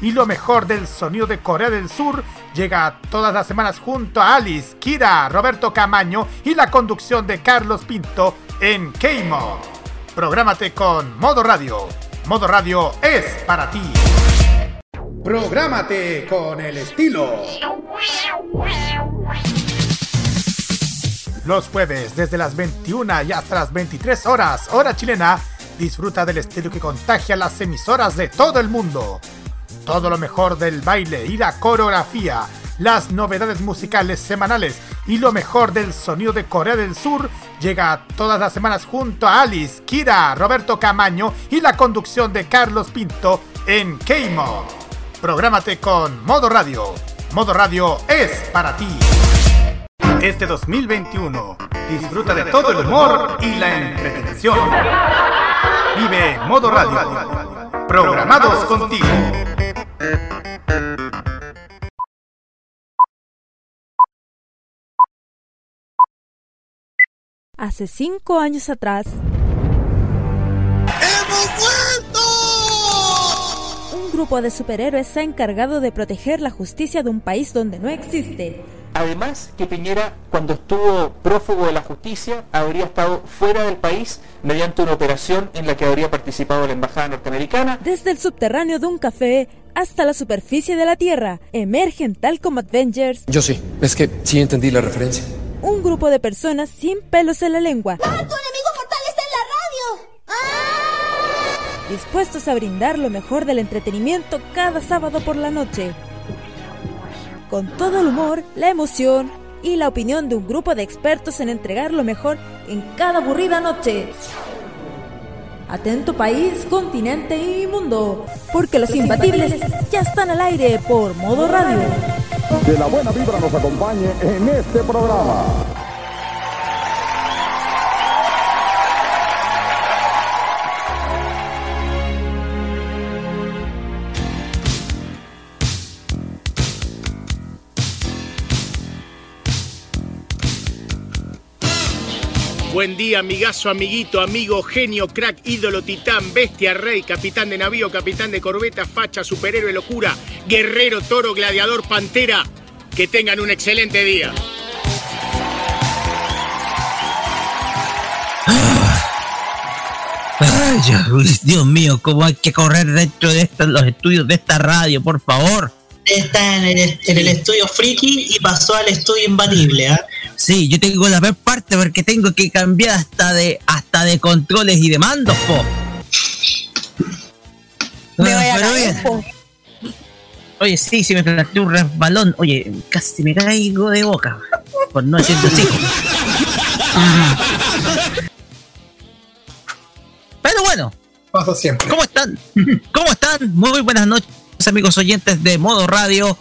y lo mejor del sonido de Corea del Sur llega todas las semanas junto a Alice, Kira, Roberto Camaño y la conducción de Carlos Pinto en K-Mod. Prográmate con Modo Radio. Modo Radio es para ti. Prográmate con el estilo. Los jueves desde las 21 y hasta las 23 horas, hora chilena, disfruta del estilo que contagia las emisoras de todo el mundo. Todo lo mejor del baile y la coreografía, las novedades musicales semanales y lo mejor del sonido de Corea del Sur llega todas las semanas junto a Alice, Kira, Roberto Camaño y la conducción de Carlos Pinto en K-Mod. Prográmate con Modo Radio. Modo Radio es para ti. Este 2021 disfruta de todo el humor y la entretención. Vive Modo Radio. Programados contigo. Hace cinco años atrás. ¡Hemos vuelto! Un grupo de superhéroes se ha encargado de proteger la justicia de un país donde no existe. Además, que Piñera, cuando estuvo prófugo de la justicia, habría estado fuera del país mediante una operación en la que habría participado la embajada norteamericana. Desde el subterráneo de un café hasta la superficie de la Tierra, emergen tal como Avengers. Yo sí, es que sí entendí la referencia. Un grupo de personas sin pelos en la lengua. ¡Ah, tu enemigo mortal está en la radio! ¡Ah! Dispuestos a brindar lo mejor del entretenimiento cada sábado por la noche con todo el humor, la emoción y la opinión de un grupo de expertos en entregar lo mejor en cada aburrida noche. Atento país, continente y mundo, porque los imbatibles ya están al aire por modo radio. Que la buena vibra nos acompañe en este programa. Buen día, amigazo, amiguito, amigo, genio, crack, ídolo, titán, bestia, rey, capitán de navío, capitán de corbeta, facha, superhéroe, locura, guerrero, toro, gladiador, pantera. Que tengan un excelente día. Ay, Dios mío, cómo hay que correr dentro de los estudios de esta radio, por favor. Está en el, en el estudio friki y pasó al estudio imbatible, ¿ah? Sí, yo tengo la peor parte porque tengo que cambiar hasta de hasta de controles y de mandos, po. Me Ah, voy a caer, po. Oye, sí, si me planteé un resbalón. Oye, casi me caigo de boca. Por no decirlo así. Pero bueno, Pasa siempre. ¿cómo están? ¿Cómo están? Muy buenas noches, amigos oyentes de Modo Radio.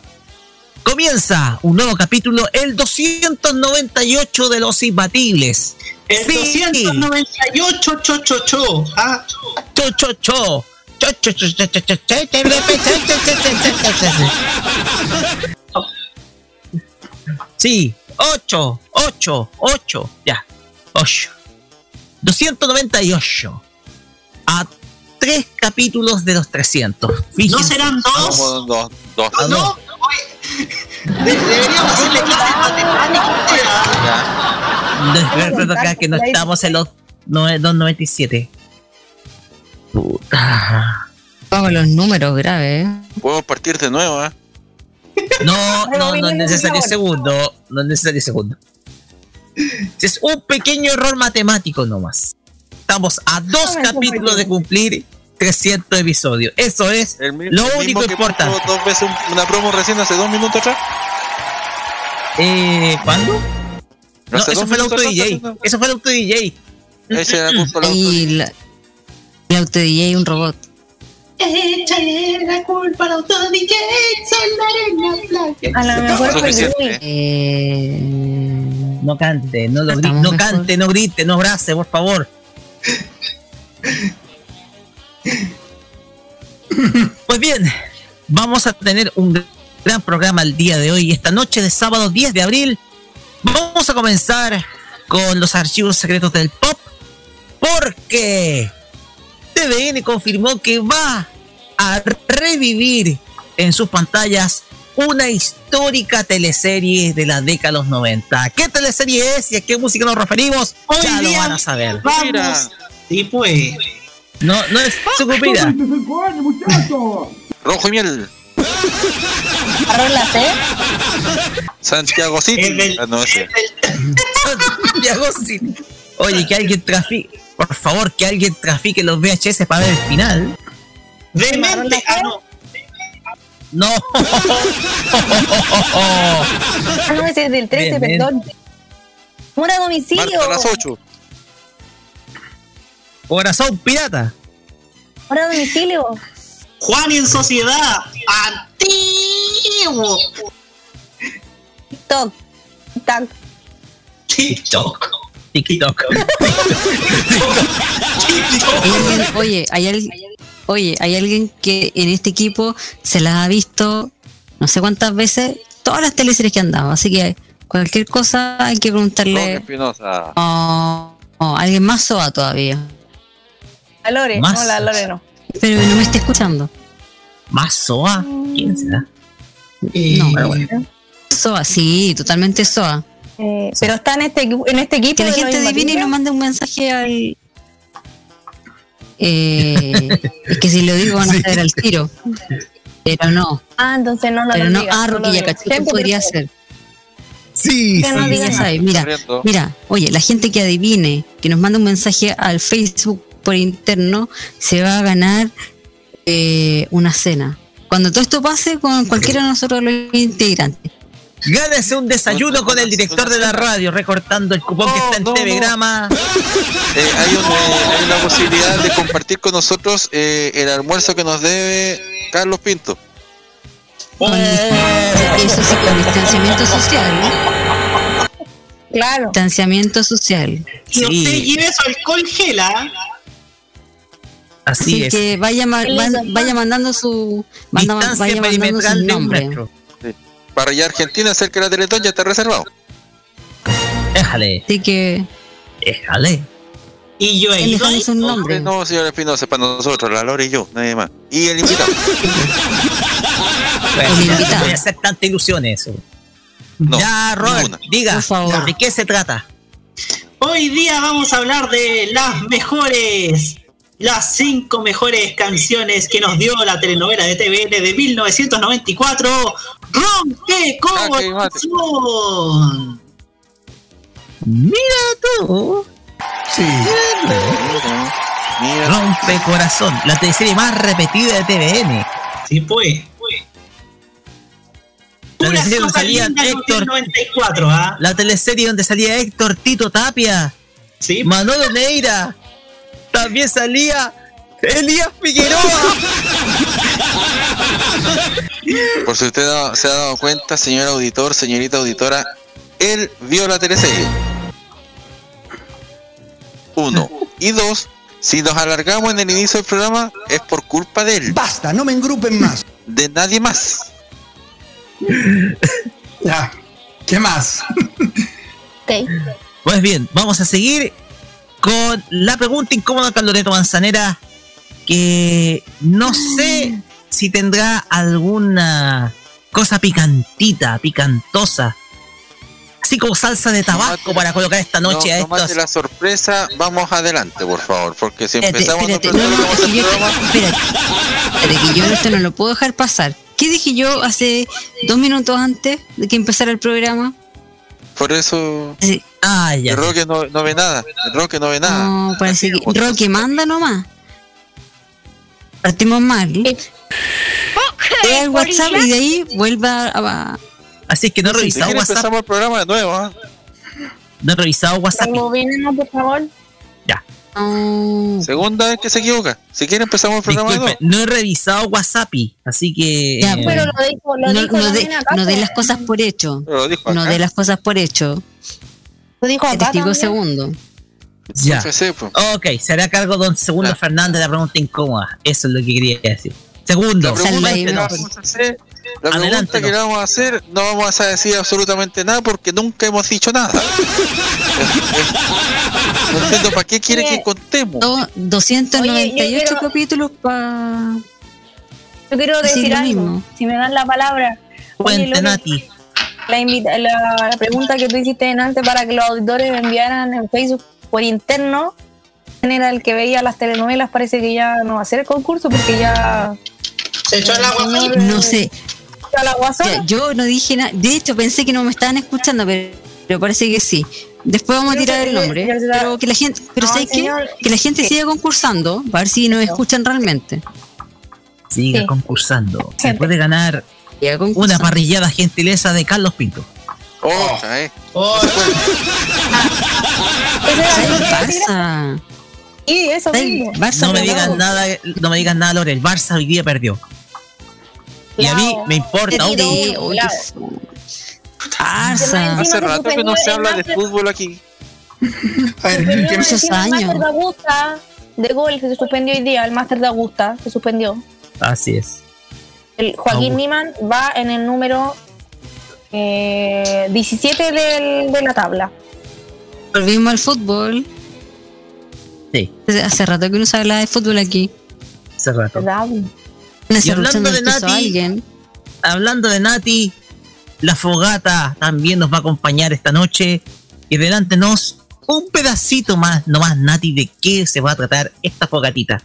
Comienza un nuevo capítulo, el 298 de los imbatibles. El sí. 298, cho, cho, cho. ¿ah? Cho, cho, cho. Sí, 8, 8, 8, ya, 8. 298. A tres capítulos de los 300. ¿No serán dos? Dos. Ah, no. De- deberíamos hacerle clases matemáticas. ¿ah? Acá que no estamos en los nove- 297. Puta. Vamos los números graves. ¿eh? Podemos partir de nuevo, ¿eh? No, no, no es necesario segundo. No es necesario segundo. Es un pequeño error matemático nomás. Estamos a dos capítulos de cumplir 300 episodios. Eso es El mi- lo el único mismo que importante. puso dos veces un- una promo recién hace dos minutos atrás. Eh, ¿Cuándo? No, eso fue el auto DJ. Eso fue el auto DJ. Ese era culpa del auto Y la, el auto DJ un robot. Échale la culpa al auto DJ, son la arena blanca. A lo mejor fue. Eh, no cante, no lo grite, no cante, no grite, no abrace, por favor. Pues bien, vamos a tener un gran programa el día de hoy. Esta noche de sábado 10 de abril vamos a comenzar con los archivos secretos del pop porque TVN confirmó que va a revivir en sus pantallas una histórica teleserie de la década de los 90. ¿Qué teleserie es y a qué música nos referimos? Hoy ya lo día van a saber. Vamos. Sí, pues. No, no es Sucupira. Rojo y miel. Arroz la C. Santiago City. Del- Ah, no sé. Santiago City. Oye, que alguien trafique. Por favor, que alguien trafique los VHS para ver el final. Demente. Ah, no. No. Ah, no, ese es del 13, Bien, bien. perdón. Mora a domicilio. Marca a las 8. Corazón pirata. Mora a domicilio. Juan en sociedad. Antiguo. TikTok. TikTok. TikTok. TikTok. Alguien- oye, hay alguien, oye, hay alguien que en este equipo se las ha visto no sé cuántas veces todas las teleseries que han dado, así que cualquier cosa hay que preguntarle Espinosa. a alguien más soa todavía. La Lore. Más. No, la Lore no. Pero no me está escuchando. ¿Más SOA? ¿Quién será? No, pero bueno. Soa, sí, totalmente soa. Eh, pero está en este, equipo- en este equipo. Que la gente adivine y nos mande un mensaje al. Eh, es que si lo digo van a saber al tiro. Pero no. Ah, entonces no, no Pero lo no, digas, ah, no lo Roquilla podría ser. Sí, no Sí, ya sabes, mira, mira, oye, la gente que adivine, que nos manda un mensaje al Facebook por interno, se va a ganar eh, una cena. Cuando todo esto pase con cualquiera de nosotros los integrantes. Gánese un desayuno con el director de la radio, recortando el cupón que está en No. Telegrama. Eh, hay, un, eh, hay una posibilidad de compartir con nosotros eh, el almuerzo que nos debe Carlos Pinto. Eso sí, con distanciamiento social. ¿no? Claro. Distanciamiento social. Y Sí. usted lleve su alcohol gela. Así Así es. que vaya, vaya mandando su. manda- Distancia vaya mandando perimetral su nombre. Para allá Argentina, cerca de la Teletón, ya está reservado. Déjale, Así que déjale. Y yo he ido un nombre. No, señor Espinosa, para nosotros, la Lore y yo, nadie más. Y el invitado. No voy a hacer tanta ilusión eso. No, ya, Robert, ninguna. diga, Por favor. ¿de qué se trata? Hoy día vamos a hablar de las mejores, las cinco mejores canciones que nos dio la telenovela de TVN de 1994, Rompe. Corazón. Mira tú. Sí. Mira, Rompe corazón, la teleserie más repetida de TVN. Sí, pues. La teleserie donde salía Héctor, 94, ¿ah? la teleserie donde salía Héctor Tito Tapia, Sí, Manolo Neira, también salía Elías Figueroa. por si usted se ha dado cuenta, señor auditor, señorita auditora, él vio la teleserie. Uno. Y dos, si nos alargamos en el inicio del programa, es por culpa de él, Basta, no me engrupen más. de nadie más. Ya. ¿Qué más? Ok. Pues bien, vamos a seguir con la pregunta incómoda con Loreto Manzanera, que no sé si tendrá alguna cosa picantita, picantosa, así como salsa de tabasco para colocar esta noche no, a no estos. la sorpresa, vamos adelante, por favor, porque si Espérate, empezamos espérate, no, yo, espérate, espérate, que yo esto no lo puedo dejar pasar. ¿Qué dije yo hace dos minutos antes de que empezara el programa? por eso Sí. Ah, ya. el Roque no, no ve nada, el Roque no ve nada. No, parece que Así, Roque manda nomás. Partimos mal. Ve al WhatsApp y de ahí vuelva a, Así es que no he revisado WhatsApp. empezamos el programa de nuevo, ¿ah? No he revisado WhatsApp. Rebobínenlo, por favor. No. Segunda vez que se equivoca. Si quiere empezamos el programa de Disculpe, nuevo. no he revisado WhatsApp, así que. Ya, eh, Pero lo dijo, lo No, dijo no de, acá. no de pues. las cosas por hecho. Pero lo dijo No de las cosas por hecho. Lo dijo acá Testigo también. segundo. ya. Ok, se hará cargo don Segundo Ya. Fernández de la pregunta incómoda. Eso es lo que quería decir. Segundo, La pregunta hacer, la pregunta que vamos a hacer, no vamos a decir absolutamente nada porque nunca hemos dicho nada. no entiendo para qué quiere que contemos. Do- 298 Oye, yo quiero- capítulos para. Yo quiero Decir algo. mismo. Si me dan la palabra. Cuente Nati. La, invita- la, la pregunta que tú hiciste en antes para que los auditores enviaran en Facebook por interno. ¿Quién era el que veía las telenovelas? Parece que ya no va a hacer el concurso porque ya. Se echó el agua. señor, No sé. la guasona. Ya, yo no dije nada. De hecho, pensé que no me estaban escuchando, pero, pero parece que sí. Después vamos a tirar el nombre. Pero que la gente, pero No, ¿sabes qué? Que la gente ¿Qué? siga concursando, a ver si nos escuchan realmente. Siga Sí. concursando. Se puede ganar una parrillada gentileza de Carlos Pinto. Otra, eh. Oh, Ese era Está el el que iba a decir. Barça. Sí, eso mismo. Barça No me digas nada, no me digas nada, Lore. El Barça hoy día perdió. Y a mí me importa. Barça. Hace rato que no se habla de fútbol aquí. A ver, ¿quién- Muchos años. de Augusta de gol que se suspendió hoy día, el máster de Augusta se suspendió. Así es. El Joaquín Augusta. Niman va en el número eh, 17 del- de la tabla. Volvimos al fútbol. Sí, Hace rato que no se habla de fútbol aquí. hace rato. hablando de Nati, alguien. Hablando de Nati, la fogata también nos va a acompañar esta noche. Y delante nos un pedacito más, nomás Nati, de qué se va a tratar esta fogatita.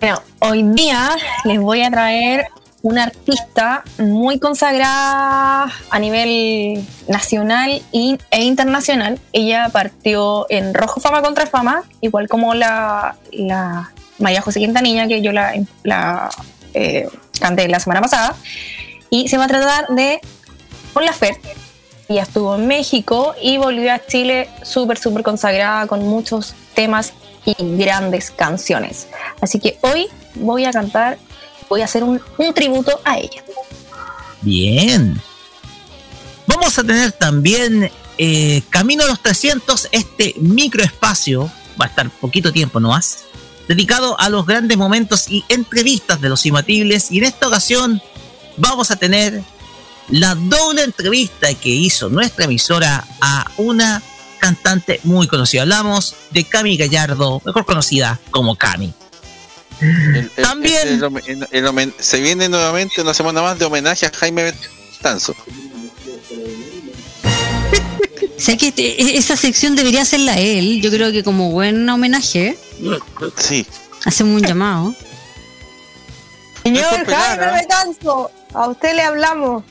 Bueno, hoy día les voy a traer una artista muy consagrada a nivel nacional e internacional. Ella partió en Rojo Fama contra Fama, igual como la, la María José Quintanilla, que yo la, la eh, canté la semana pasada. Y se va a tratar de Con Lafer. Ella estuvo en México y volvió a Chile súper, súper consagrada con muchos temas y grandes canciones. Así que hoy voy a cantar, voy a hacer un, un tributo a ella. Bien. Vamos a tener también eh, Camino a los 300, este microespacio, va a estar poquito tiempo nomás, dedicado a los grandes momentos y entrevistas de los imbatibles. Y en esta ocasión vamos a tener la doble entrevista que hizo nuestra emisora a una cantante muy conocida. Hablamos de Cami Gallardo, mejor conocida como Cami. El- el- También- el home- el- el homen- se viene nuevamente una semana más de homenaje a Jaime Tanzo. Sé que este- esa sección debería hacerla él. Yo creo que como buen homenaje, Sí. hacemos un llamado. Señor Jaime. Betanzo, a usted le hablamos.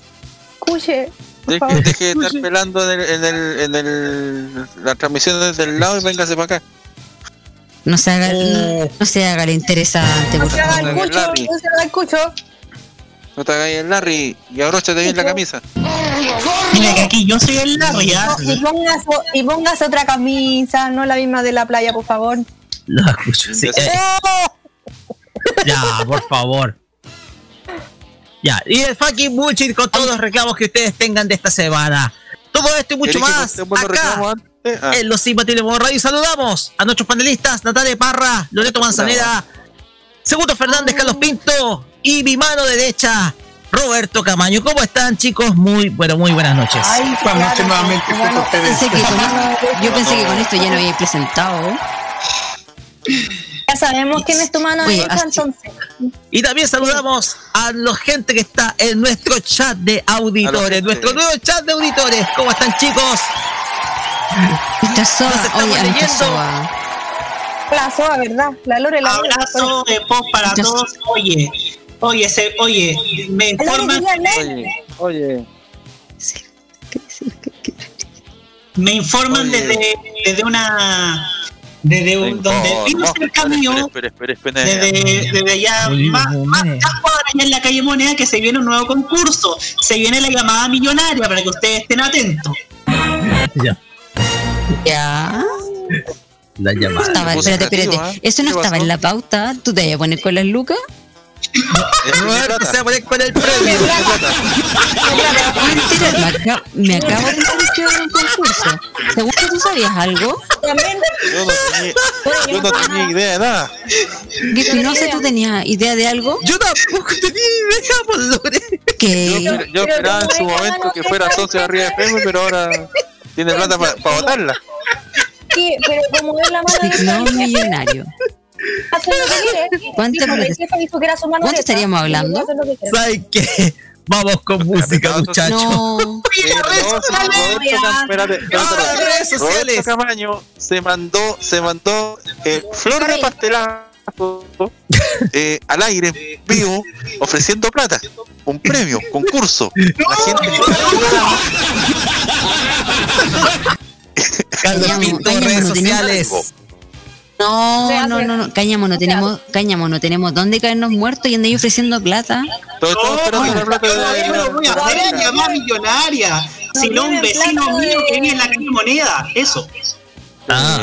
Escuche. Deje, favor. deje de estar pelando en, el, en, el, en el, la transmisión desde el lado y véngase para acá. No se haga, Oh. no se haga el interesante, No se haga el cucho, Larry. no se haga el cucho. No te hagas el Larry y abróchate bien la camisa. Mira que aquí yo soy el Larry, ¿ah? Y póngase, y póngase otra camisa, no la misma de la playa, por favor. Lo escucho. sí, eh, Ya, por favor. Ya, y el fucking bullshit con todos los reclamos que ustedes tengan de esta semana. Todo esto y mucho ¿Querés que más los acá? Ah, en Los Imbatibles Modo Radio. Y saludamos a nuestros panelistas, Natalia Parra, Loreto Manzanera, Segundo Fernández, Carlos Pinto y mi mano derecha, Roberto Camaño. ¿Cómo están, chicos? Muy, bueno, muy buenas noches. Ay, Buenas noches claro, nuevamente bueno. Pensé que con- yo pensé que con esto ya no había presentado. Ya sabemos quién es tu mano Oye, derecha, hasta- entonces. Y también saludamos a la gente que está en nuestro chat de auditores, nuestro nuevo chat de auditores. ¿Cómo están, chicos? Mr. Soa, Nos estamos oye, a Mr. leyendo. Soa. La soa, ¿verdad? La Lore, la Lore. Abrazo de pop para Yo- todos. Oye, oye, se, oye, me informan. Oye, oye. me informan Oye. desde, desde una, desde No un- donde vivo no, espere, espere. desde, desde allá, más, no, más, hombre. más cuadras allá en la calle Moneda, que se viene un nuevo concurso. Se viene la llamada millonaria para que ustedes estén atentos. Ya. Ya. La llamada. Estaba, Puso espérate, espérate. ¿eh? Eso no ¿Qué estaba en la pauta. ¿Tú te vas a poner con las lucas? Roberto se va a poner con el premio. Me, acabo de enterar que era un concurso. ¿Seguro que tú sabías algo? Yo no tenía, yo no tenía idea de nada. Que Espinosa, ¿tú tenías idea de algo? Yo tampoco tenía idea, por Lore. Yo, Que yo esperaba en su momento que fuera socio de arriba de FM, pero ahora tiene plata para votarla. Sí, pero como es la mano derecha, no millonario. ¿Cuánto Dijo que el plata- jefe dijo que era su mano ¿Cuánto derecha, estaríamos hablando? ¿Sabes qué? Vamos con música, muchachos. No. Espérate, redes sociales. Camaño se mandó, se mandó eh, flor de pastelazo eh, al aire, vivo, ofreciendo plata. Un premio, concurso. La gente Carlos Pinto, redes sociales. No, no, no, no. Cáñamo, no tenemos, cáñamo, no tenemos dónde caernos muertos y andáis ofreciendo plata. Todos plata millonaria, sino un vecino mío que vive en la calle Moneda. Eso. Ah,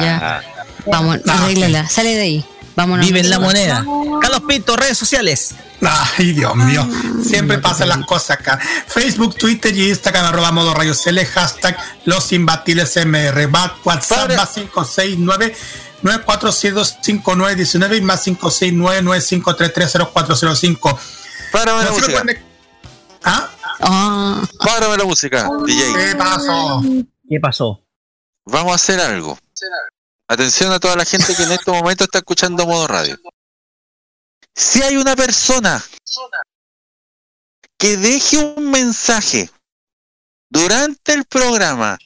ya. Vamos, arréglala, sale de ahí. Vámonos. vive en la moneda. Carlos Pinto, redes sociales. Ay, Dios mío. Siempre pasan las cosas acá. Facebook, Twitter y Instagram, arroba modo rayos L, hashtag los imbatibles MR. WhatsApp más 569 9475919 y más 569 95330405. Párame la No se música. ¿Ah? Ah, Párame la música, DJ. ¿Qué pasó? ¿Qué pasó? Vamos a hacer algo. Atención a toda la gente que en este momento está escuchando modo radio. Si hay una persona que deje un mensaje durante el programa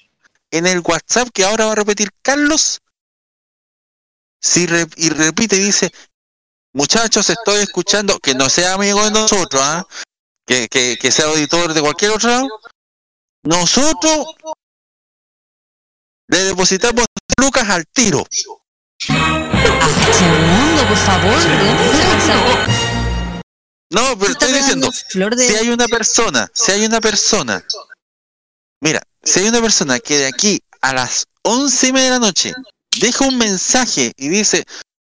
en el WhatsApp que ahora va a repetir Carlos, si re- y repite y dice, muchachos, estoy escuchando, que no sea amigo de nosotros, ¿ah? que, que, que sea auditor de cualquier otro lado, nosotros le depositamos lucas al tiro. segundo, por favor. No, pero estoy diciendo, si hay una persona, si hay una persona, mira, si hay una persona que de aquí a las once y media de la noche deja un mensaje y dice,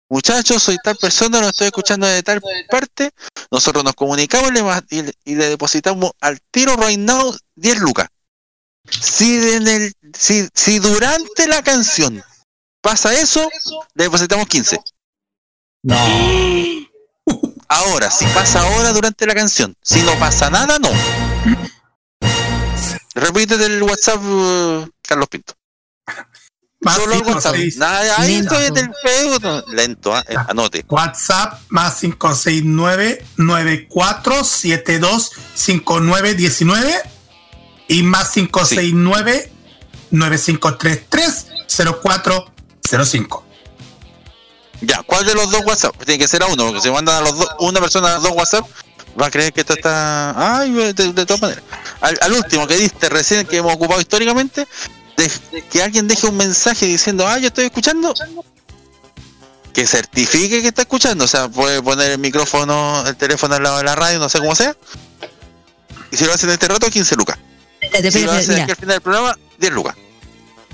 muchachos, soy tal persona, lo estoy escuchando de tal parte, nosotros nos comunicamos y le, y depositamos al tiro right now 10 lucas. Si, en el, si, si durante la canción pasa eso, le depositamos 15. No. Ahora, si pasa ahora durante la canción, si no pasa nada, no. Repítete el WhatsApp, eh, Carlos Pinto. Más Solo el WhatsApp. 56. Nada, ahí Lento. estoy Facebook. no, Lento, ah, eh, anote. WhatsApp más 569 9472 5919 y más 569 9533 0405. Ya, ¿cuál de los dos WhatsApp? Tiene que ser a uno, porque si mandan a los dos, una persona a los dos WhatsApp, va a creer que esto está. Ay, de, de todas maneras. Al, al último que diste recién, que hemos ocupado históricamente, de- que alguien deje un mensaje diciendo, ah, yo estoy escuchando. Que certifique que está escuchando, o sea, puede poner el micrófono, el teléfono al lado de la radio, no sé cómo sea. Y si lo hacen en este rato, 15 lucas. Espérate, Si lo hacen mira. aquí al final del programa, 10 lucas.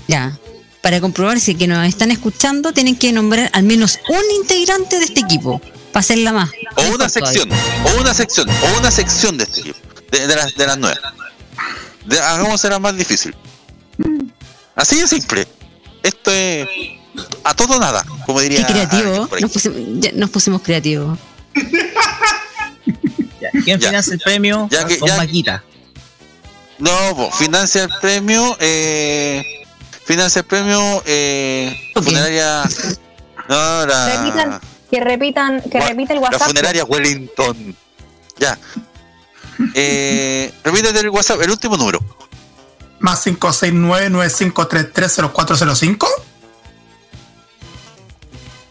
Ya. Para comprobar si que nos están escuchando, tienen que nombrar al menos un integrante de este equipo. Para hacerla más. O una todavía. sección, o una sección, o una sección de este equipo, de, de las, de las nueve. De, hagámosela más difícil. Así de simple. Esto es a todo nada, como Qué diría. creativo. por ahí. Nos pusimos, ya nos pusimos creativos. ¿Quién Ya. financia el premio? Ya que- Con ya- Maquita. No, financia el premio, eh, financia el premio, eh, funeraria. No, la. Repitan, que repitan, que repita el La WhatsApp. funeraria Wellington. Ya. Eh, repítete el WhatsApp, el último número. Más 569 9533 0405.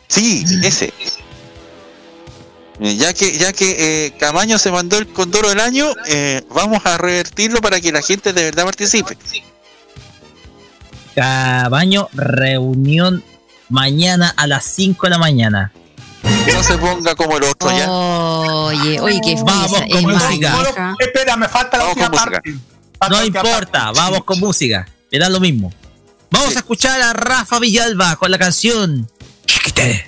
Sí, ese. Eh, Ya que, ya que eh, Camaño se mandó el condoro del año, eh, vamos a revertirlo para que la gente de verdad participe. Cabaño, reunión mañana a las 5 de la mañana. No se ponga como el otro ya. Oye, oye, que Vamos con es más música. Espera, me falta la Vamos última con música. No importa, vamos con música. Me da lo mismo. Vamos a escuchar a Rafa Villalba con la canción Chiquite.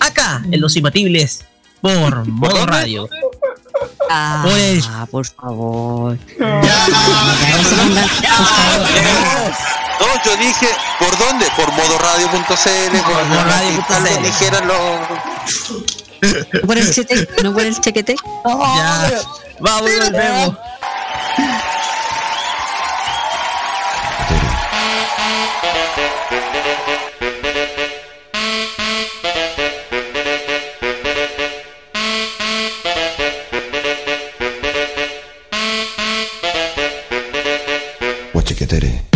Acá, en Los Imbatibles, por Modo Radio. Ah, Por el- por favor. No, yo dije, ¿por dónde? Por modoradio.cl, por modoradio.cl. dijeran los... No por el chete, no por el chequete. Ya. Vamos, volvemos. Tere.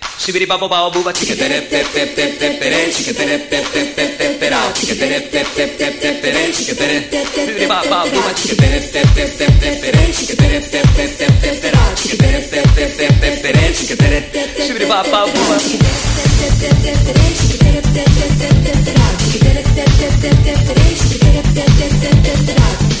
Sibiri babo bao buba chiquetere tep tep tep tep tere, chiquetere tep tep tep tep terao, chiquetere tep tep tep tep tere, chiquetere. Sibiri babo bao buba chiquetere tep tep tep tep tere, chiquetere tep tep tep tep terao, chiquetere tep tep tep tep tere, chiquetere. Sibiri babo bao buba. Cuando me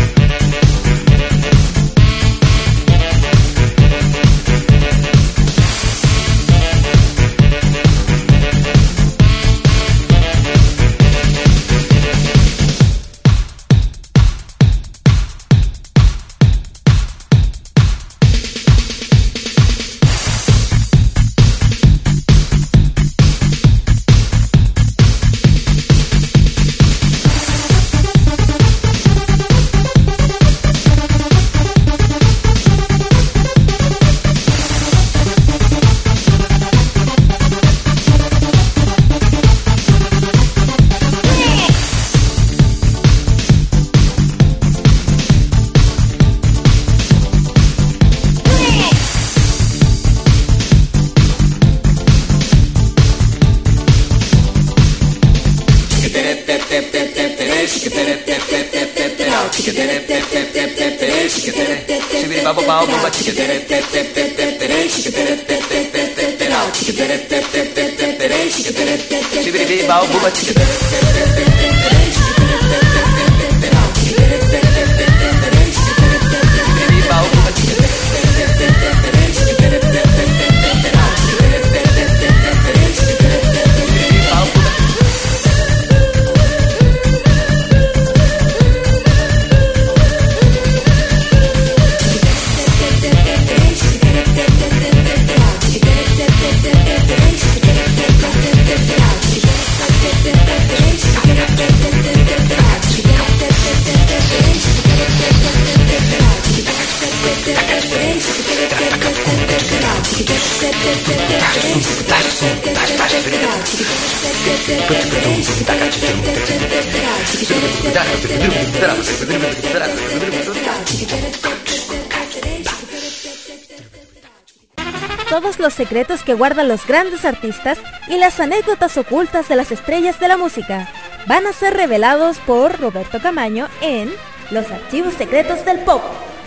guardan los grandes artistas y las anécdotas ocultas de las estrellas de la música van a ser revelados por Roberto Camaño en Los archivos secretos del pop,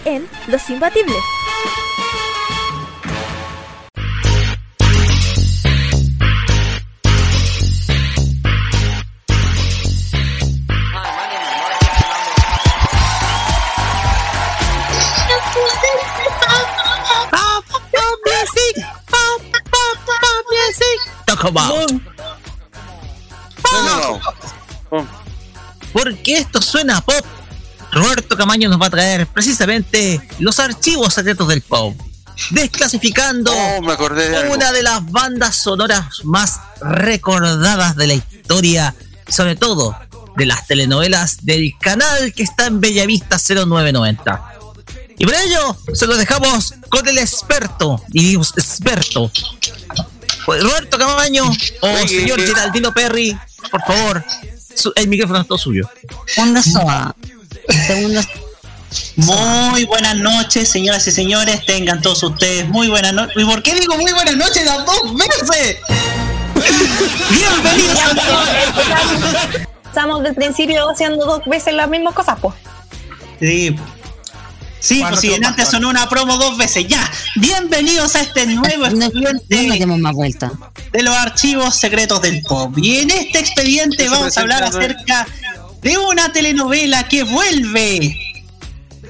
en Los Imbatibles. Camaño nos va a traer precisamente los archivos secretos del pop. Desclasificando Oh, me acordé de algo. una de las bandas sonoras más recordadas de la historia, sobre todo de las telenovelas del canal que está en Bellavista 0990. Y por ello se lo dejamos con el experto, y digo experto, Roberto Camaño o Oye, señor. Geraldino Perry, por favor, su- el micrófono es todo suyo. Segunda soa. Segunda Muy buenas noches, señoras y señores. Tengan todos ustedes muy buenas noches. ¿Y por qué digo muy buenas noches las dos veces? Bienvenidos a Estamos del principio haciendo dos veces las mismas cosas, pues. Sí, sí pues si en antes sonó una promo dos veces. Ya, bienvenidos a este nuevo No, expediente no demos más vuelta. de los archivos secretos del pop. Y en este expediente Eso vamos a hablar acerca de una telenovela que vuelve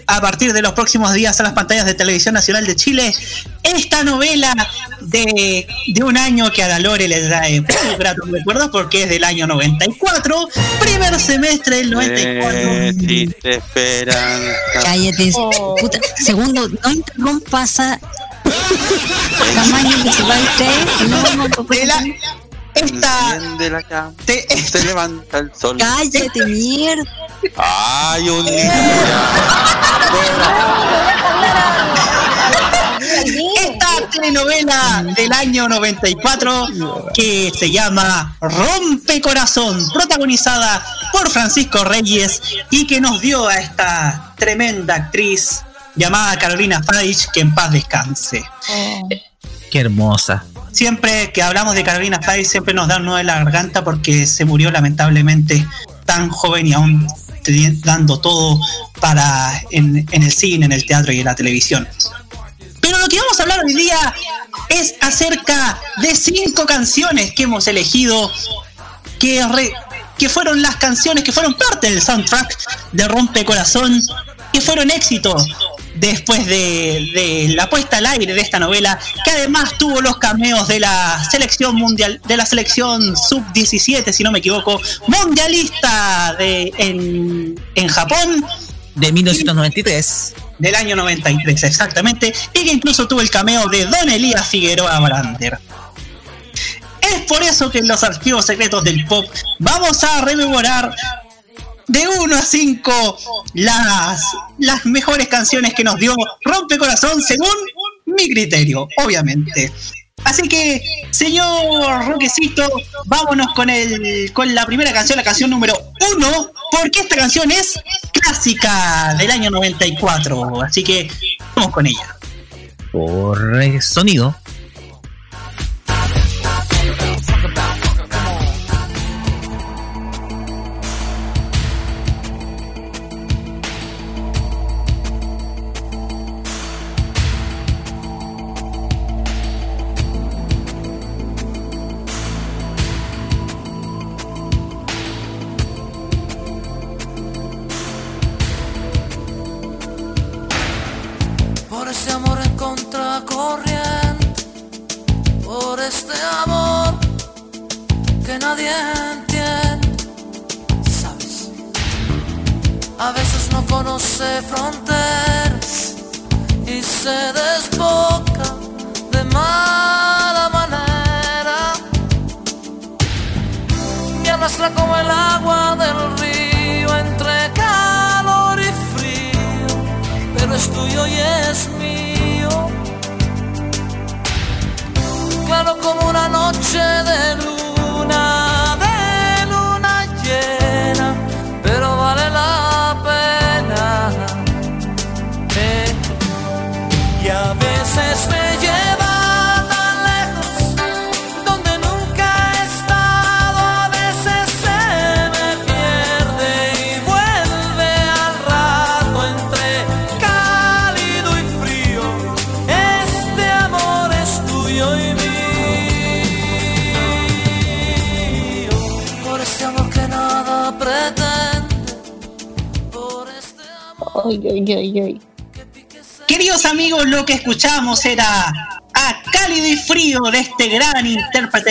a partir de los próximos días a las pantallas de Televisión Nacional de Chile. Esta novela de, de un año que a la Lore les trae muy gratos recuerdos porque es del año 94, primer semestre del 94. Existe esperanza. Cállate. Oh. Puta. Segundo, no interrumpas a tamaño que se va usted. No, no, no, De la- esta Enciende la cama. Se levanta el sol. Cállate, mierda. Ay, un Esta telenovela del año 94 que se llama Rompe Corazón, protagonizada por Francisco Reyes y que nos dio a esta tremenda actriz llamada Carolina Faich, que en paz descanse. Qué hermosa. Siempre que hablamos de Carolina Faich siempre nos da un nudo en la garganta porque se murió lamentablemente tan joven y aún dando todo para en, el cine, en el teatro y en la televisión. Pero lo que vamos a hablar hoy día es acerca de cinco canciones que hemos elegido que, re- que fueron las canciones que fueron parte del soundtrack de Rompe Corazón, que fueron éxito después de, de la puesta al aire de esta novela, que además tuvo los cameos de la selección mundial, de la selección sub 17, si no me equivoco, mundialista de, en, en Japón De 1993. del año 93 exactamente, y que incluso tuvo el cameo de Don Elías Figueroa Brander. Es por eso que en los archivos secretos del pop vamos a rememorar de 1 a 5 las, las mejores canciones que nos dio Rompe Corazón según mi criterio, obviamente. Así que, señor Roquecito, vámonos con el con la primera canción, la canción número 1, porque esta canción es clásica del año 94. Así que vamos con ella. Por sonido.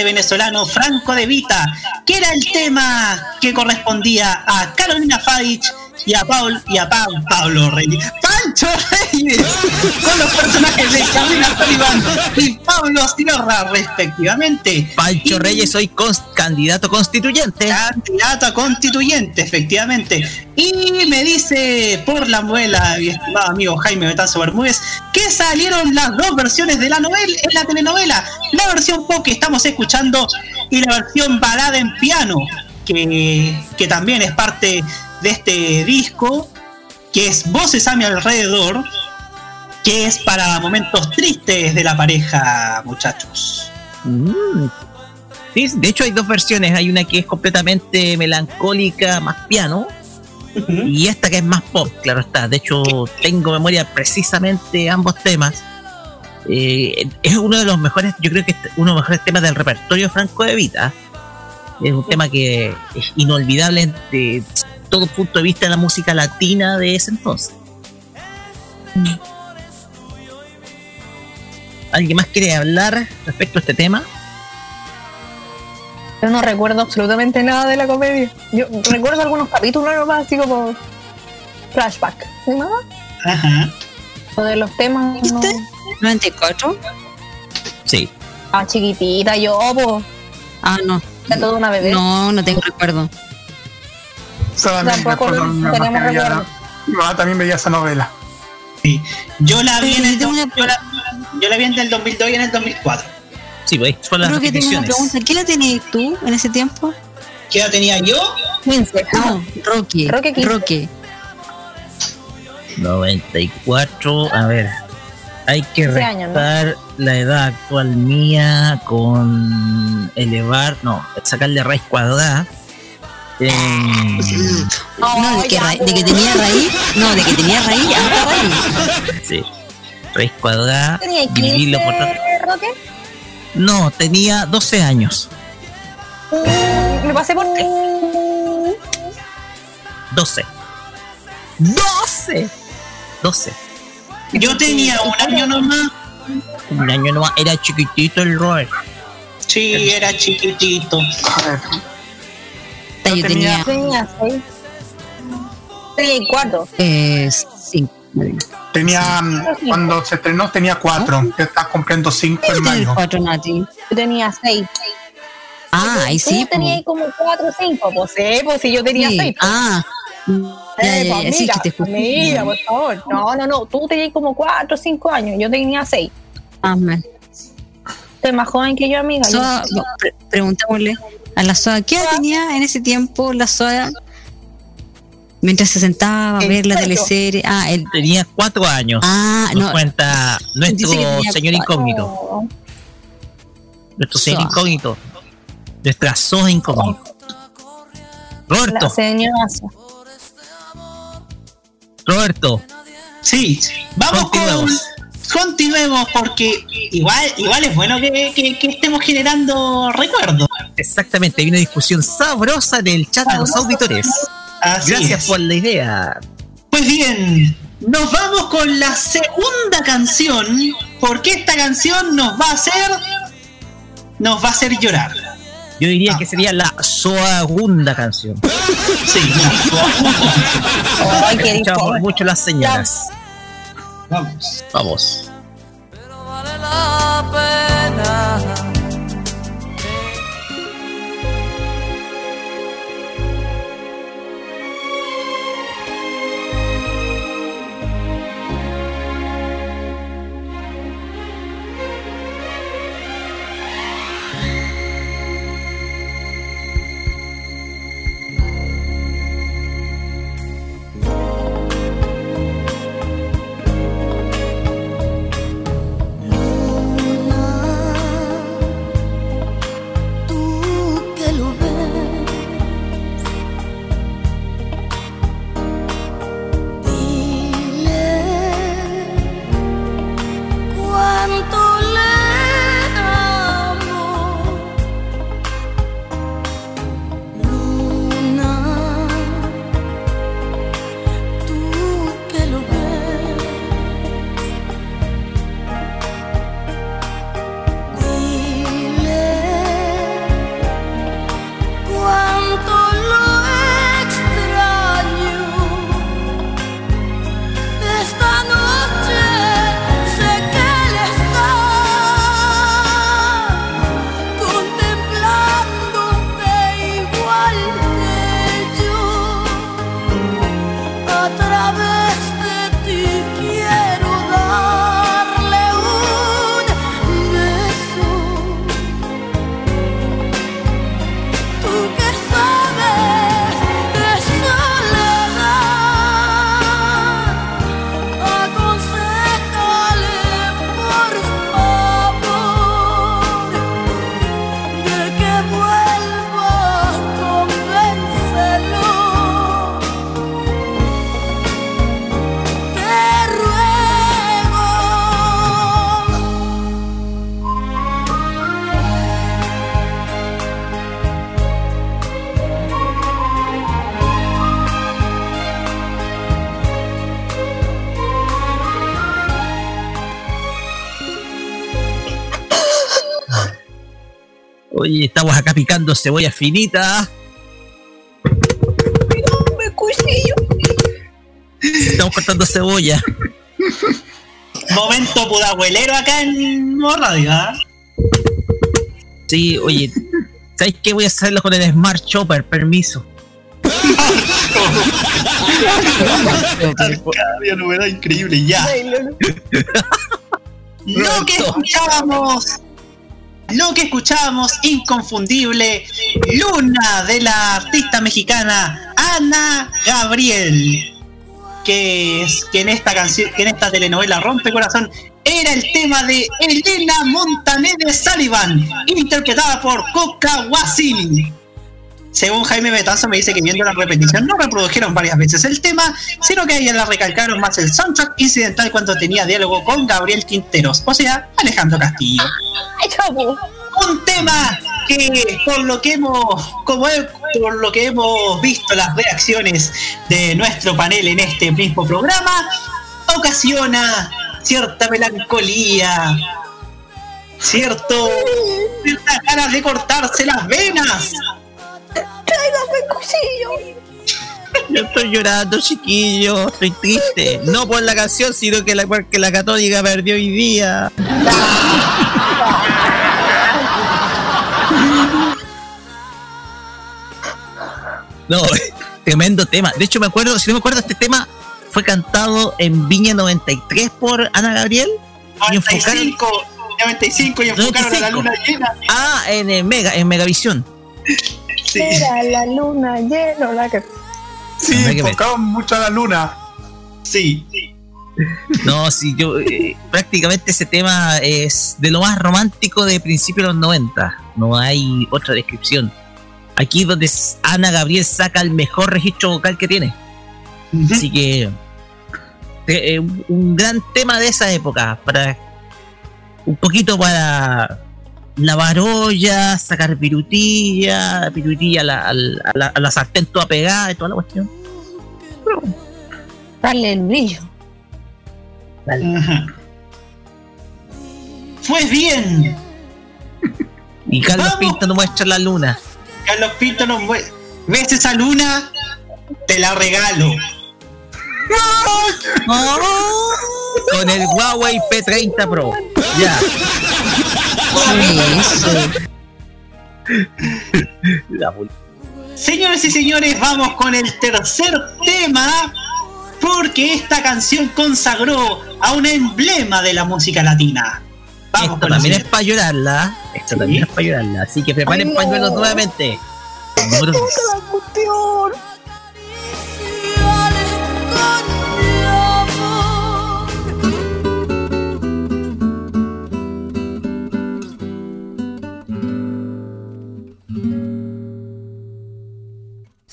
Venezolano Franco de Vita, que era el tema que correspondía a Carolina Fadich y a Paul y a Pau- Pablo Reyes. Pancho Reyes con los personajes de Camila Sullivan y Pablo Sierra respectivamente. Pancho Reyes, soy cons- candidato constituyente. Candidato a constituyente, efectivamente. Y me dice por la muela, mi estimado amigo Jaime Betanzo Bermúdez, salieron las dos versiones de la novela, en la telenovela. La versión pop que estamos escuchando y la versión balada en piano, que, que también es parte de este disco, que es Voces a mi alrededor, que es para momentos tristes de la pareja, muchachos. Mm. Sí, de hecho hay dos versiones. Hay una que es completamente melancólica, más piano. Y esta que es más pop, claro está. De hecho, tengo memoria precisamente ambos temas. Eh, es uno de los mejores, yo creo que es uno de los mejores temas del repertorio Franco de Vita. Es un tema que es inolvidable de todo punto de vista de la música latina de ese entonces. ¿Alguien más quiere hablar respecto a este tema? Yo no recuerdo absolutamente nada de la comedia. Yo recuerdo algunos capítulos nomás, así como flashback. ¿Sí, mamá? Ajá. O de los temas. No. ¿94? Sí. Ah, chiquitita, yo, po. Ah, no. Era toda una bebé. No, no tengo recuerdo. Solamente no tenemos recuerdo. mamá también veía esa novela. Yo la vi en el, yo la, yo la vi en el 2002 y en el 2004. Sí, pues son las Creo que tengo una repeticiones. pregunta. ¿Qué la tenías tú en ese tiempo? ¿Qué edad tenía yo? 15. No, Rocky. Rocky 15. Rocky. 94, a ver. Hay que 15 años, ¿no? restar la edad actual mía con elevar, no, sacarle raíz cuadrada. Em, No, de que, ra- de que tenía raíz. No, de que tenía raíz, raíz. sí, raíz cuadrada, ¿Tenía dividirlo por 15, tanto. Roque? No, tenía 12 años. Mm, Me pasé por tres. 12. 12. 12. Yo tenía un año nomás. Un año no era chiquitito el Robert. Sí, era chiquitito. Yo tenía. Tenía seis. Tenía y cuatro. Eh, cinco. Tenía, mm, cuando se estrenó tenía cuatro, que está cumpliendo cinco en mayo. cuatro, Nati. Yo tenía seis. Ah, ahí sí. Tú tenías como cuatro o cinco, pues sí, pues si yo tenía Sí. seis. pues. Ah. Eh, ya, pues, sí, que te amiga, por favor. No, no, no. Tú tenías como cuatro o cinco años. Yo tenía seis. Ah, man. Usted es más joven que yo, amiga. Yo- Soa, no, pre- preguntémosle a la Soa, ¿qué edad tenía en ese tiempo la Soa mientras se sentaba a ver la cuatro. teleserie? Ah, el, Tenía 4 años. ah Nos no. cuenta nuestro señor cuatro. incógnito. Nuestro señor Soa. incógnito. Nuestra Soa incógnito. Roberto, La señora. Roberto, Sí, vamos con. Continuemos. Porque igual, igual es bueno que, que- que estemos generando recuerdos. exactamente, hay una discusión sabrosa en el chat de los auditores. Así Gracias es. por la idea. Pues bien, nos vamos con la segunda canción, porque esta canción nos va a hacer. Nos va a hacer llorar. Yo diría que sería la segunda canción. Sí, la Escuchamos mucho las señoras. Vamos. Vamos. vale la pena. Picando cebolla finita. Me cuchillo. Estamos cortando cebolla. Momento pudahuelero acá en Radio, ¿ah? Sí, oye, ¿sabes qué? Voy a hacerlo con el Smart Chopper, permiso. Arcadia, novedad increíble, ya. Lo que escuchábamos, lo que escuchábamos, inconfundible, Luna de la artista mexicana Ana Gabriel, que es que en esta canción, que en esta telenovela Rompe Corazón era el tema de Elena Montaner de Sullivan, interpretada por Coca Wasin. Según Jaime Betanzo me dice que viendo la repetición no reprodujeron varias veces el tema, sino que a ella la recalcaron más el soundtrack incidental cuando tenía diálogo con Gabriel Quinteros, o sea, Alejandro Castillo. Un tema que por lo que hemos, como he- por lo que hemos visto las reacciones de nuestro panel en este mismo programa, ocasiona cierta melancolía, cierto, ciertas ganas de cortarse las venas. ¡Tráigame cuchillo! Yo estoy llorando, chiquillo. Estoy triste. No por la canción, sino que la, porque la católica perdió hoy día. No, tremendo tema. De hecho, me acuerdo, si no me acuerdo, este tema fue cantado en Viña 93 por Ana Gabriel. Y enfocaron- 95, 95 y enfocaron a la 95. luna llena. Ah, en, Mega, en Megavisión. Era la luna llena, la que. Sí, enfocaban mucho a la luna. Sí. No, sí, yo eh, prácticamente ese tema es de lo más romántico de principios de los 90. No hay otra descripción. Aquí donde s- Ana Gabriel saca el mejor registro vocal que tiene. Así que eh, eh, un- un gran tema de esa época para un poquito para lavar olla, sacar pirutilla, pirutilla a la, al- a la, a la sartén toda pegada y toda la cuestión. Dale el brillo. Ajá. Pues bien, Y Carlos Pinto nos muestra la luna. Carlos Pinto nos mue- ¿Ves esa luna? Te la regalo. Con el Huawei P30 Pro. Ya. La Señores y señores, vamos con el tercer tema. Porque esta canción consagró a un emblema de la música latina. Vamos Esto con la también es para llorarla. Esto también es para llorarla. Así que preparen Ay, no. pañuelos nuevamente. La cuestión!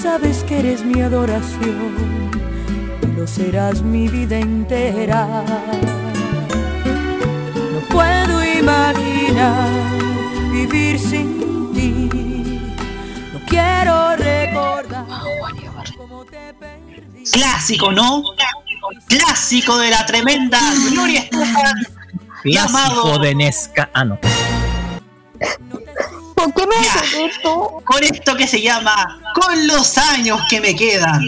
sabes que eres mi adoración y lo serás mi vida entera. No puedo imaginar vivir sin ti. No quiero recordar cómo te perdí. Clásico, ¿no? Clásico de la tremenda Gloria Estefan. Clásico Llamado de Nesca. Ah, no. ¿Por qué me Ya. haces esto? con esto que se llama Con los años que me quedan.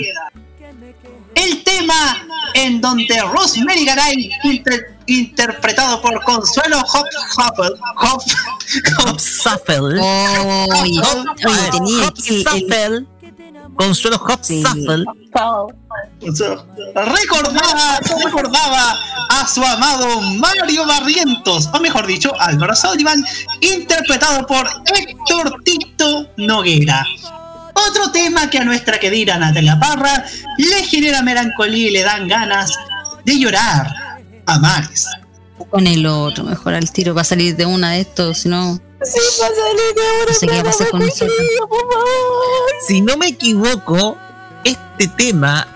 El tema en donde Rosemary Garay, inter- interpretado por Consuelo Hop Hopper, Hop, Hop- Hopsaffel. Oye, oye, tenía aquí el- el- Hopsaffel. Consuelo Hopsaffel. Recordaba, recordaba a su amado Mario Barrientos, o mejor dicho, Álvaro Sullivan, interpretado por Héctor Tito Noguera. Otro tema que a nuestra querida Natalia Parra le genera melancolía y le dan ganas de llorar a mares. con el otro, mejor al tiro va a salir de una de estos, si no, Sí, pasa de no sé qué con nosotros. Si no me equivoco, este tema,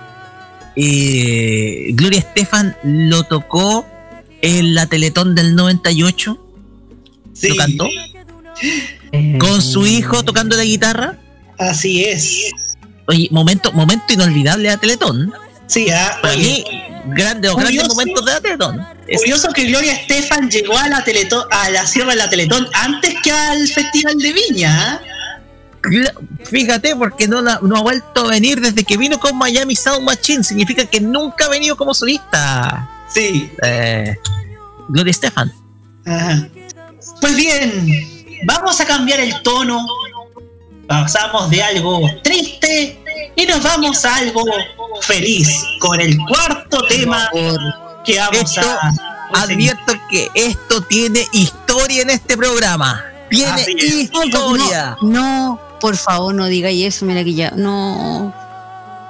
eh, Gloria Estefan lo tocó en la Teletón del 98. ¿Lo cantó? Con su hijo tocando la guitarra. Así es. Oye, momento, momento inolvidable de la Teletón. Sí, ah, Para oye, mí, grandes o grandes curioso- momentos de la Teletón. Es- Curioso que Gloria Estefan llegó a la Teletón, a la Sierra de la Teletón antes que al Festival de Viña. ¿ah? Fíjate, porque no, la- no ha vuelto a venir desde que vino con Miami Sound Machine. Significa que nunca ha venido como solista. Sí. Eh, Gloria Estefan. Ajá. Pues bien, vamos a cambiar el tono. Pasamos de algo triste y nos vamos a algo feliz con el cuarto tema que vamos Esto, a. advierto que esto tiene historia en este programa. Tiene es. historia. No, no, por favor, no digáis eso, mira que ya, no.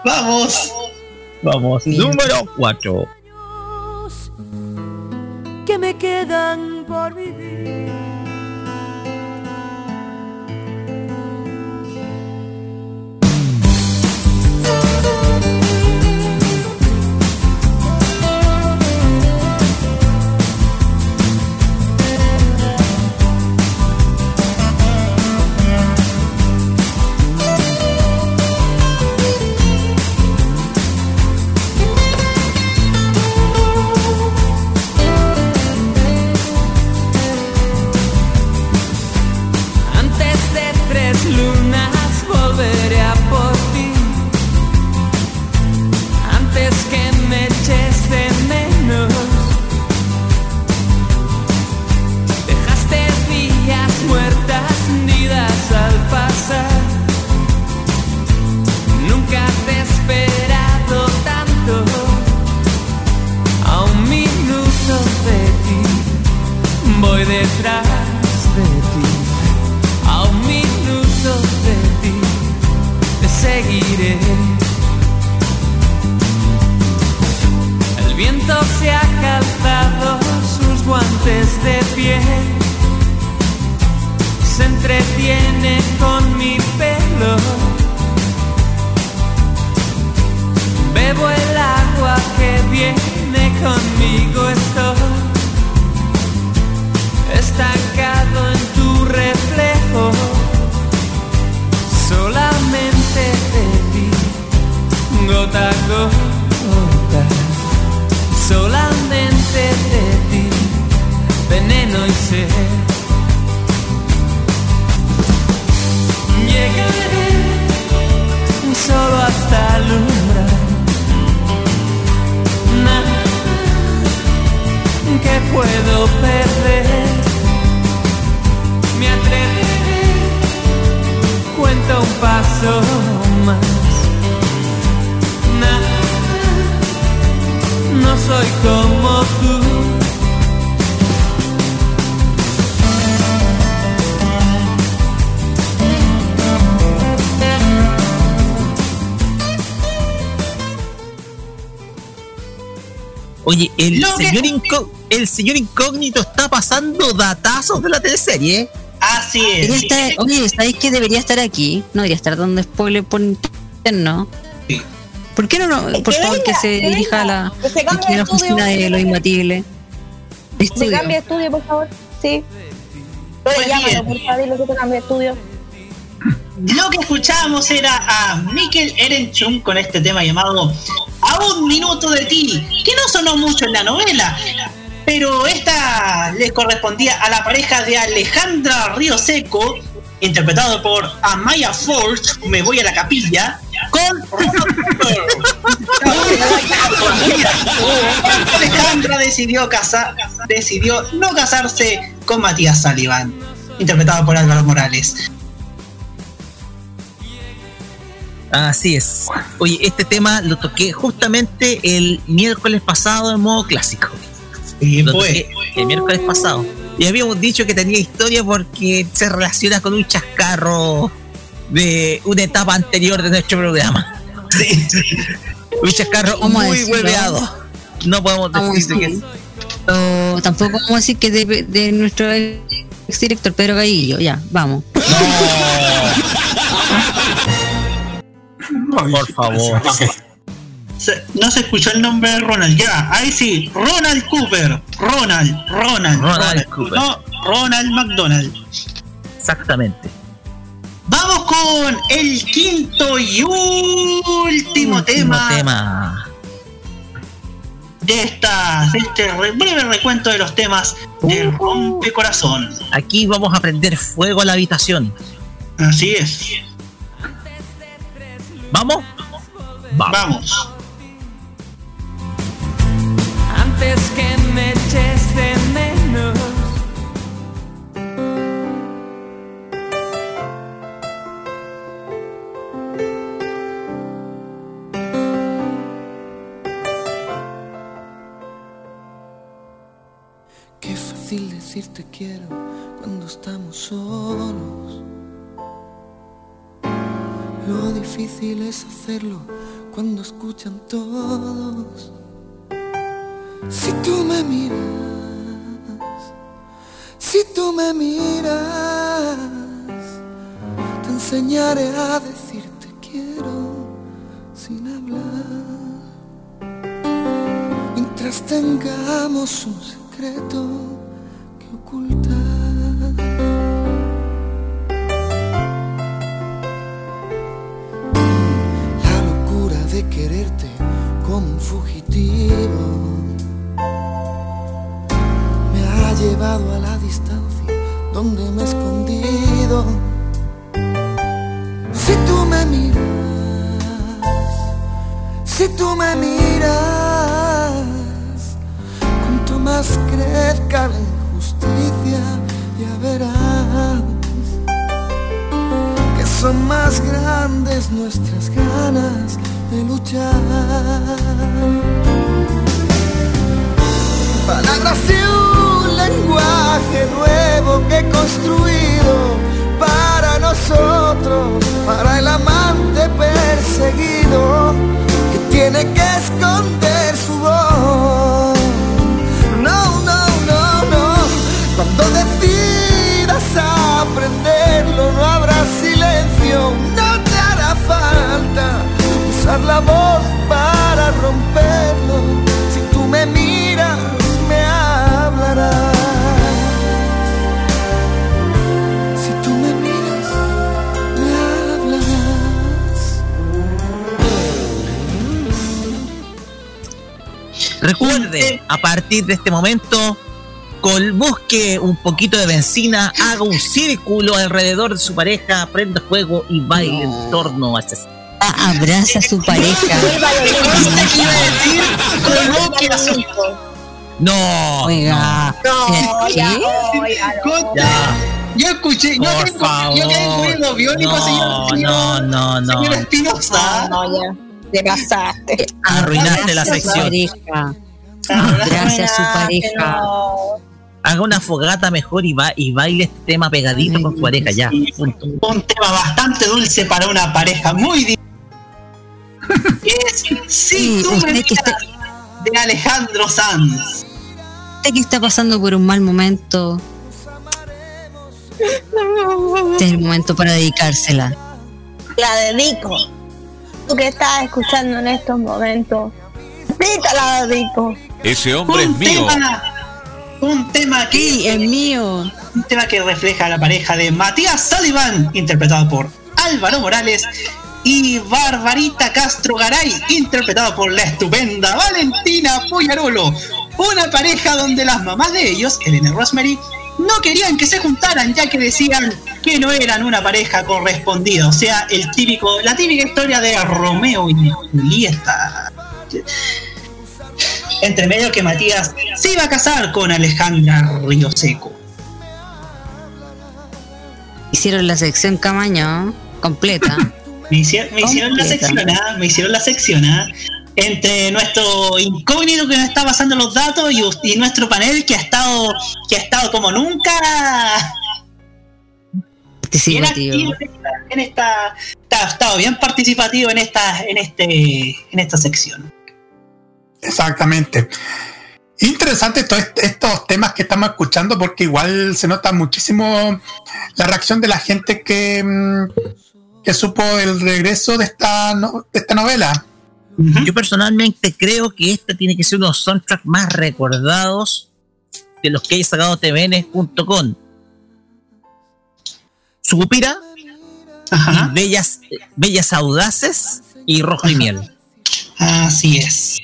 Vamos. Vamos, número 4. que me quedan por vivir. Puedo perder. Me atreveré, cuento un paso más. Nada, no soy como tú. Oye, el Lo que- señor, el señor incógnito está pasando datazos de la teleserie. ¿eh? Así Debería estar- oye, ¿sabéis que debería estar aquí? No debería estar dando spoiler por interno. ¿Por qué no, no por que favor, que se que dirija a la, la oficina de lo imbatible? Se Estudio. cambia de estudio, por favor. Sí. Pues llámalo, por favor, dile que te cambie de estudio. Lo que escuchábamos era a Mikkel Erenchun con este tema llamado A un minuto de ti, que no sonó mucho en la novela, pero esta le correspondía a la pareja de Alejandra Río Seco, interpretado por Amaya Forge, Me voy a la capilla, con. Alejandra decidió, casar, decidió no casarse con Matías Sullivan, interpretado por Álvaro Morales. Así es. Oye, este tema lo toqué justamente el miércoles pasado en modo clásico. El miércoles pasado. Y habíamos dicho que tenía historia porque se relaciona con un chascarro de una etapa anterior de nuestro programa. un chascarro muy hueveado. No podemos decir que. O tampoco vamos a decir que de, de nuestro ex director Pedro Gallillo. Ya, vamos. Por favor. Se- no se escuchó el nombre de Ronald. Ya, ahí sí. Ronald Cooper. Ronald. Ronald. Ronald Cooper. No, Ronald McDonald. Exactamente. Vamos con el quinto y último tema, tema. de esta, de este re- breve recuento de los temas de Rompe Corazón. Aquí vamos a prender fuego a la habitación. Así es. ¿Vamos? Vamos. Antes que me eches de menos. Qué fácil decir te quiero cuando estamos solos. Lo difícil es hacerlo cuando escuchan todos. Si tú me miras, si tú me miras, te enseñaré a decirte quiero sin hablar. Mientras tengamos un secreto que ocultar. La locura de quererte como un fugitivo me ha llevado a la distancia donde me he escondido. Si tú me miras, si tú me miras, cuanto más crezca la injusticia, ya verás que son más grandes nuestras ganas de luchar. Palabras y un lenguaje nuevo que he construido para nosotros, para el amante perseguido que tiene que esconder su voz. No, no, no, no. Cuando decidas aprenderlo, no habrá silencio, no te hará falta usar la voz para romperlo. Si tú me miras, Recuerde, a partir de este momento, col busque un poquito de benzina, haga un círculo alrededor de su pareja, prenda fuego y baile en torno a ese. Abraza a su pareja. No. Oiga. No, ¿Qué? oiga, no. Ya. Yo escuché, yo Por tengo, favor. yo tengo oído biónico, No, señor, señor, no, no, no. señor Espinosa. No, no, ya. Te pasaste. Arruinaste la Abraza a su sección. pareja. Abraza a su pareja. Haga una fogata mejor y, va, y baile este tema pegadito con su pareja, ya. Punto. Un tema bastante dulce para una pareja muy di- es Si Sí, tú me usted que está- miras de Alejandro Sanz. Usted que está pasando por un mal momento, este es el momento para dedicársela. La dedico. Tú que estás escuchando en estos momentos. Sí, te la dedico. Ese hombre es mío. tema, un tema que Sí, es mío. un tema que refleja la pareja de Matías Sullivan, interpretado por Álvaro Morales, y Barbarita Castro Garay, interpretado por la estupenda Valentina Poyarolo. Una pareja donde las mamás de ellos, Elena y Rosemary, no querían que se juntaran ya que decían que no eran una pareja correspondida. O sea, el típico, la típica historia de Romeo y Julieta. Entre medio que Matías se iba a casar con Alejandra Río Seco. Hicieron la sección Camaño completa. Me hicieron, me hicieron la sección, ¿ah? me hicieron la sección, ¿ah? Entre nuestro incógnito que nos está pasando los datos y, y nuestro panel que ha estado, que ha estado como nunca bien activo en esta, está- ha estado bien participativo en esta, en este, en esta sección. Exactamente. Interesante todos est- estos temas que estamos escuchando porque igual se nota muchísimo la reacción de la gente que, mm, que supo el regreso de esta, no- de esta novela. Yo personalmente creo que este tiene que ser uno de los soundtracks más recordados de los que haya sacado tvn.com. Sucupira, y bellas, bellas audaces y rojo y miel. Así es.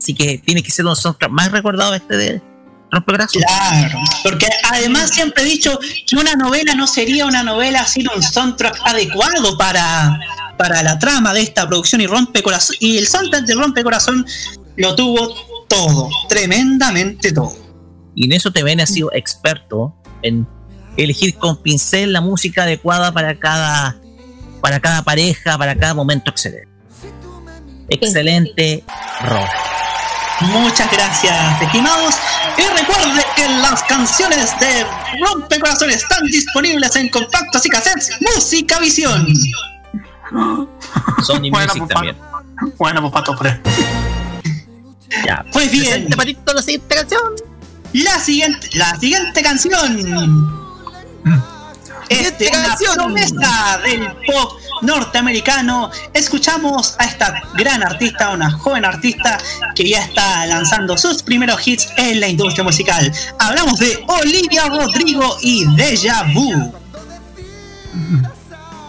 Así que tiene que ser uno de los soundtracks más recordados este de Rompebrazos. Claro, porque además siempre he dicho que una novela no sería una novela sin un soundtrack adecuado para, para la trama de esta producción y rompe corazón. Y el soundtrack de Rompe Corazón lo tuvo todo, tremendamente todo. Y en eso TVN ha sido experto en elegir con pincel la música adecuada para cada, para cada pareja, para cada momento excelente. Excelente rock. Muchas gracias, estimados. Y recuerde que las canciones de Rompe Corazón están disponibles en compactos y cassettes Música Visión. Sony Bueno, Music pues, también. Bueno, pues pato, por Ya. Pues bien. la siguiente canción. La siguiente, la siguiente canción. Es de una promesa del pop norteamericano. Escuchamos a esta gran artista, una joven artista que ya está lanzando sus primeros hits en la industria musical. Hablamos de Olivia Rodrigo y Deja Vu.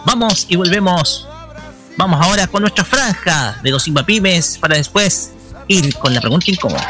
Vamos y volvemos. Vamos ahora con nuestra franja de los Pymes para después ir con la pregunta incómoda.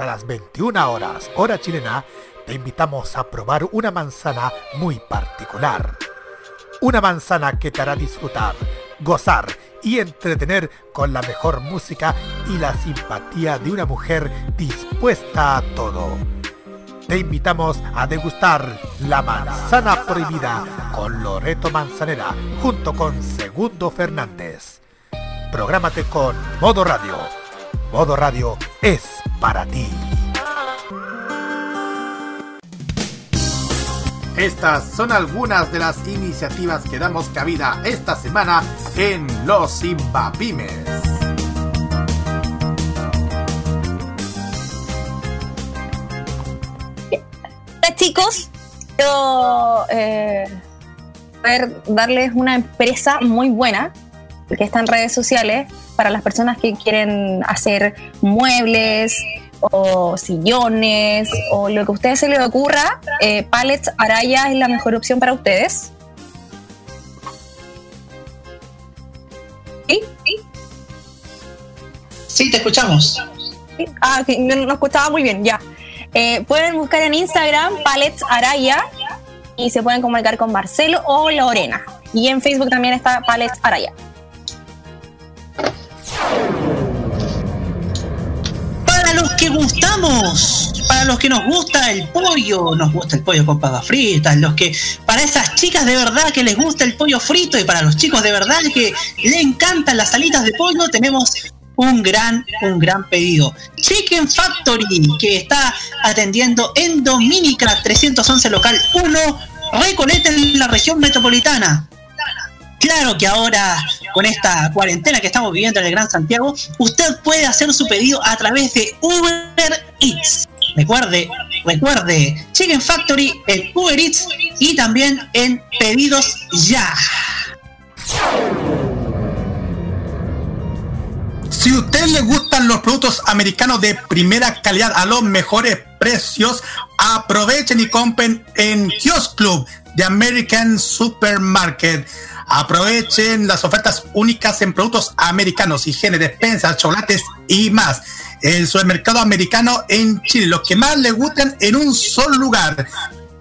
A las 21 horas, hora chilena, te invitamos a probar una manzana muy particular. Una manzana que te hará disfrutar, gozar y entretener con la mejor música y la simpatía de una mujer dispuesta a todo. Te invitamos a degustar la manzana prohibida con Loreto Manzanera junto con Segundo Fernández. Prográmate con Modo Radio. Modo Radio es Estas son algunas de las iniciativas que damos cabida esta semana en Los Simbapimes. Hola chicos, quiero eh, poder darles una empresa muy buena que está en redes sociales para las personas que quieren hacer muebles o sillones o lo que a ustedes se les ocurra. Eh, Pallets Araya es la mejor opción para ustedes. ¿Sí? ¿Sí? Sí, te escuchamos. Sí. Ah, no, no escuchaba muy bien, ya. Eh, pueden buscar en Instagram Pallets Araya y se pueden comunicar con Marcelo o Lorena. Y en Facebook también está Pallets Araya. Que gustamos, para los que nos gusta el pollo, nos gusta el pollo con papas fritas, los que, para esas chicas de verdad que les gusta el pollo frito y para los chicos de verdad que le encantan las alitas de pollo, tenemos un gran, un gran pedido. Chicken Factory, que está atendiendo en Dominica 311 local 1, Recoleta en la región metropolitana. Claro que ahora, con esta cuarentena que estamos viviendo en el Gran Santiago, usted puede hacer su pedido a través de Uber Eats. Recuerde, recuerde, Chicken Factory en Uber Eats y también en Pedidos Ya. Si a usted le gustan los productos americanos de primera calidad a los mejores precios, aprovechen y compren en Kiosk Club de American Supermarket. Aprovechen las ofertas únicas en productos americanos, higiene, despensas, chocolates y más. El supermercado americano en Chile, los que más le gustan en un solo lugar.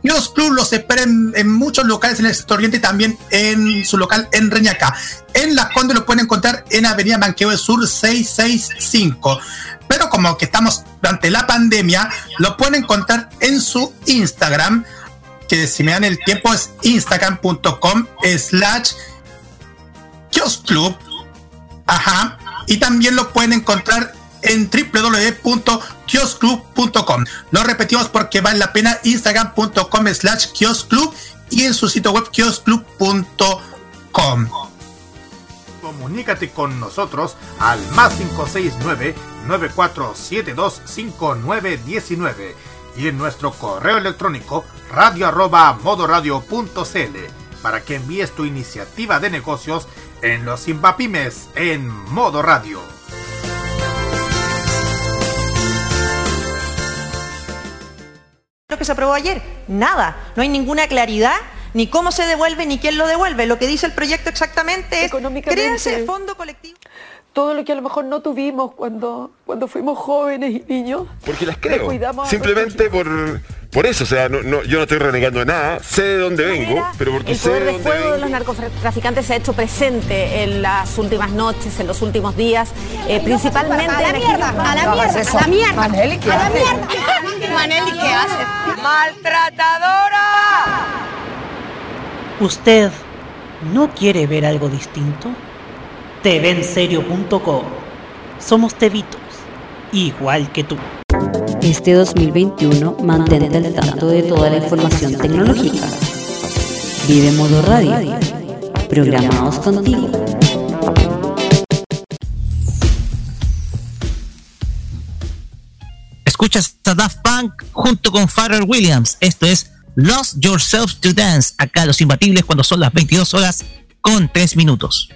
Kiosk Club los espera en, en muchos locales en el sector oriente y también en su local en Reñaca. En Las Condes lo pueden encontrar en Avenida Manqueo del Sur 665. Pero como que estamos durante la pandemia, lo pueden encontrar en su Instagram, que si me dan el tiempo es instagram.com slash club. Ajá. Y también lo pueden encontrar en www.kiosclub.com. Lo repetimos porque vale la pena instagram.com slash kiosclub y en su sitio web kiosclub.com. Comunícate con nosotros al más 569-9472-5919 y en nuestro correo electrónico radio arroba modoradio.cl para que envíes tu iniciativa de negocios en los Zimbapymes en modo radio. lo que se aprobó ayer? Nada. No hay ninguna claridad ni cómo se devuelve ni quién lo devuelve. Lo que dice el proyecto exactamente es créanse fondo colectivo. Todo lo que a lo mejor no tuvimos cuando, cuando fuimos jóvenes y niños. Porque las creo. Simplemente por, por eso. O sea, no, no- yo no estoy renegando de nada. Sé de dónde vengo, pero porque El sé poder de de dónde fuego de vengo. los narcotraficantes se ha hecho presente en las últimas noches, en los últimos días, eh, principalmente A la mierda, a la mierda, a la mierda. Maneli, ¿qué A la haces? mierda. Maneli, ¿qué haces? ¡Maltratadora! ¿Usted no quiere ver algo distinto? TVenserio.com Somos tevitos, igual que tú. Este 2021 mantente al tanto de toda la información tecnológica. Vive Modo Radio. Programados contigo. Escuchas a Daft Punk junto con Pharrell Williams. Esto es Lost Yourself to Dance. Acá los imbatibles cuando son las 22 horas con 3 minutos.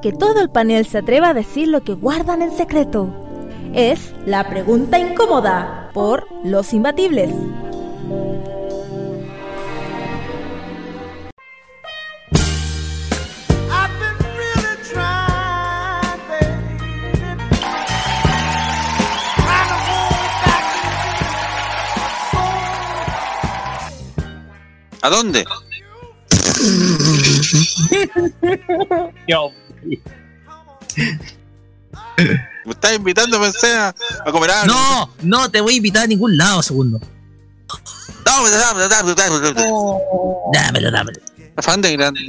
que todo el panel se atreva a decir lo que guardan en secreto. Es La Pregunta Incómoda por Los Imbatibles. ¿A dónde? Yo, ¿Me estás invitando, pensé, a, a comer algo? No, no te voy a invitar a ningún lado, segundo. Dámelo, dámelo, dámelo, dámelo. Dámelo, dámelo. Afán de grande.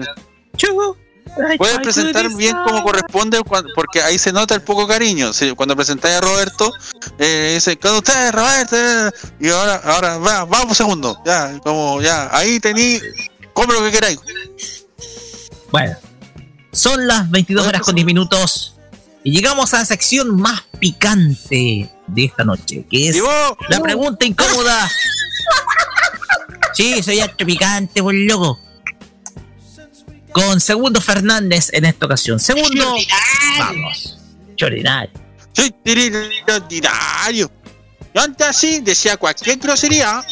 Puedes presentar bien como corresponde cuando- porque ahí se nota el poco cariño. Sí, cuando presentáis a Roberto, eh, dice, con ustedes, Roberto. eh", Y ahora, ahora, va, vamos segundo. Ya, como ya, ahí tení, come lo que queráis. Bueno, son las 22 horas con 10 minutos y llegamos a la sección más picante de esta noche, que es la pregunta incómoda. Sí, soy harto picante, por loco. Con Segundo Fernández en esta ocasión. Segundo, vamos. Chorinario. Soy ordinario. Yo antes así decía cualquier grosería.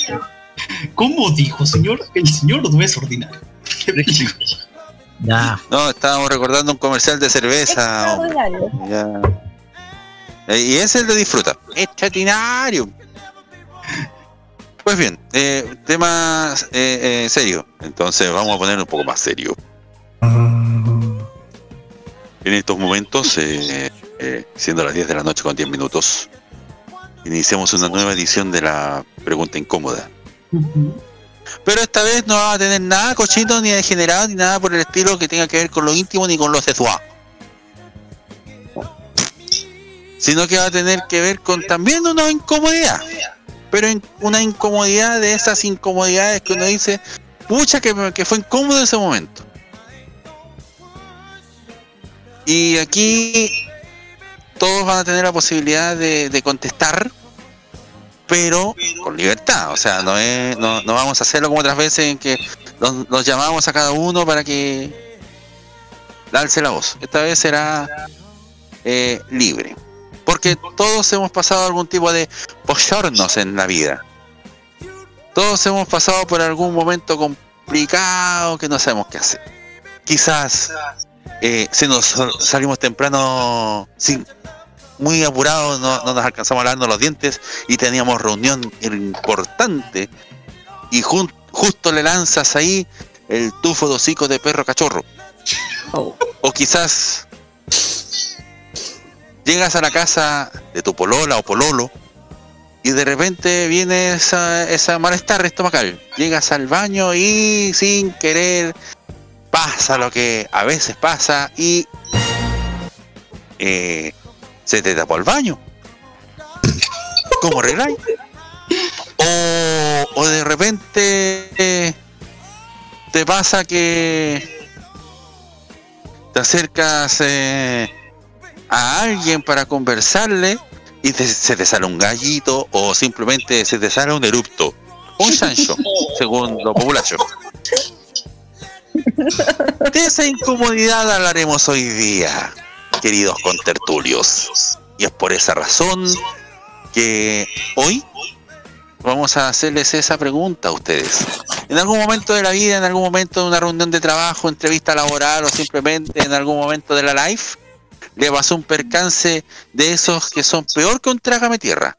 ¿Cómo dijo, señor? El señor no es ordinario. Ya. No, estábamos recordando un comercial de cerveza. Ya. Eh, Y ese es el de disfruta. Extraordinario. Pues bien, eh, tema eh, eh, serio. Entonces vamos a poner un poco más serio. En estos momentos, eh, eh, siendo las 10 de la noche con 10 minutos, iniciamos una nueva edición de la pregunta incómoda. Pero esta vez no va a tener nada cochino, ni degenerado, ni nada por el estilo que tenga que ver con lo íntimo ni con lo sexual. Sino que va a tener que ver con también una incomodidad. Pero en una incomodidad de esas incomodidades que uno dice, pucha, que, que fue incómodo ese momento. Y aquí todos van a tener la posibilidad de contestar, pero con libertad. O sea, no, es, no, no vamos a hacerlo como otras veces en que los llamamos a cada uno para que alce la voz. Esta vez será eh, libre. Porque todos hemos pasado algún tipo de bochornos en la vida. Todos hemos pasado por algún momento complicado que no sabemos qué hacer. Quizás eh, si nos sal- salimos temprano sin muy apurados, no, no nos alcanzamos a lavarnos los dientes y teníamos reunión importante y jun- justo le lanzas ahí el tufo de hocico de perro cachorro. O quizás llegas a la casa de tu polola o pololo y de repente viene esa, esa malestar estomacal. Llegas al baño y sin querer pasa lo que a veces pasa y eh, se te tapó el baño. ¿Cómo arregláis? O, o de repente eh, te pasa que te acercas eh, a alguien para conversarle y te- se te sale un gallito o simplemente se te sale un erupto. Un chancho, según lo populacho. De esa incomodidad hablaremos hoy día, queridos contertulios. Y es por esa razón que hoy vamos a hacerles esa pregunta a ustedes. En algún momento de la vida, en algún momento de una reunión de trabajo, entrevista laboral o simplemente en algún momento de la life, le pasó un percance de esos que son peor que un trágame tierra.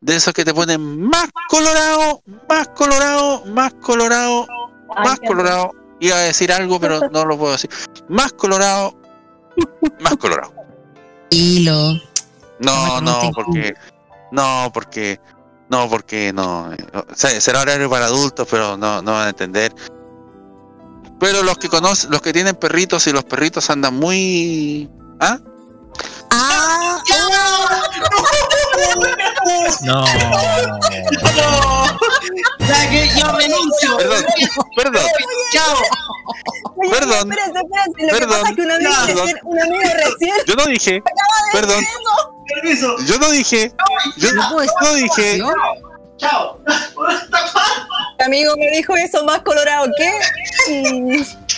De esos que te ponen más colorado, más colorado, más colorado, más colorado. Iba a decir algo, pero no lo puedo decir. Más colorado, más colorado. Hilo. No, no, porque. No, porque. No, porque no. o sea, será horario para adultos, pero no, no van a entender. Pero los que conocen, los que tienen perritos y los perritos andan muy. ¿Ah? No. Ya que yo renuncio. Perdón, perdón. Chao. Perdón. Espérense, espérense. Lo que Perdón. pasa es que un amigo, Perdón. recién, un amigo recién Yo no dije. Perdón. Permiso. Yo no dije. Yo no dije. Chao. Mi amigo me dijo eso más colorado que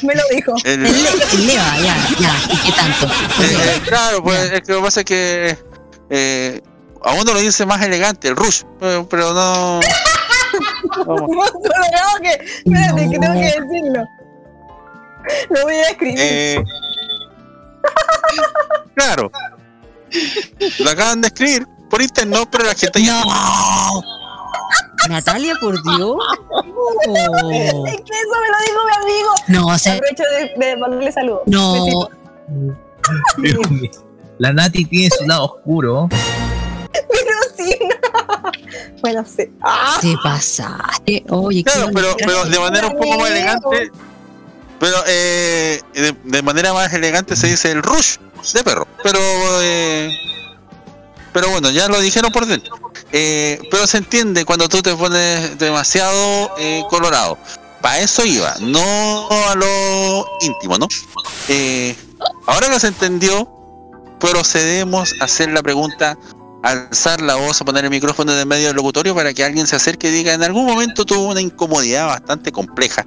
me lo dijo. El- El, el Leva, ya, ya. ¿Y qué tanto? Eh, eh, claro, pues es que lo que pasa es que eh, a uno lo dice más elegante, el rush, pero, pero no. Que. Espérate, que tengo que decirlo. Lo voy a escribir. Eh, claro. Lo acaban de escribir por internet, pero la gente ya. Natalia, por Dios. Oh. Es que eso me lo dijo mi amigo. No, o sea- Aprovecho de, de mandarle saludos. No. La Nati tiene su lado oscuro. Pero sí, no. Bueno, sí. ¡Ah! te pasaste. Oye, qué Claro, pero, pero de manera un poco más elegante. Pero eh, de, de manera más elegante se dice el rush de perro. Pero eh, pero bueno, ya lo dijeron por dentro. Eh, pero se entiende cuando tú te pones demasiado eh, colorado. Para eso iba, no a lo íntimo, ¿no? Eh, ahora que se entendió, procedemos a hacer la pregunta, alzar la voz, a poner el micrófono en el medio del locutorio para que alguien se acerque y diga, en algún momento tuvo una incomodidad bastante compleja.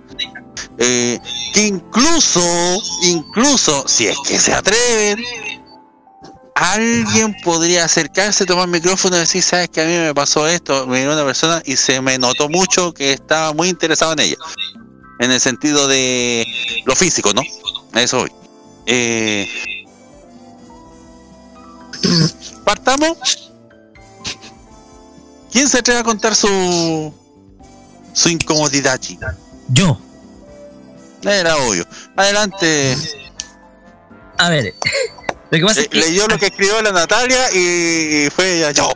eh, que incluso, incluso, si es que se atreven, alguien podría acercarse, tomar el micrófono y decir, sabes que a mí me pasó esto, me vino una persona y se me notó mucho que estaba muy interesado en ella. En el sentido de lo físico, ¿no? Eso voy. Eh, partamos. ¿Quién se atreve a contar su su incomodidad, chica? Yo. Era obvio. Adelante. A ver. Lo que pasa Eh, es que. leyó lo que escribió la Natalia y fue ella. Yo.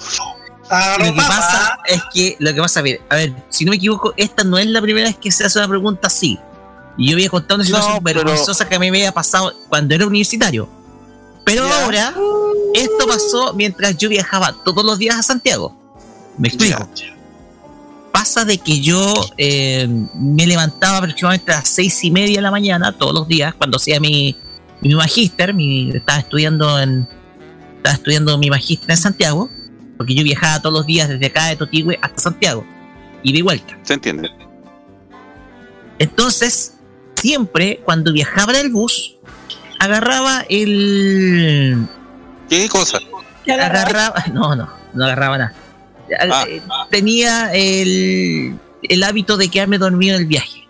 Lo que pasa es que, lo que pasa, a ver, a ver, si no me equivoco, esta no es la primera vez que se hace una pregunta así. Y yo había contado una situación No, pero- vergonzosa que a mí me había pasado cuando era universitario. Pero ahora, esto pasó mientras yo viajaba todos los días a Santiago. Me explico. Pasa de que yo eh, me levantaba aproximadamente a las seis y media de la mañana todos los días cuando hacía mi, mi magíster, mi, estaba estudiando en estaba estudiando mi magíster en Santiago, porque yo viajaba todos los días desde acá de Totigüe hasta Santiago, y de vuelta. Se entiende. Entonces, siempre cuando viajaba en el bus, agarraba el. ¿Qué cosa? Agarraba. No, no, no agarraba nada. Ah. Eh, Tenía el, el hábito de quedarme dormido en el viaje.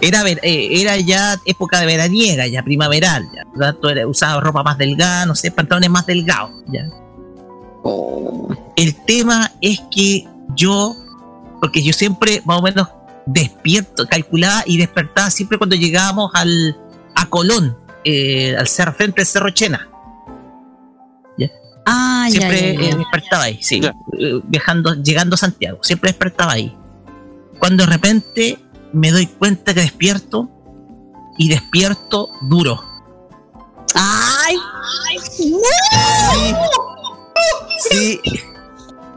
Era, ver- eh, era ya época de veraniega, ya primaveral. Ya, era- usaba ropa más delgada, no sé, pantalones más delgados. Ya. El tema es que yo, porque yo siempre más o menos despierto, calculaba y despertaba siempre cuando llegábamos al, a Colón, eh, al cerro, frente al Cerro Chena. Ah, siempre ya, ya. eh, despertaba ahí, sí, eh, viajando, llegando a Santiago, siempre despertaba ahí. Cuando de repente me doy cuenta que despierto y despierto duro. ¡Ay! Sí,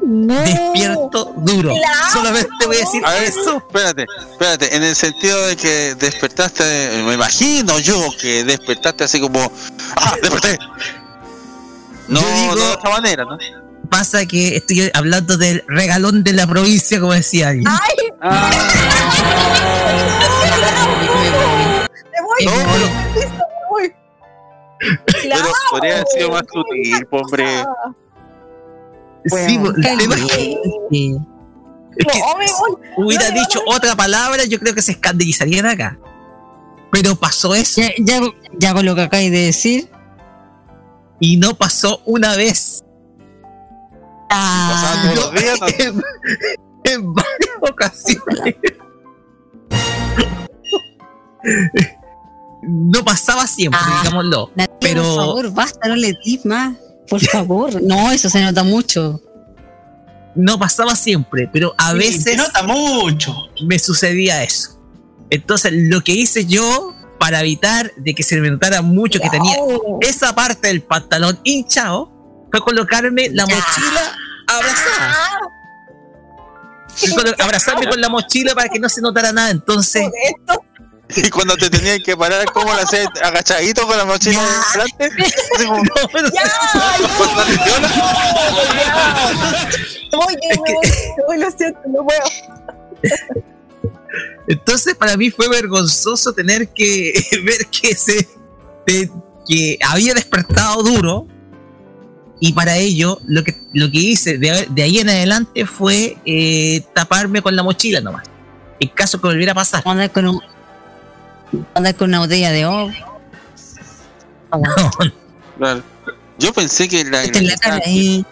No. despierto duro. Claro. Solamente voy a decir A ver, eso. espérate, espérate, en el sentido de que despertaste, me imagino yo que despertaste así como, ¡ah, desperté! No, Yo digo- no de otra manera, ¿no? Pasa que estoy hablando del regalón de la provincia, como decía alguien. ¡Ay! ¡Me voy! No, pero, ¡Listo, me voy! pero podría haber sido más sutil, hombre. Sí, el tema es que, es que No, me voy. hubiera No, dicho otra palabra, yo creo que se escandalizarían acá. Pero pasó eso. Ya, ya, ya con lo que acabáis de decir. Y no pasó una vez. Pasaba todos los días, ¿no? en, en varias ocasiones. no pasaba siempre, Ah, digámoslo. Pero por favor, basta, no le dis más. Por favor. No, eso se nota mucho. no pasaba siempre, pero a Sí, veces se nota mucho. me sucedía eso. Entonces, lo que hice yo para evitar de que se me notara mucho que tenía esa parte del pantalón hinchado fue colocarme la mochila abrazada. Colo- abrazarme con la mochila para que no se notara nada. Entonces, Y cuando te tenían que parar, ¿cómo lo hacías? ¿Agachadito con la mochila delante? Voy, yo me voy, me voy, lo siento, no puedo. Entonces para mí fue vergonzoso tener que ver que se de- que había despertado duro y para ello lo que lo que hice de, de ahí en adelante fue eh, taparme con la mochila nomás. En caso que volviera a pasar. Andar con, un, andar con una botella de oro. Claro. Yo pensé que la, la cara la- ahí.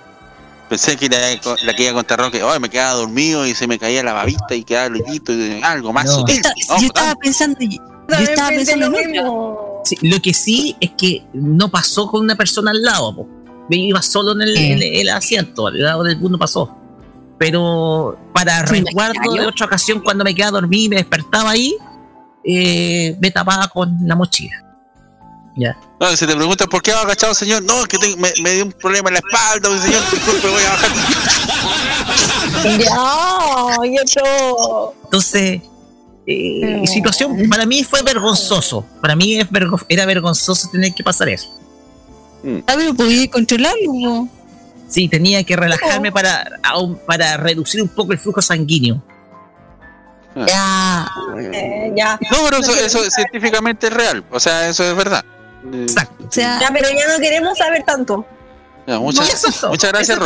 Pensé que la, la que iba a contar Roque, oh, me quedaba dormido y se me caía la babita y quedaba loquito, y algo más No. sutil. Yo estaba pensando, yo estaba pensando lo mismo. Sí, lo que sí es que no pasó con una persona al lado, po. Me iba solo en el, Eh. en el asiento, al lado del no pasó. Pero para Sí, extraño. de otra ocasión, cuando me quedaba dormido y me despertaba ahí, eh, me tapaba con la mochila. Ya. No, si te preguntan por qué va agachado, señor, no, es que tengo- me, me dio un problema en la espalda, señor, disculpe, voy a bajar. Ya, y eso. Entonces, eh, situación para mí fue vergonzoso. Para mí es vergo- era vergonzoso tener que pasar eso. Ah, pero podía controlarlo. Sí, tenía que relajarme para, aún- para reducir un poco el flujo sanguíneo. Ya. Eh, ya. No, pero eso, eso científicamente es real, o sea, eso es verdad. Exacto. O sea, Ya, pero ya no queremos saber tanto. ya, muchas, es gracias, es todo. Muchas gracias.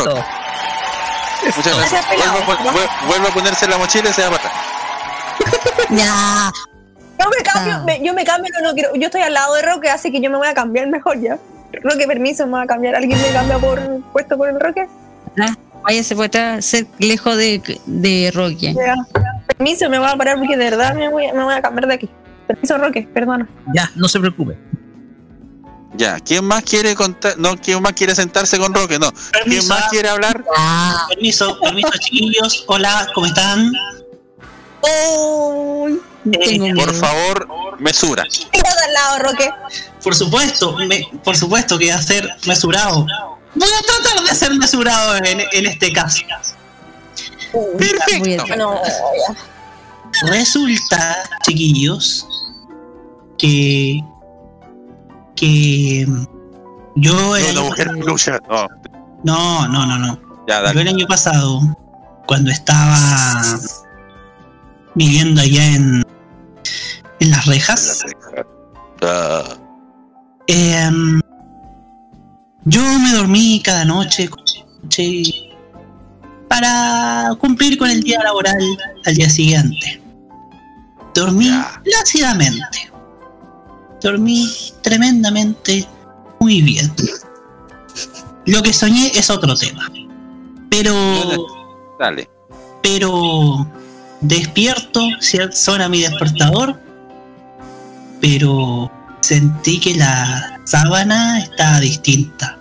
Vuelvo, a ponerse la mochila y se va para atrás. ya. Yo me cambio, Ah. me- yo me cambio, no, no quiero. Yo estoy al lado de Roque, así que yo me voy a cambiar mejor ya. Roque, permiso, me voy a cambiar. ¿Alguien me cambia por puesto por el Roque? Ah, Váyase por atrás, ser lejos de, de Roque. Ya. Permiso, me voy a parar porque de verdad me voy, a- me voy a cambiar de aquí. Permiso, Roque, perdona. Ya, no se preocupe. Ya, ¿quién más quiere contar? No, ¿quién más quiere sentarse con Roque? No. ¿Quién más quiere hablar? Ah, Permiso, permiso, chiquillos. Hola, ¿cómo están? Miedo. Por favor, mesura. tírate al lado, Roque. Por supuesto, me- por supuesto que voy a ser mesurado. Voy a tratar de ser mesurado en, en este caso. Muy bien. No. Resulta, chiquillos, que que yo No, el mujer pasado- no, No, no, Yo el año pasado, cuando estaba viviendo allá en en las rejas, Ah, Em, yo me dormí cada noche, noche para cumplir con el día laboral al día siguiente. Dormí plácidamente. Dormí tremendamente muy bien. Lo que soñé es otro tema. Pero, dale. pero despierto, si suena mi despertador, pero sentí que la sábana estaba distinta.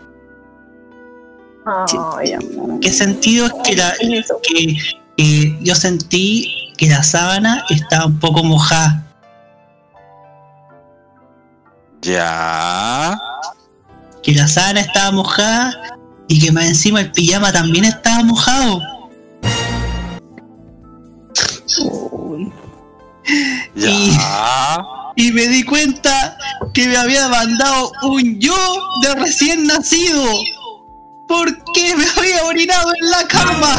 Oh, ya. ¿Qué sentido es que, la, que, que yo sentí que la sábana estaba un poco mojada? Ya. Que la sábana estaba mojada y que más encima el pijama también estaba mojado. Ya. Y me di cuenta que me había mandado un yo de recién nacido. Porque me había orinado en la cama.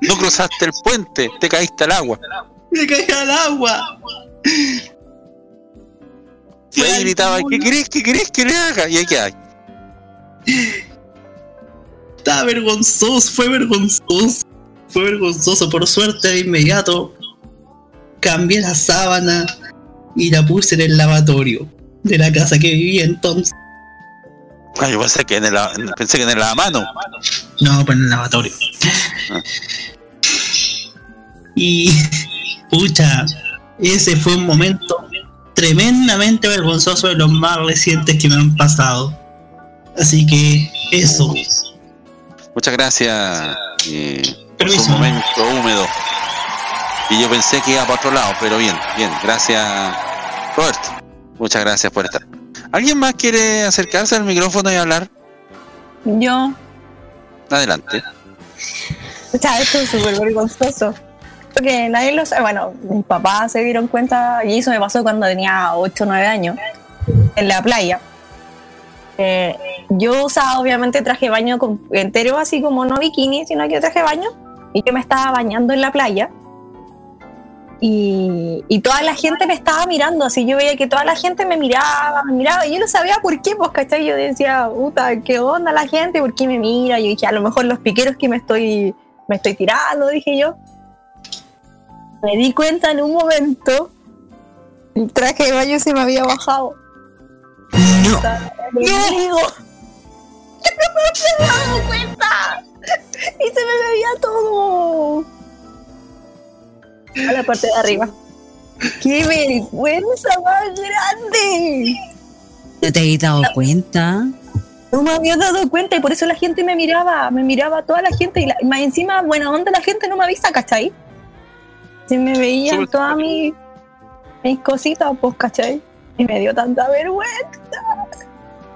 No cruzaste el puente, te caíste al agua. Me caí al agua. Y ahí gritaba, ¿qué querés? ¿Qué querés que le haga? Y ahí que hay. Estaba vergonzoso, fue vergonzoso. Fue vergonzoso. Por suerte, de inmediato cambié la sábana y la puse en el lavatorio de la casa que vivía entonces. Ah, yo pensé que en el, pensé que en el lavamano. No, pues en el lavatorio. Y, pucha, ese fue un momento tremendamente vergonzoso de los más recientes que me han pasado. Así que, eso. Muchas gracias eh, por Permiso. su momento húmedo. Y yo pensé que iba para otro lado, pero bien, bien. Gracias, Roberto. Muchas gracias por estar. ¿Alguien más quiere acercarse al micrófono y hablar? Yo. Adelante. O sea, esto es súper vergonzoso. Porque nadie lo sabe. Bueno, mis papás se dieron cuenta, y eso me pasó cuando tenía 8 o 9 años, en la playa. Eh, yo usaba obviamente traje baño entero, así como no bikini, sino que traje baño. Y yo me estaba bañando en la playa. Y, y toda la gente me estaba mirando, así yo veía que toda la gente me miraba, me miraba, y yo no sabía por qué, pues, ¿cachai? Yo decía, puta, ¿qué onda la gente? ¿Por qué me mira? Yo dije, a lo mejor los piqueros que me estoy, me estoy tirando, dije yo. Me di cuenta en un momento, el traje de baño se me había bajado. No. Digo, no me había dado cuenta. Y se me veía todo. A la parte de arriba. ¡Qué vergüenza más grande! ¿No te habías dado cuenta? No me había dado cuenta y por eso la gente me miraba, me miraba toda la gente y, la- y más encima, buena onda, la gente no me avisa, ¿cachai? Se me veían todas mis, mis cositas, pues, ¿cachai? Y me dio tanta vergüenza.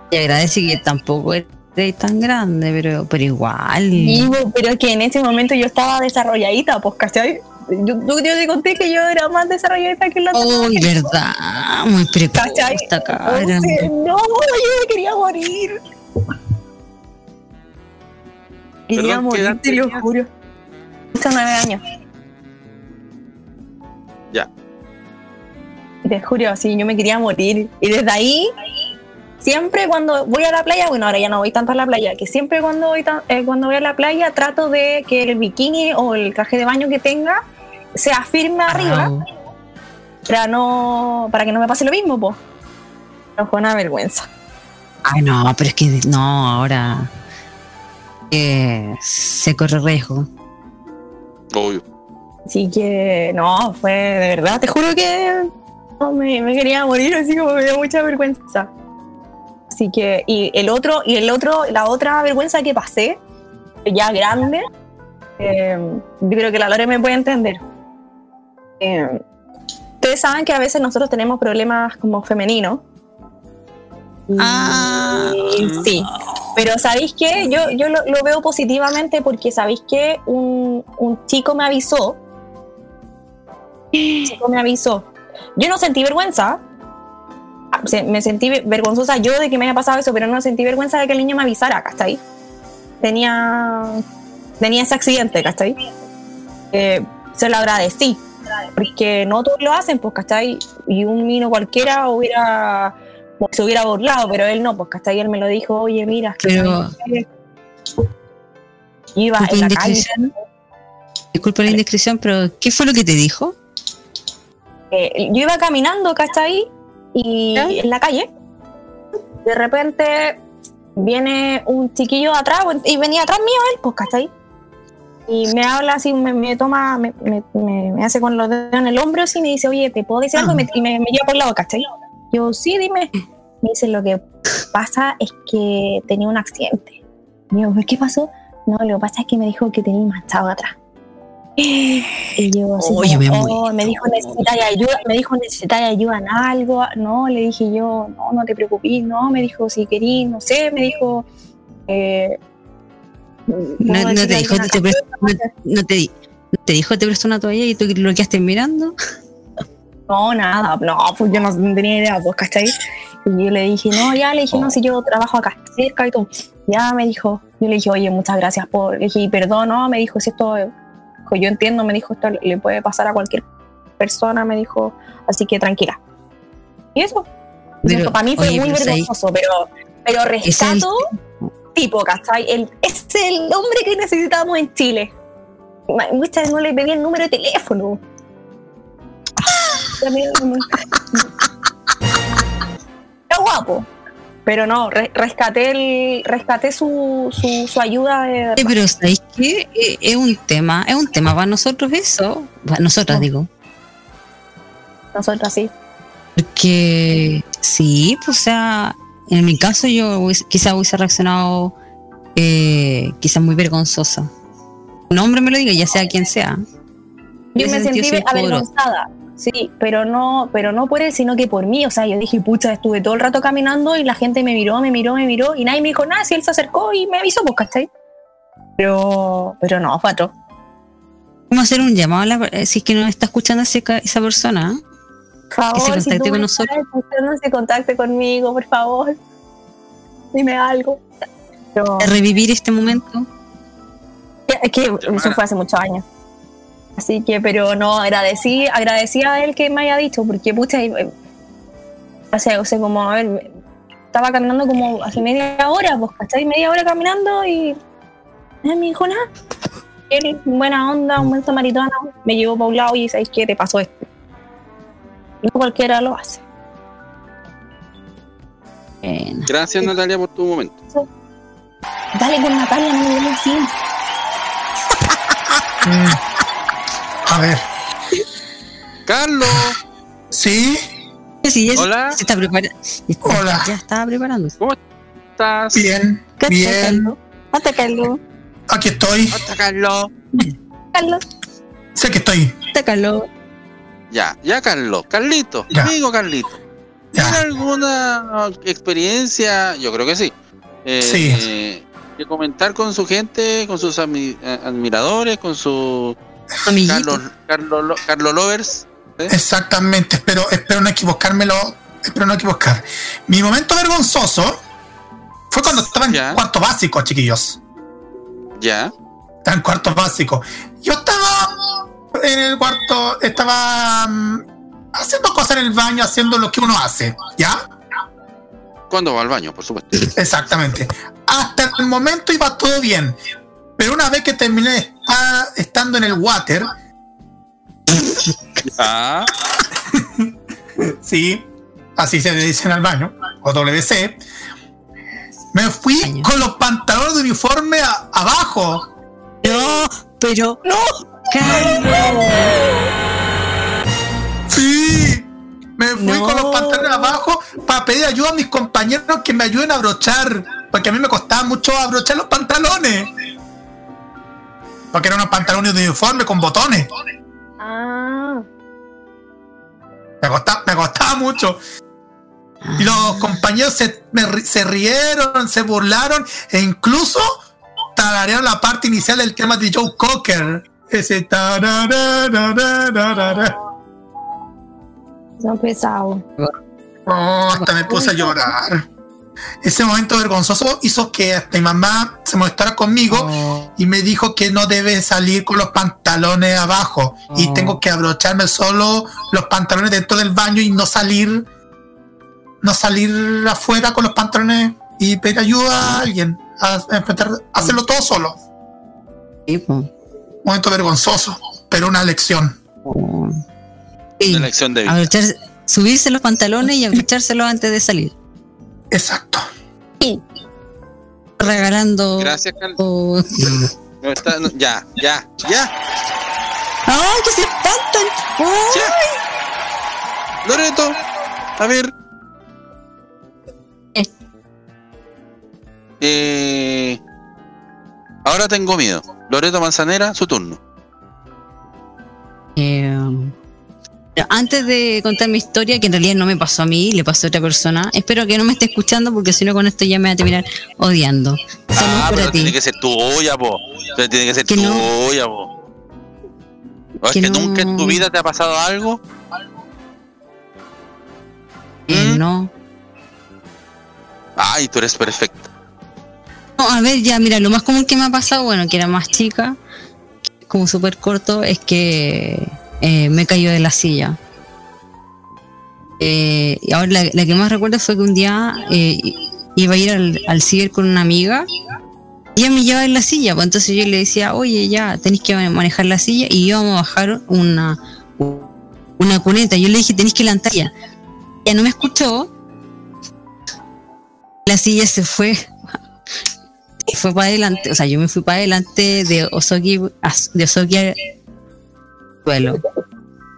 Te agradece que tampoco eres tan grande, pero, pero igual. Digo, pero es que en ese momento yo estaba desarrolladita, pues, ¿cachai? Yo, yo, yo te conté que yo era más desarrolladita que la Uy, verdad, muy precoz esta cara. No, yo me quería morir. Quería Perdón, ¿qué edad morir, te lo juro. Hace nueve años. Ya. Te juro, sí, yo me quería morir. Y desde ahí, siempre cuando voy a la playa, bueno, ahora ya no voy tanto a la playa, que siempre cuando voy, eh, cuando voy a la playa trato de que el bikini o el traje de baño que tenga sea firme arriba para no para que no me pase lo mismo, pues. No fue una vergüenza. Ay, no, pero es que no, ahora eh, se corre riesgo. Obvio. Así que, no, fue de verdad, te juro que no, me, me quería morir, así como me dio mucha vergüenza. Así que, y el otro, y el otro, la otra vergüenza que pasé, ya grande, eh, yo creo que la Lore me puede entender. Eh, ustedes saben que a veces nosotros tenemos problemas como femeninos. Y- sí. Pero ¿sabéis qué? Yo, yo lo, lo veo positivamente porque ¿sabéis qué? Un, un chico me avisó. Chico me avisó. Yo no sentí vergüenza. Ah, Me sentí ve- vergonzosa yo de que me haya pasado eso, pero no sentí vergüenza de que el niño me avisara, ¿cachai? Tenía, tenía ese accidente, ¿cachai? Eh, se lo agradecí. Porque no todos lo hacen, pues, ¿cachai? Y un niño cualquiera hubiera se hubiera burlado, pero él no, pues ¿cachai? Él me lo dijo, oye, mira, que Pero- ¿sabes qué? iba en la calle. Disculpa la indiscreción, pero ¿qué fue lo que te dijo? Yo iba caminando, ¿cachai? Y en la calle, de repente viene un chiquillo atrás, y venía atrás mío él, pues, ¿cachai? Y me habla así, me, me toma, me, me- me- me hace con los dedos en el hombro así, y me dice, oye, ¿te puedo decir algo? Y me, y me- me lleva por el lado, ¿cachai? Yo, sí, dime. Me dice, lo que pasa es que tenía un accidente. Y yo, ¿qué pasó? No, lo que pasa es que me dijo que tenía un manchado atrás. Y yo así Oye, como, "Oh", me dijo necesitáis ayuda, me dijo necesitáis ayuda en algo, no, le dije yo, no, no te preocupes, no, me dijo si querís, no sé, me dijo eh, No, ¿puedo no decirle te dijo, te presto- no, no te, di- no te dijo, te prestó una toalla y tú lo quedaste mirando. No, nada, no, pues yo no tenía idea, pues, ¿cachai? Y yo le dije, no, ya, le dije, no, si yo trabajo acá cerca y todo. Ya me dijo, yo le dije, oye, muchas gracias por, le dije, perdón, no, me dijo, si esto, dijo, yo entiendo, me dijo, esto le puede pasar a cualquier persona, me dijo, así que tranquila. Y eso, Pero, para mí fue oye, muy vergonzoso, pero, pero rescato, tipo, ¿cachai? El, es el hombre que necesitamos en Chile. Muchas veces no le pedí el número de teléfono. Como- Era guapo. Pero no, re- rescaté, el, rescaté su, su, su ayuda de pero ¿sabéis qué? Eh, Es un tema, es un tema para nosotros eso. Para nosotras, digo. nosotros sí. Porque sí, pues, o sea, en mi caso yo hubiese- quizá hubiese reaccionado eh, quizás muy vergonzosa. Un hombre me lo diga, ya sea quien sea. Yo me sentí poderosa. Sí, pero no, pero no por él, sino que por mí. O sea, yo dije, pucha, estuve todo el rato caminando y la gente me miró, me miró, me miró y nadie me dijo nada. Si él se acercó y me avisó, pues, ¿cachai? Pero, pero no, pato. Vamos a hacer un llamado a la, eh, si es que no está escuchando ese ca- esa persona. ¿eh? Por favor, que se si contacte tú con nosotros. escuchando, se contacte conmigo, por favor. Dime algo. Pero, De revivir este momento. es que eso fue hace muchos años. Así que, pero no, agradecí, agradecí a él que me haya dicho, porque pucha, eh, o sea, o sea, como, a ver, estaba caminando como hace media hora, pues, ¿cachai? Media hora caminando y nadie me dijo nada. Él, buena onda, un buen samaritano, me llevó para un lado y ¿sabes qué? Te pasó esto. No cualquiera lo hace. Gracias Natalia por tu momento. Dale con Natalia, no me. A ver. Carlos. ¿Sí? Sí, ya Hola. se está preparando. Hola. Ya estaba preparándose. ¿Cómo estás? Bien, ¿Qué tal, bien. Carlos? Hasta Carlos. Aquí estoy. Hasta Carlos. Carlos. Sé que estoy. Hasta Carlos. Ya, ya Carlos. Carlito, Ya. amigo Carlito. ¿Tiene Ya. alguna experiencia? Yo creo que sí. Eh, Sí. eh, que comentar con su gente, con sus eh, admiradores, con sus. Carlos, Carlos, Lo- Carlos Lovers. ¿eh? Exactamente, espero, espero no equivocármelo, espero no equivocar. Mi momento vergonzoso fue cuando estaba en Ya. cuarto básico, chiquillos. Ya. Estaba en cuarto básico. Yo estaba en el cuarto, estaba mm, haciendo cosas en el baño, haciendo lo que uno hace, ¿ya? Cuando va al baño, por supuesto. Exactamente. Hasta el momento iba todo bien. Pero una vez que terminé estando en el water, Ah, sí, así se le dicen al baño, o WC, me fui con los pantalones de uniforme a- abajo. No, pero. ¡No! Sí, me fui No. con los pantalones abajo para pedir ayuda a mis compañeros que me ayuden a abrochar, porque a mí me costaba mucho abrochar los pantalones. Porque eran unos pantalones de uniforme con botones. Ah. Me costaba, me costaba mucho. Los compañeros se, me se rieron, se burlaron e incluso tararearon la parte inicial del tema de Joe Cocker. Ese tarararararara. Son pesados. Oh, hasta me puse a llorar. Ese momento vergonzoso hizo que hasta mi mamá se molestara conmigo y me dijo que no debe salir con los pantalones abajo y tengo que abrocharme solo los pantalones dentro del baño y no salir no salir afuera con los pantalones y pedir ayuda a alguien a, enfrentar, a hacerlo todo solo. Sí. Momento vergonzoso, pero una lección. Sí. una lección de vida. Abrocharse- subirse los pantalones y abrochárselos antes de salir. Exacto. Regalando. Gracias, Carlos. o- No está- no, ya, ya, ya. ¡Ay, que se espantan! ¡Ay! Loreto, a ver. Eh, ahora tengo miedo. Loreto Manzanera, su turno. Eh, antes de contar mi historia, que en realidad no me pasó a mí, le pasó a otra persona, espero que no me esté escuchando porque si no con esto ya me va a terminar odiando. Saludos Ah, pero tiene que ser tuya, po. Pero tiene que ser Que no. tuya, po. ¿O es Que no. nunca en tu vida te ha pasado algo? Eh, no. Ay, tú eres perfecta. No, a ver, ya, mira, lo más común que me ha pasado, bueno, que era más chica, como súper corto, es que eh, me cayó de la silla. Eh, y ahora la, que más recuerdo fue que un día eh, iba a ir al, al ciber con una amiga y ella me llevaba en la silla, pues entonces yo le decía, oye, ya, tenéis que manejar la silla y íbamos a bajar una, una cuneta. Yo le dije, tenéis que levantar ya. Ella no me escuchó. La silla se fue fue para adelante, o sea, yo me fui para adelante de Osoki, de Osoki suelo.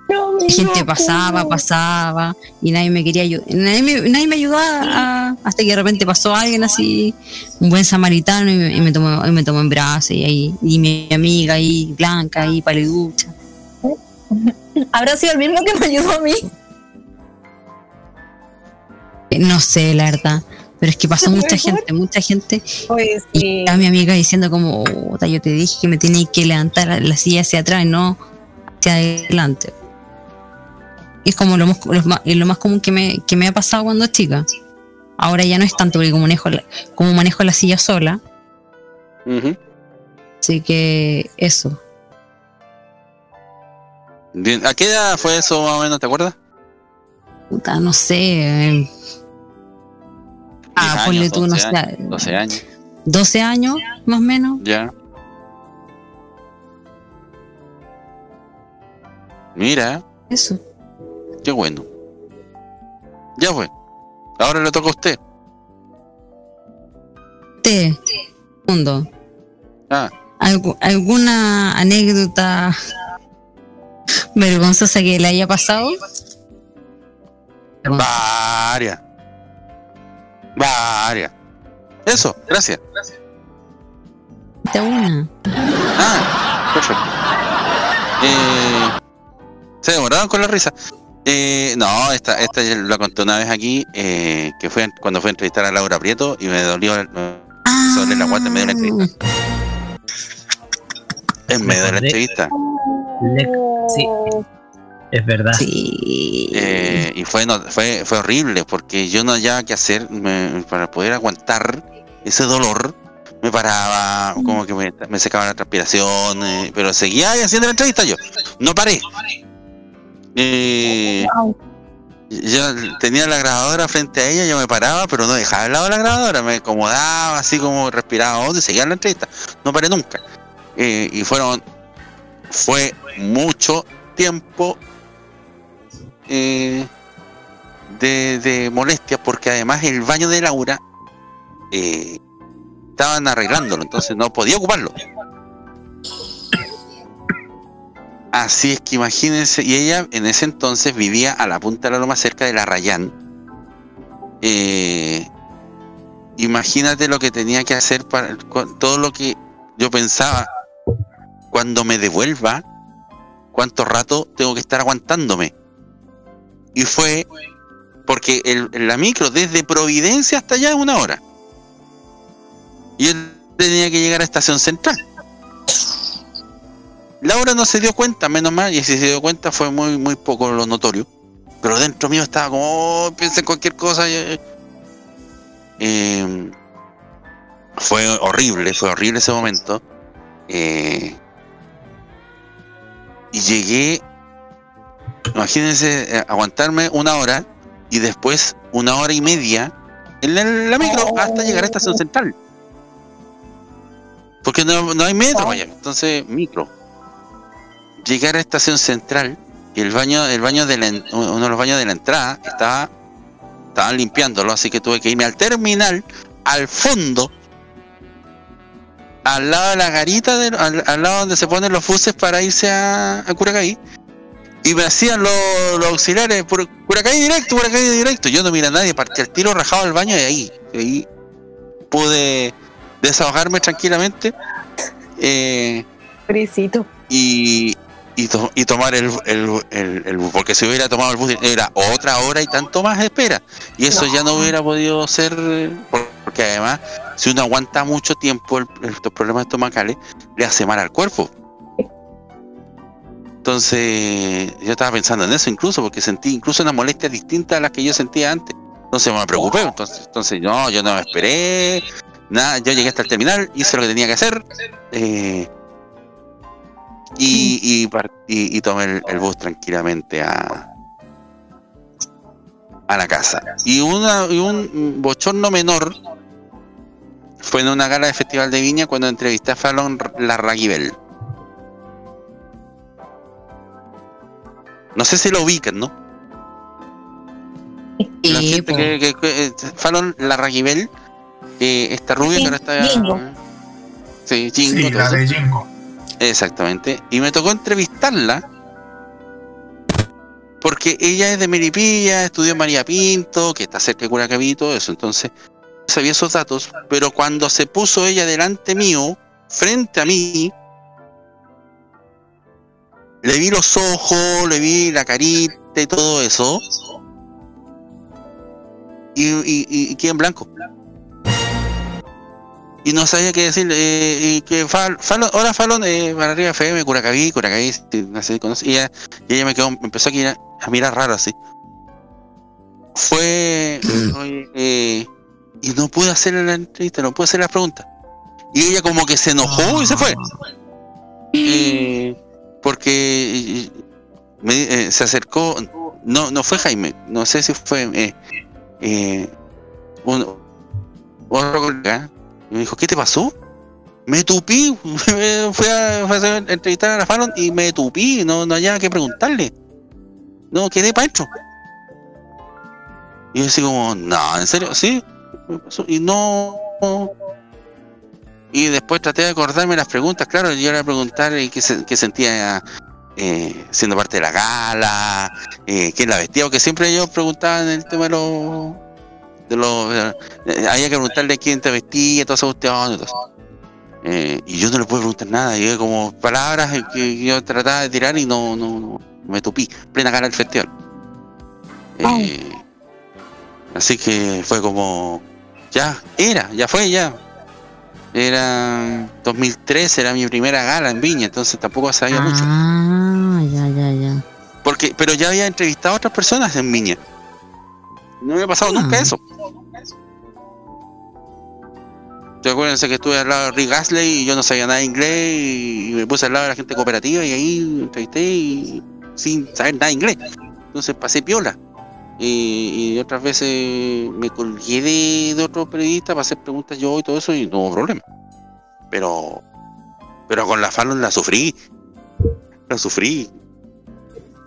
La gente pasaba, pasaba y nadie me quería ayudar, nadie me, nadie me ayudaba a- hasta que de repente pasó alguien así, un buen samaritano y me, y me tomó, y me tomó en brazos y ahí, y mi amiga ahí, blanca ahí, paliducha. ¿Habrá sido el mismo que me ayudó a mí? Eh, No sé, la verdad. Pero es que pasó mucha gente, mucha gente. Pues Y estaba mi amiga diciendo como, "Puta, yo te dije que me tenías que levantar la silla hacia atrás no hacia adelante. Es como lo más, lo lo más común que me, que me ha pasado cuando chica. Ahora ya no es tanto porque como manejo la, como manejo la silla sola. Así que eso. Bien, ¿A qué edad fue eso más o menos, te acuerdas? Puta, no sé. Ah, 10 ponle tú, no 11 sé. años, 12 años. 12 años, más o menos. Ya. Mira, Eso. qué bueno. Ya fue. Ahora le toca a usted. Te. Mundo. Ah, ¿Algu- ¿Alguna anécdota vergonzosa que le haya pasado? varias. Varias. Eso, gracias. De una. Ah, perfecto. Eh, se demoraron con la risa. Eh, no, esta, esta ya la conté una vez aquí, eh, que fue cuando fue a entrevistar a Laura Prieto y me dolió el- me dolió la guata en medio de la entrevista. En medio de la entrevista. Sí. Es verdad. Eh, y fue, no, fue, fue horrible porque yo no hallaba qué hacer me- para poder aguantar ese dolor. Me paraba, como que me, me secaba la transpiración, eh, pero seguía ahí haciendo la entrevista yo. No paré. Eh, yo tenía la grabadora frente a ella, yo me paraba, pero no dejaba de lado la grabadora, me acomodaba así como respiraba hondo y seguía la entrevista. No paré nunca. Eh, y fueron, fue mucho tiempo eh, de, de molestia porque además el baño de Laura eh, estaban arreglándolo, entonces no podía ocuparlo. Así es que imagínense, y ella en ese entonces vivía a la punta de la loma cerca de la Rayán. Eh, imagínate lo que tenía que hacer para todo lo que yo pensaba cuando me devuelva, cuánto rato tengo que estar aguantándome. Y fue porque el, la micro desde Providencia hasta allá es una hora. Y él tenía que llegar a Estación Central. Laura no se dio cuenta, menos mal, y si se dio cuenta fue muy muy poco lo notorio. Pero dentro mío estaba como, oh, pensé en cualquier cosa. y- eh, fue horrible, fue horrible ese momento. Eh, y llegué, imagínense, eh, aguantarme una hora y después una hora y media en la, micro hasta llegar a Estación Central. Porque no, no hay metro allá, entonces micro. Llegar a Estación Central y el baño, el baño de la uno de los baños de la entrada estaba, estaban limpiándolo, así que tuve que irme al terminal, al fondo, al lado de la garita, de- al, al lado donde se ponen los buses para irse a, a Curacaí. Y me hacían los, los auxiliares, por Curacaí directo, Curacaí directo. Yo no mira a nadie, partí el tiro rajado al baño y ahí, ahí pude desahogarme tranquilamente. Eh, Pobrecito. y, y, to- y tomar el, el, el- el bus, porque si hubiera tomado el bus era otra hora y tanto más de espera. Y eso ya no hubiera podido ser, por- porque además, si uno aguanta mucho tiempo estos problemas estomacales, le hace mal al cuerpo. Entonces, yo estaba pensando en eso incluso, porque sentí incluso una molestia distinta a las que yo sentía antes. Entonces me preocupé, entonces, entonces no, yo no me esperé, nada, yo llegué hasta el terminal, hice lo que tenía que hacer, eh, y, y, y- y tomé el, el bus tranquilamente a, a la casa. Y, una, y un bochorno menor fue en una gala de Festival de Viña cuando entrevisté a Fallon Larraguibel. No sé si lo ubican, ¿no? La gente que, que- que- eh, Fallon Larraguibel, eh, esta rubia que ahora está... Jingo. Sí, Jingo, Sí, la de Jingo. Exactamente. Y me tocó entrevistarla porque ella es de Melipilla, estudió en María Pinto, que está cerca de Curacaví y todo eso. Entonces, sabía esos datos, pero cuando se puso ella delante mío, frente a mí, le vi los ojos, le vi la carita y todo eso. Y, y, en blanco. Y no sabía qué decir. eh, y que Fal, Fallon, hola Fallon, eh, para arriba FM, Curacaví, Curacaví, si no sé si conoce. Y ella, y ella me quedó, me empezó a mirar, a mirar raro así. Fue. oye, eh, y no pude hacerle la entrevista, no pude hacer las preguntas. Y ella como que se enojó y se fue. Eh, porque me- eh, se acercó, no, no fue Jaime, no sé si fue eh, eh, un, otro colega, y me dijo, ¿qué te pasó? Me tupí, fui a, entrevistar a la Fallon y me tupí, no, no había que preguntarle. No, quedé para adentro. Y yo así como, no, en serio, sí. Y no. y después traté de acordarme las preguntas. Claro, yo le iba a preguntar eh, qué, se- qué sentía eh, siendo parte de la gala, eh, quién la vestía, porque siempre yo preguntaba en el tema de los. De los eh, había que preguntarle quién te vestía, toda esa cuestión y todo eso. Eh, y yo no le puedo preguntar nada, y como palabras que yo trataba de tirar y no, no, no me tupí, plena cara del festival. Eh, así que fue como, ya, era, ya fue, ya. Era 2013, era mi primera gala en Viña, entonces tampoco sabía mucho. Ah, ya, ya, ya. Porque, pero ya había entrevistado a otras personas en Viña. No me había pasado nunca eso. Yo acuérdense que estuve al lado de Rick Astley y yo no sabía nada de inglés y me puse al lado de la gente cooperativa y ahí entrevisté y sin saber nada de inglés. Entonces pasé piola. Y, y otras veces me colgué de, de otro periodista para hacer preguntas yo y todo eso y no hubo problema. Pero pero con la Fallon la sufrí. La sufrí.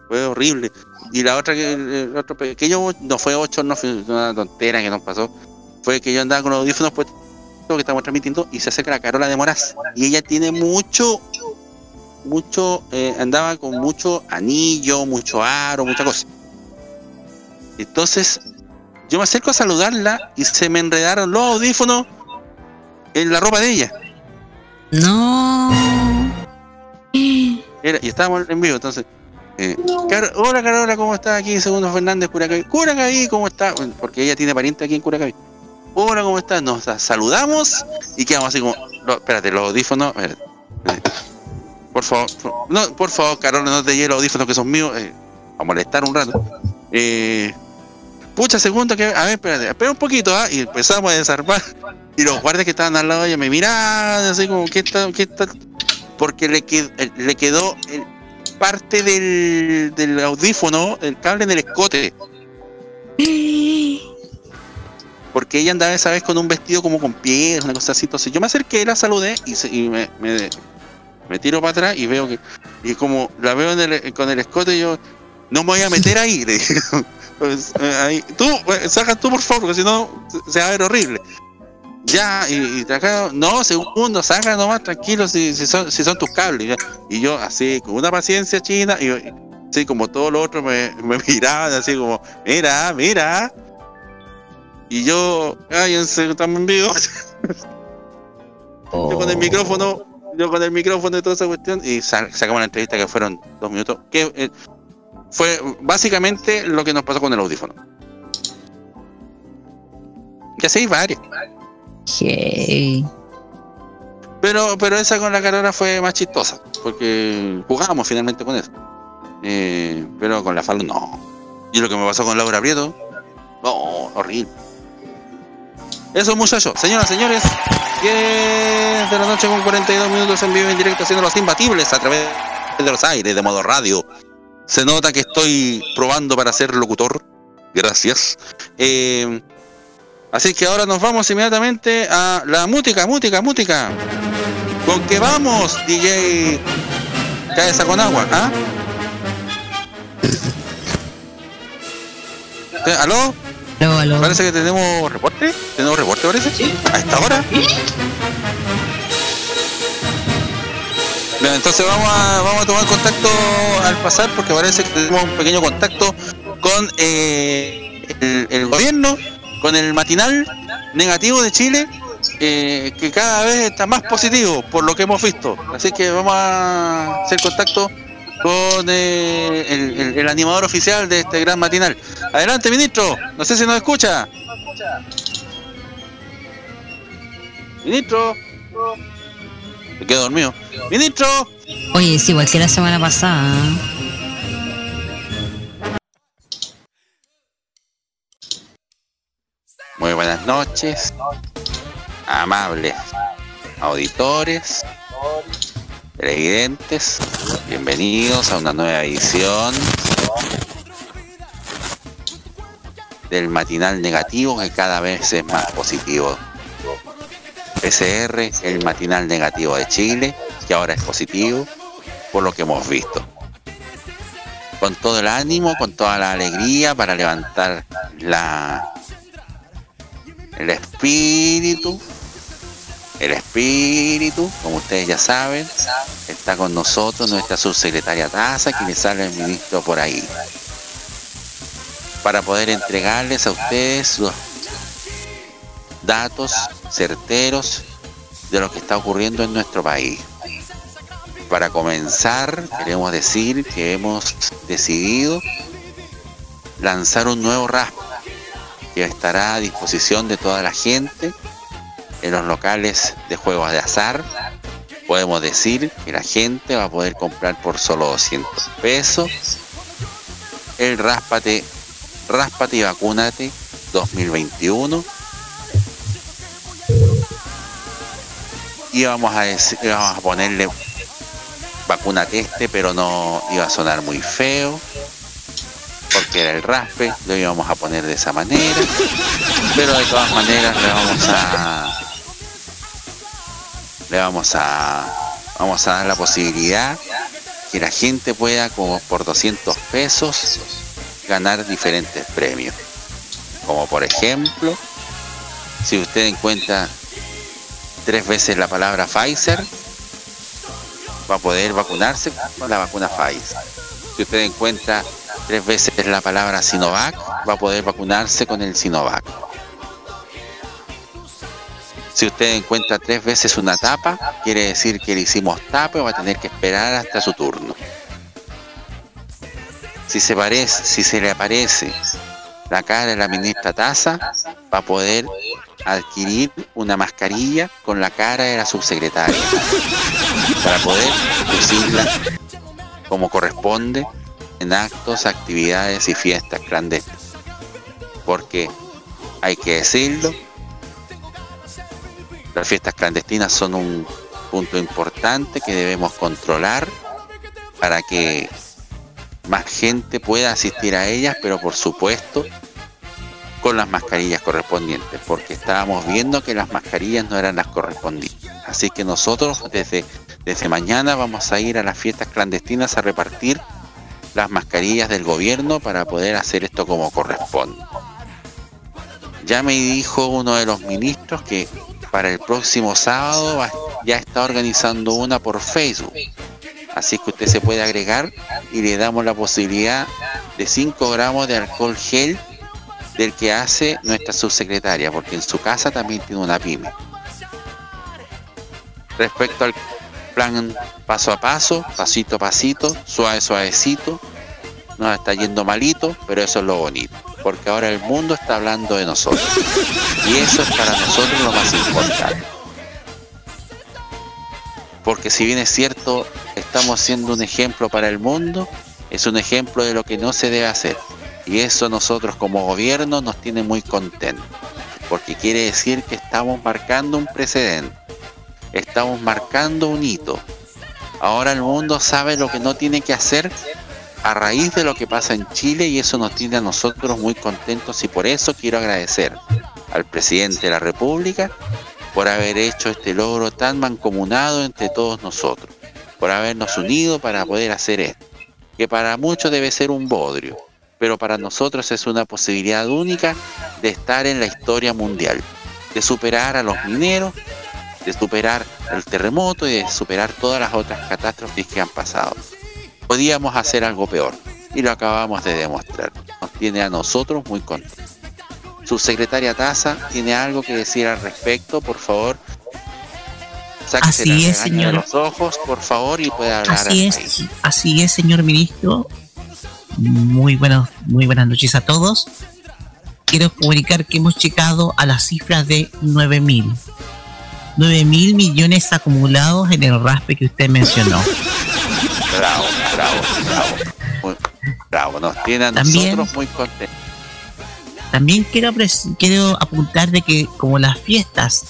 Fue horrible. Y la otra que el otro pequeño no fue 8, no fue una tontera que nos pasó. Fue que yo andaba con los audífonos puestos que estamos transmitiendo y se acerca la Carola de Moraz. Y ella tiene mucho, mucho, eh, andaba con mucho anillo, mucho aro, mucha cosa. Entonces, yo me acerco a saludarla y se me enredaron los audífonos en la ropa de ella. No. Era- y estábamos en vivo, entonces. Eh, hola Carola, ¿cómo estás aquí? Segundo Fernández, Curacaví. Curacaví, ¿cómo está? Porque ella tiene pariente aquí en Curacaví. Hola, ¿cómo estás? Nos sa- saludamos y quedamos así como. espérate, los audífonos. espérate, espérate. Por favor, por, favor, Carola, no te lleves los audífonos que son míos. eh, a molestar un rato. Eh, pucha, segundo, que. A ver, espérate, espera un poquito, ¿ah? Y empezamos a desarmar. Y los guardias que estaban al lado de ella me miraban así como, ¿qué está? ¿Qué está? Porque le, qued- eh, le quedó eh, parte del, del audífono, el cable en el escote. Porque ella andaba esa vez con un vestido como con pies, una cosa así. Entonces yo me acerqué, la saludé y, se- y me, me, tiro para atrás y veo que. Y como la veo en el- con el escote, yo. No me voy a meter ahí. le dije. Pues, eh. Tú, eh, saca tú por favor, porque si no se va a ver horrible. Ya, y, y acá, no, segundo, saca nomás, tranquilo, si, son, si son tus cables. ya. Y yo, así, con una paciencia china, y así como todos los otros me, me miraban, así como, mira, mira. Y yo, cállense, en vivo. Yo con el micrófono, yo con el micrófono y toda esa cuestión, y sa- sacamos una entrevista que fueron dos minutos, que eh, fue básicamente lo que nos pasó con el audífono. Que así hay Pero, pero esa con la Carola fue más chistosa, porque jugábamos finalmente con eso. Eh, pero con la Fallon no. Y lo que me pasó con Laura Prieto, no, horrible. Eso muchachos, señoras, señores, 10 de la noche con 42 minutos en vivo en directo haciendo los imbatibles a través de los aires de modo radio. Se nota que estoy probando para ser locutor. Gracias. Eh, así que ahora nos vamos inmediatamente a la música, música, música. ¿Con qué vamos, DJ Cabeza con agua? ¿Ah? Eh, ¿Aló? Aló, aló. Parece que tenemos reporte. ¿Tenemos reporte, parece? ¿A esta hora? Bien, entonces vamos a, vamos a tomar contacto al pasar porque parece que tenemos un pequeño contacto con eh, el, el gobierno, con el matinal negativo de Chile, eh, que cada vez está más positivo por lo que hemos visto. Así que vamos a hacer contacto con eh, el, el- animador oficial de este gran matinal. Adelante, ministro. No sé si nos escucha. Ministro. Me quedo dormido. Ministro. Oye, es igual que la semana pasada. Muy buenas noches, amables auditores, televidentes, bienvenidos a una nueva edición del matinal negativo que cada vez es más positivo. PCR, el matinal negativo de Chile, que ahora es positivo, por lo que hemos visto. Con todo el ánimo, con toda la alegría para levantar la, el espíritu El espíritu, como ustedes ya saben, está con nosotros nuestra subsecretaria Taza, quien le sale el ministro por ahí. Para poder entregarles a ustedes los datos certeros de lo que está ocurriendo en nuestro país. Para comenzar, queremos decir que hemos decidido lanzar un nuevo RASP que estará a disposición de toda la gente en los locales de juegos de azar. Podemos decir que la gente va a poder comprar por solo 200 pesos el Ráspate, Ráspate y Vacúnate 2021 íbamos a decir, íbamos a ponerle vacuna este, pero no iba a sonar muy feo, porque era el raspe, lo íbamos a poner de esa manera, pero de todas maneras le vamos a le vamos a vamos a dar la posibilidad que la gente pueda como por 200 pesos ganar diferentes premios como por ejemplo si usted encuentra tres veces la palabra Pfizer, va a poder vacunarse con la vacuna Pfizer. Si usted encuentra tres veces la palabra Sinovac, va a poder vacunarse con el Sinovac. Si usted encuentra tres veces una tapa, quiere decir que le hicimos tapa y va a tener que esperar hasta su turno. Si se, parece, si se le aparece la cara de la ministra Taza, va a poder adquirir una mascarilla con la cara de la subsecretaria para poder lucirla como corresponde en actos, actividades y fiestas clandestinas. Porque hay que decirlo, las fiestas clandestinas son un punto importante que debemos controlar para que más gente pueda asistir a ellas, pero por supuesto con las mascarillas correspondientes, porque estábamos viendo que las mascarillas no eran las correspondientes. Así que nosotros desde, desde mañana vamos a ir a las fiestas clandestinas a repartir las mascarillas del gobierno para poder hacer esto como corresponde. Ya me dijo uno de los ministros que para el próximo sábado ya está organizando una por Facebook. Así que usted se puede agregar y le damos la posibilidad de 5 gramos de alcohol gel del que hace nuestra subsecretaria, porque en su casa también tiene una pyme. Respecto al plan paso a paso, pasito a pasito, suave suavecito, nos está yendo malito, pero eso es lo bonito, porque ahora el mundo está hablando de nosotros. Y eso es para nosotros lo más importante. Porque si bien es cierto, estamos siendo un ejemplo para el mundo, es un ejemplo de lo que no se debe hacer. Y eso nosotros como gobierno nos tiene muy contentos, porque quiere decir que estamos marcando un precedente, estamos marcando un hito. Ahora el mundo sabe lo que no tiene que hacer a raíz de lo que pasa en Chile y eso nos tiene a nosotros muy contentos y por eso quiero agradecer al presidente de la República por haber hecho este logro tan mancomunado entre todos nosotros, por habernos unido para poder hacer esto, que para muchos debe ser un bodrio, pero para nosotros es una posibilidad única de estar en la historia mundial, de superar a los mineros, de superar el terremoto y de superar todas las otras catástrofes que han pasado. Podíamos hacer algo peor y lo acabamos de demostrar. Nos tiene a nosotros muy contentos. Subsecretaria Taza, ¿tiene algo que decir al respecto? Por favor, sáquese Así es, señor. los ojos, por favor, y puede hablar. Así es, así es, señor ministro. Muy buenos, muy buenas noches a todos. Quiero comunicar que hemos llegado a la cifra de 9 mil. 9 mil millones acumulados en el raspe que usted mencionó. Bravo, bravo, bravo. Muy- bravo, nos tiene a También- nosotros muy contentos. También quiero, quiero apuntar de que como las fiestas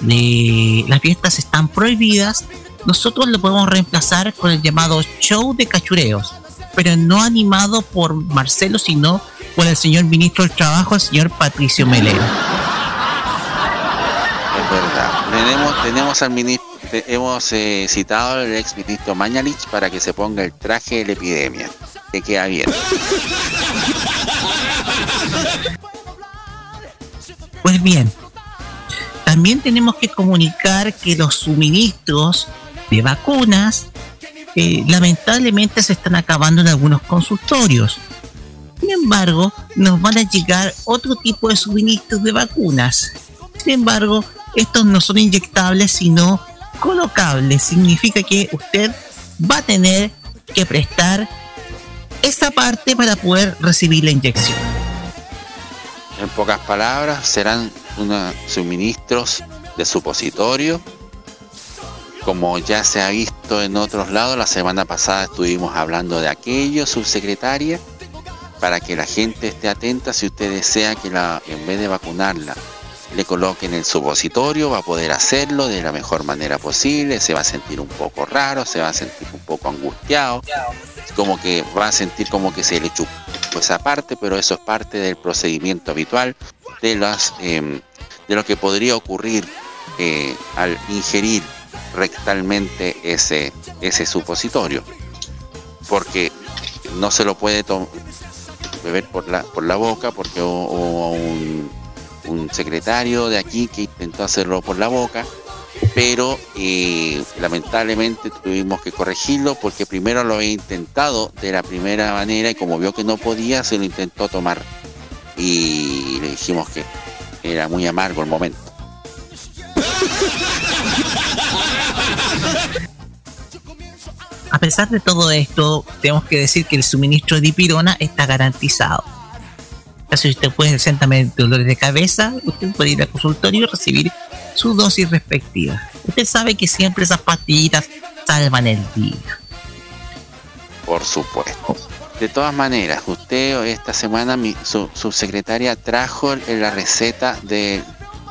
de las fiestas están prohibidas, nosotros lo podemos reemplazar con el llamado show de cachureos, pero no animado por Marcelo, sino por el señor ministro del Trabajo, el señor Patricio Melero. Tenemos, tenemos al ministro, hemos eh, citado al ex ministro Mañalich para que se ponga el traje de la epidemia. Que queda bien. Pues bien, también tenemos que comunicar que los suministros de vacunas eh, lamentablemente se están acabando en algunos consultorios. Sin embargo, nos van a llegar otro tipo de suministros de vacunas. Sin embargo, estos no son inyectables, sino colocables. Significa que usted va a tener que prestar esa parte para poder recibir la inyección. En pocas palabras, serán unos suministros de supositorio. Como ya se ha visto en otros lados, la semana pasada estuvimos hablando de aquello, subsecretaria, para que la gente esté atenta si usted desea que la, en vez de vacunarla le coloquen el supositorio, va a poder hacerlo de la mejor manera posible, se va a sentir un poco raro, se va a sentir un poco angustiado, como que va a sentir como que se le chupó esa parte, pero eso es parte del procedimiento habitual de las em, de lo que podría ocurrir eh, al ingerir rectalmente ese ese supositorio, porque no se lo puede beber por la por la boca, porque hubo un un secretario de aquí que intentó hacerlo por la boca, pero eh, lamentablemente tuvimos que corregirlo porque primero lo había intentado de la primera manera y como vio que no podía, se lo intentó tomar y le dijimos que era muy amargo el momento. A pesar de todo esto, tenemos que decir que el suministro de dipirona está garantizado. Así si usted puede presentarme dolores de cabeza, usted puede ir al consultorio y recibir su dosis respectiva. Usted sabe que siempre esas pastillitas salvan el día. Por supuesto. De todas maneras, usted esta semana, mi, su, su secretaria trajo la receta de,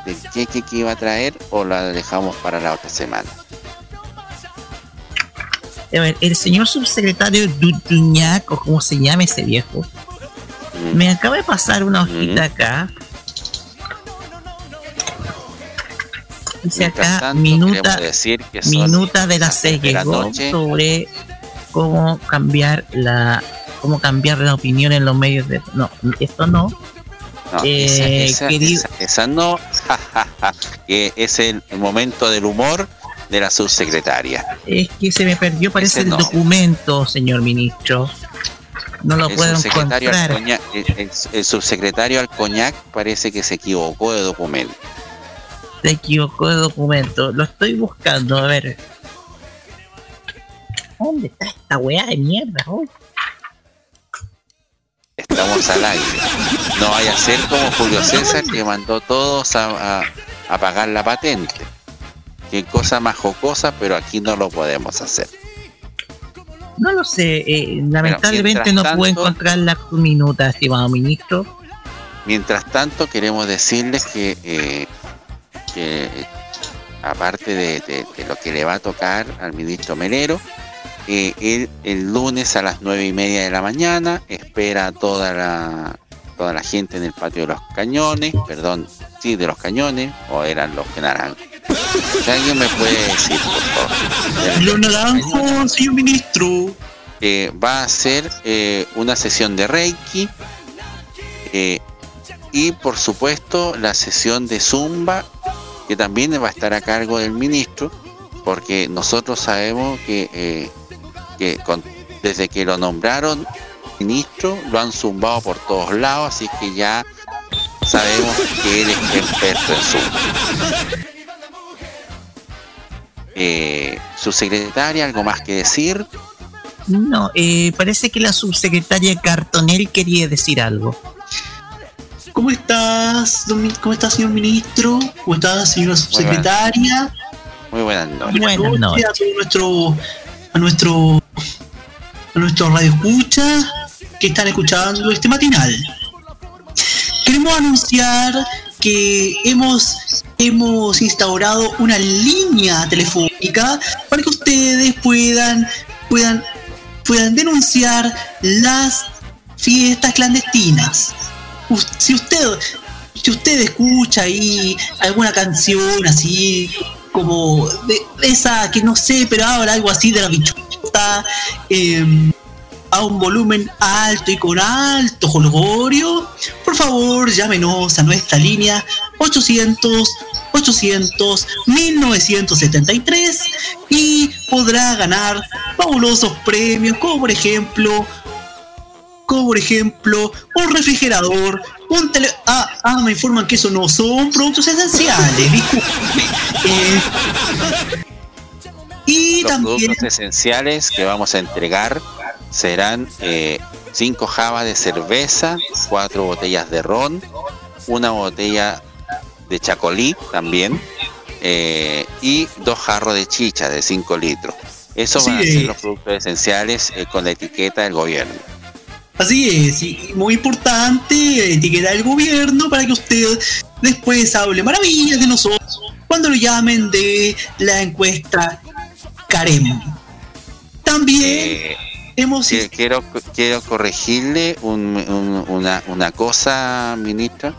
del queque que iba a traer o la dejamos para la otra semana. A ver, el señor subsecretario Duñac, o como se llame ese viejo, me acaba de pasar una hojita acá. Dice acá, tanto, minuta, decir que minuta de la seis sobre cómo cambiar la cómo cambiar la opinión en los medios de no esto no No, Eh, esa, esa no, que es el, el momento del humor de la subsecretaria. es que se me perdió parece Ese el no. documento señor ministro no lo el puedo subsecretario el, el- el subsecretario Alcoñac parece que se equivocó de documento. se equivocó de documento lo estoy buscando a ver ¿Dónde está esta weá de mierda? Oh, Estamos al aire. No vaya a ser como Julio César que mandó a todos a, a- a pagar la patente. Qué cosa más jocosa, pero aquí no lo podemos hacer. No lo sé, eh, lamentablemente no tanto- encontrar la minuta, estimado ministro. Mientras tanto, queremos decirles que, eh, que aparte de, de- de lo que le va a tocar al ministro Melero, eh, él el lunes a las nueve y media de la mañana espera a toda la, toda la gente en el patio de los cañones, perdón, sí, de los cañones, o eran los que naranjos. Si alguien me puede decir, por favor. Los naranjos, señor ministro. Eh, va a ser eh, una sesión de Reiki eh, y por supuesto la sesión de Zumba que también va a estar a cargo del ministro porque nosotros sabemos que, eh, que con- desde que lo nombraron ministro lo han zumbado por todos lados así que ya sabemos que él es experto en Zumba. Eh, su secretaria, algo más que decir. No, eh, parece que la subsecretaria Cartonel quería decir algo. ¿Cómo estás, ¿Cómo estás, señor ministro? ¿Cómo estás, señora subsecretaria? Muy buenas noches. Buenas noches. A todo nuestro, a nuestro, a nuestro radio escucha que están escuchando este matinal. Queremos anunciar que hemos hemos instaurado una línea telefónica para que ustedes puedan puedan puedan denunciar las fiestas clandestinas. Si usted si usted escucha ahí alguna canción así como de, esa que no sé, pero ahora algo así de la bichota em, a un volumen alto y con alto jolgorio, por favor llámenos a nuestra línea 800 800 1973 y podrá ganar fabulosos premios como por ejemplo como por ejemplo un refrigerador un tele ah, ah me informan que eso no son productos esenciales disculpe. Eh, y Los también productos esenciales que vamos a entregar serán eh, cinco jabas de cerveza, cuatro botellas de ron, una botella de chacolí también eh, y dos jarros de chicha de 5 litros. Esos van a ser los productos esenciales eh, con la etiqueta del gobierno. Así es, y muy importante, etiquetar al gobierno para que usted después hable maravillas de nosotros cuando lo llamen de la encuesta Carem. También Eh, hemos quiero, quiero corregirle un- un- una, una cosa, ministra.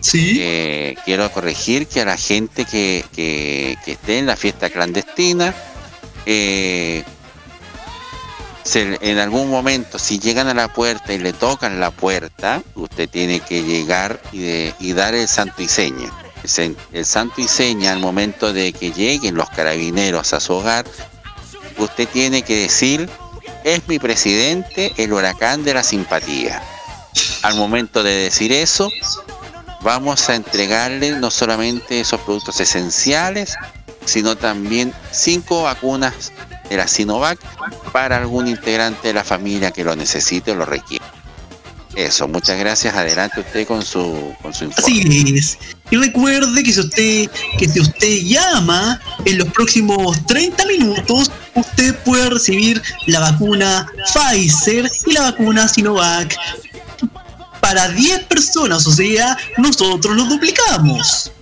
Sí. Eh, quiero corregir que a la gente que, que- que esté en la fiesta clandestina, eh, se- en algún momento, si llegan a la puerta y le tocan la puerta, usted tiene que llegar y, de- y dar el santo y seña. El santo y seña al momento de que lleguen los carabineros a su hogar, usted tiene que decir, es mi presidente el huracán de la simpatía. Al momento de decir eso, vamos a entregarle no solamente esos productos esenciales, sino también cinco vacunas de la Sinovac para algún integrante de la familia que lo necesite o lo requiera. Eso, muchas gracias. Adelante usted con su, con su informe. Así es. Y recuerde que si usted que si usted llama en los próximos 30 minutos, usted puede recibir la vacuna Pfizer y la vacuna Sinovac para 10 personas, o sea, nosotros lo duplicamos.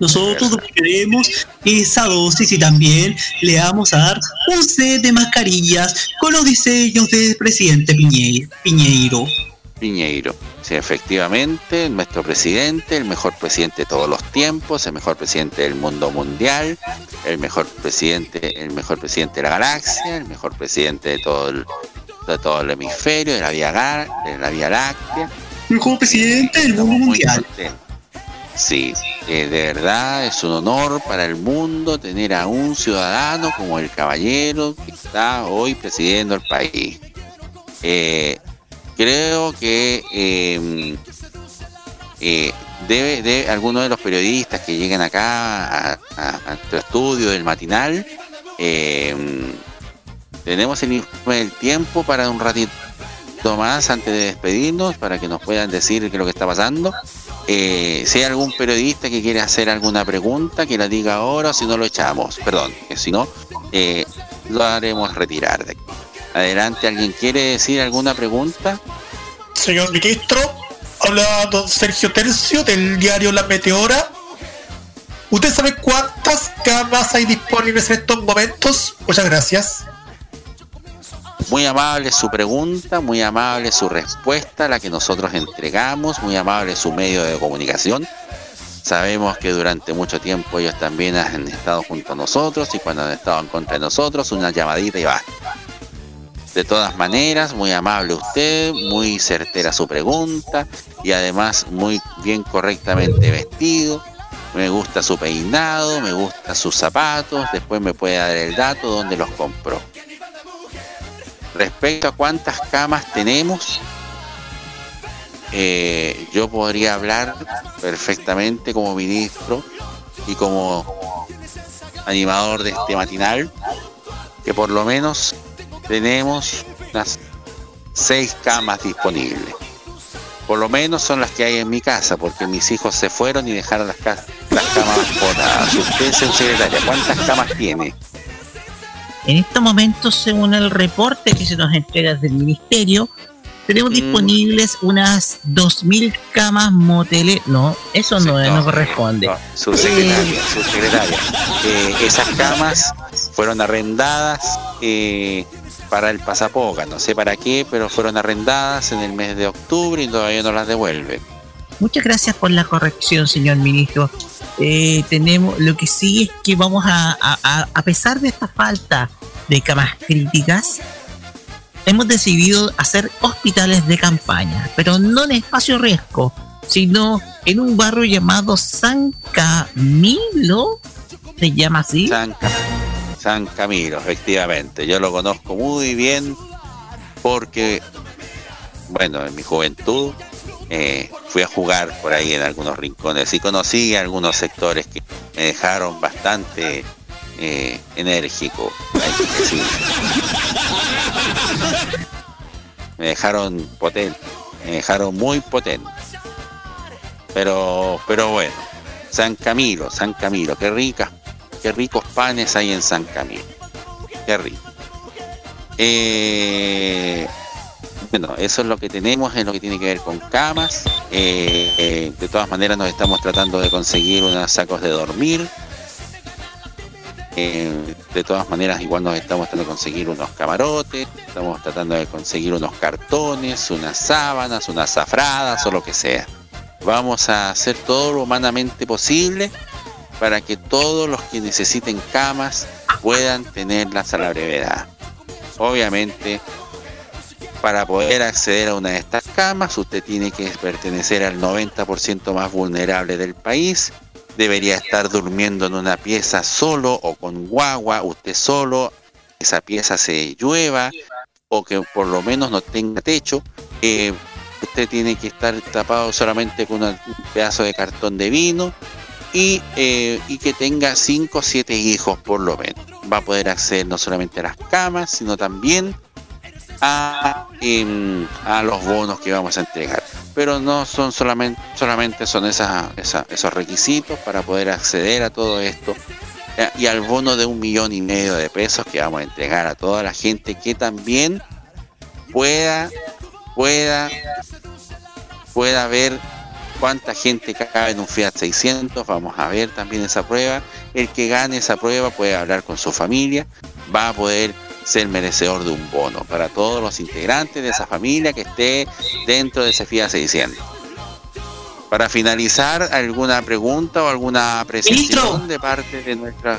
Nosotros duplicaremos esa dosis y también le vamos a dar un set de mascarillas con los diseños del presidente Piñe- Piñeiro. Piñeiro. Sí, efectivamente, nuestro presidente, el mejor presidente de todos los tiempos, el mejor presidente del mundo mundial, el mejor presidente, el mejor presidente de la galaxia, el mejor presidente de todo el, de todo el hemisferio, de la Vía, de la Vía Láctea. Mejor presidente del mundo mundial. Sí, eh, de verdad es un honor para el mundo tener a un ciudadano como el caballero que está hoy presidiendo el país. Eh, creo que eh, eh, debe, debe algunos de los periodistas que lleguen acá a, a- estudio del matinal, eh, tenemos el informe tiempo para un ratito más antes de despedirnos para que nos puedan decir qué es lo que está pasando. Eh, si hay algún periodista que quiere hacer alguna pregunta, que la diga ahora, si no lo echamos. Perdón, que si no, eh, lo haremos retirar de aquí. Adelante, ¿alguien quiere decir alguna pregunta? Señor ministro, habla don Sergio Tercio del diario La Meteora. ¿Usted sabe cuántas camas hay disponibles en estos momentos? Muchas gracias. Muy amable su pregunta, muy amable su respuesta, la que nosotros entregamos, muy amable su medio de comunicación. Sabemos que durante mucho tiempo ellos también han estado junto a nosotros y cuando han estado en contra de nosotros, una llamadita y basta. De todas maneras, muy amable usted, muy certera su pregunta y además muy bien correctamente vestido. Me gusta su peinado, me gusta sus zapatos, después me puede dar el dato donde los compró. Respecto a cuántas camas tenemos, eh, yo podría hablar perfectamente como ministro y como animador de este matinal, que por lo menos tenemos unas seis camas disponibles. Por lo menos son las que hay en mi casa, porque mis hijos se fueron y dejaron las, las camas botadas. Usted, secretaria, ¿cuántas camas tiene? En estos momentos, según el reporte que se nos entrega del ministerio, tenemos disponibles unas 2.000 camas moteles. No, eso no, no, corresponde. Su secretaria, su secretaria. Eh, esas camas fueron arrendadas eh, para el pasapoca, no sé para qué, pero fueron arrendadas en el mes de octubre y todavía no las devuelven. Muchas gracias por la corrección, señor ministro. Eh, tenemos, lo que sí es que vamos a, a, a- pesar de esta falta de camas críticas, hemos decidido hacer hospitales de campaña, pero no en espacio riesgo, sino en un barrio llamado San Camilo. ¿Se llama así? San Camilo, efectivamente. Yo lo conozco muy bien porque, bueno, en mi juventud eh, fui a jugar por ahí en algunos rincones y conocí algunos sectores que me dejaron bastante eh, enérgico. Me dejaron potente, me dejaron muy potente. Pero, pero bueno, San Camilo, San Camilo, qué ricas, qué ricos panes hay en San Camilo. Qué rico. Eh, bueno, eso es lo que tenemos en lo que tiene que ver con camas. Eh, eh, de todas maneras nos estamos tratando de conseguir unos sacos de dormir. Eh, de todas maneras igual nos estamos tratando de conseguir unos camarotes, estamos tratando de conseguir unos cartones, unas sábanas, unas zafradas o lo que sea. Vamos a hacer todo lo humanamente posible para que todos los que necesiten camas puedan tenerlas a la brevedad. Obviamente, para poder acceder a una de estas camas, usted tiene que pertenecer al 90% más vulnerable del país. Debería estar durmiendo en una pieza solo o con guagua, usted solo, esa pieza se llueva o que por lo menos no tenga techo. Usted tiene que estar tapado solamente con un pedazo de cartón de vino y, eh, y que tenga 5 o 7 hijos por lo menos. Va a poder acceder no solamente a las camas, sino también a, em, a los bonos que vamos a entregar. Pero no son solamente, solamente son esos requisitos para poder acceder a todo esto y al bono de un millón y medio de pesos que vamos a entregar a toda la gente que también pueda, pueda, pueda ver cuánta gente cabe en un Fiat 600. Vamos a ver también esa prueba. El que gane esa prueba puede hablar con su familia, va a poder ser merecedor de un bono para todos los integrantes de esa familia que esté dentro de ese Fiat 600. Para finalizar, ¿alguna pregunta o alguna apreciación de parte de nuestra...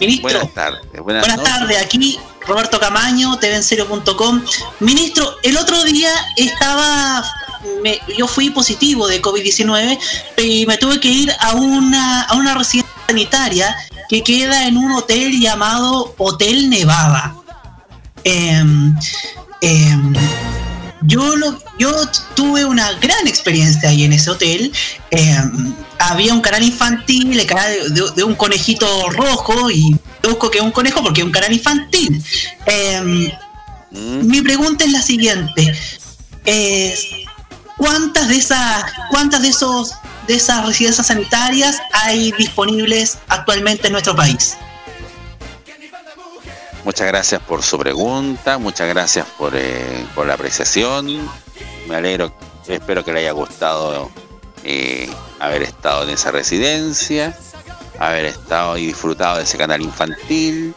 Ministro. buenas tardes. Buenas, Buenas tardes, aquí Roberto Camaño, tvencero.com. Ministro, el otro día estaba, me- yo fui positivo de COVID-19 y me tuve que ir a una, a una residencia sanitaria que queda en un hotel llamado Hotel Nevada. Em, em, yo, lo- yo tuve una gran experiencia ahí en ese hotel. Em, había un canal infantil, el canal de, de un conejito rojo, y busco que es un conejo porque es un canal infantil. Em, Mi pregunta es la siguiente: ¿cuántas de esas, cuántas de esos de esas residencias sanitarias hay disponibles actualmente en nuestro país? Muchas gracias por su pregunta, muchas gracias por, eh, por la apreciación. Me alegro, espero que le haya gustado eh, haber estado en esa residencia, haber estado y disfrutado de ese canal infantil.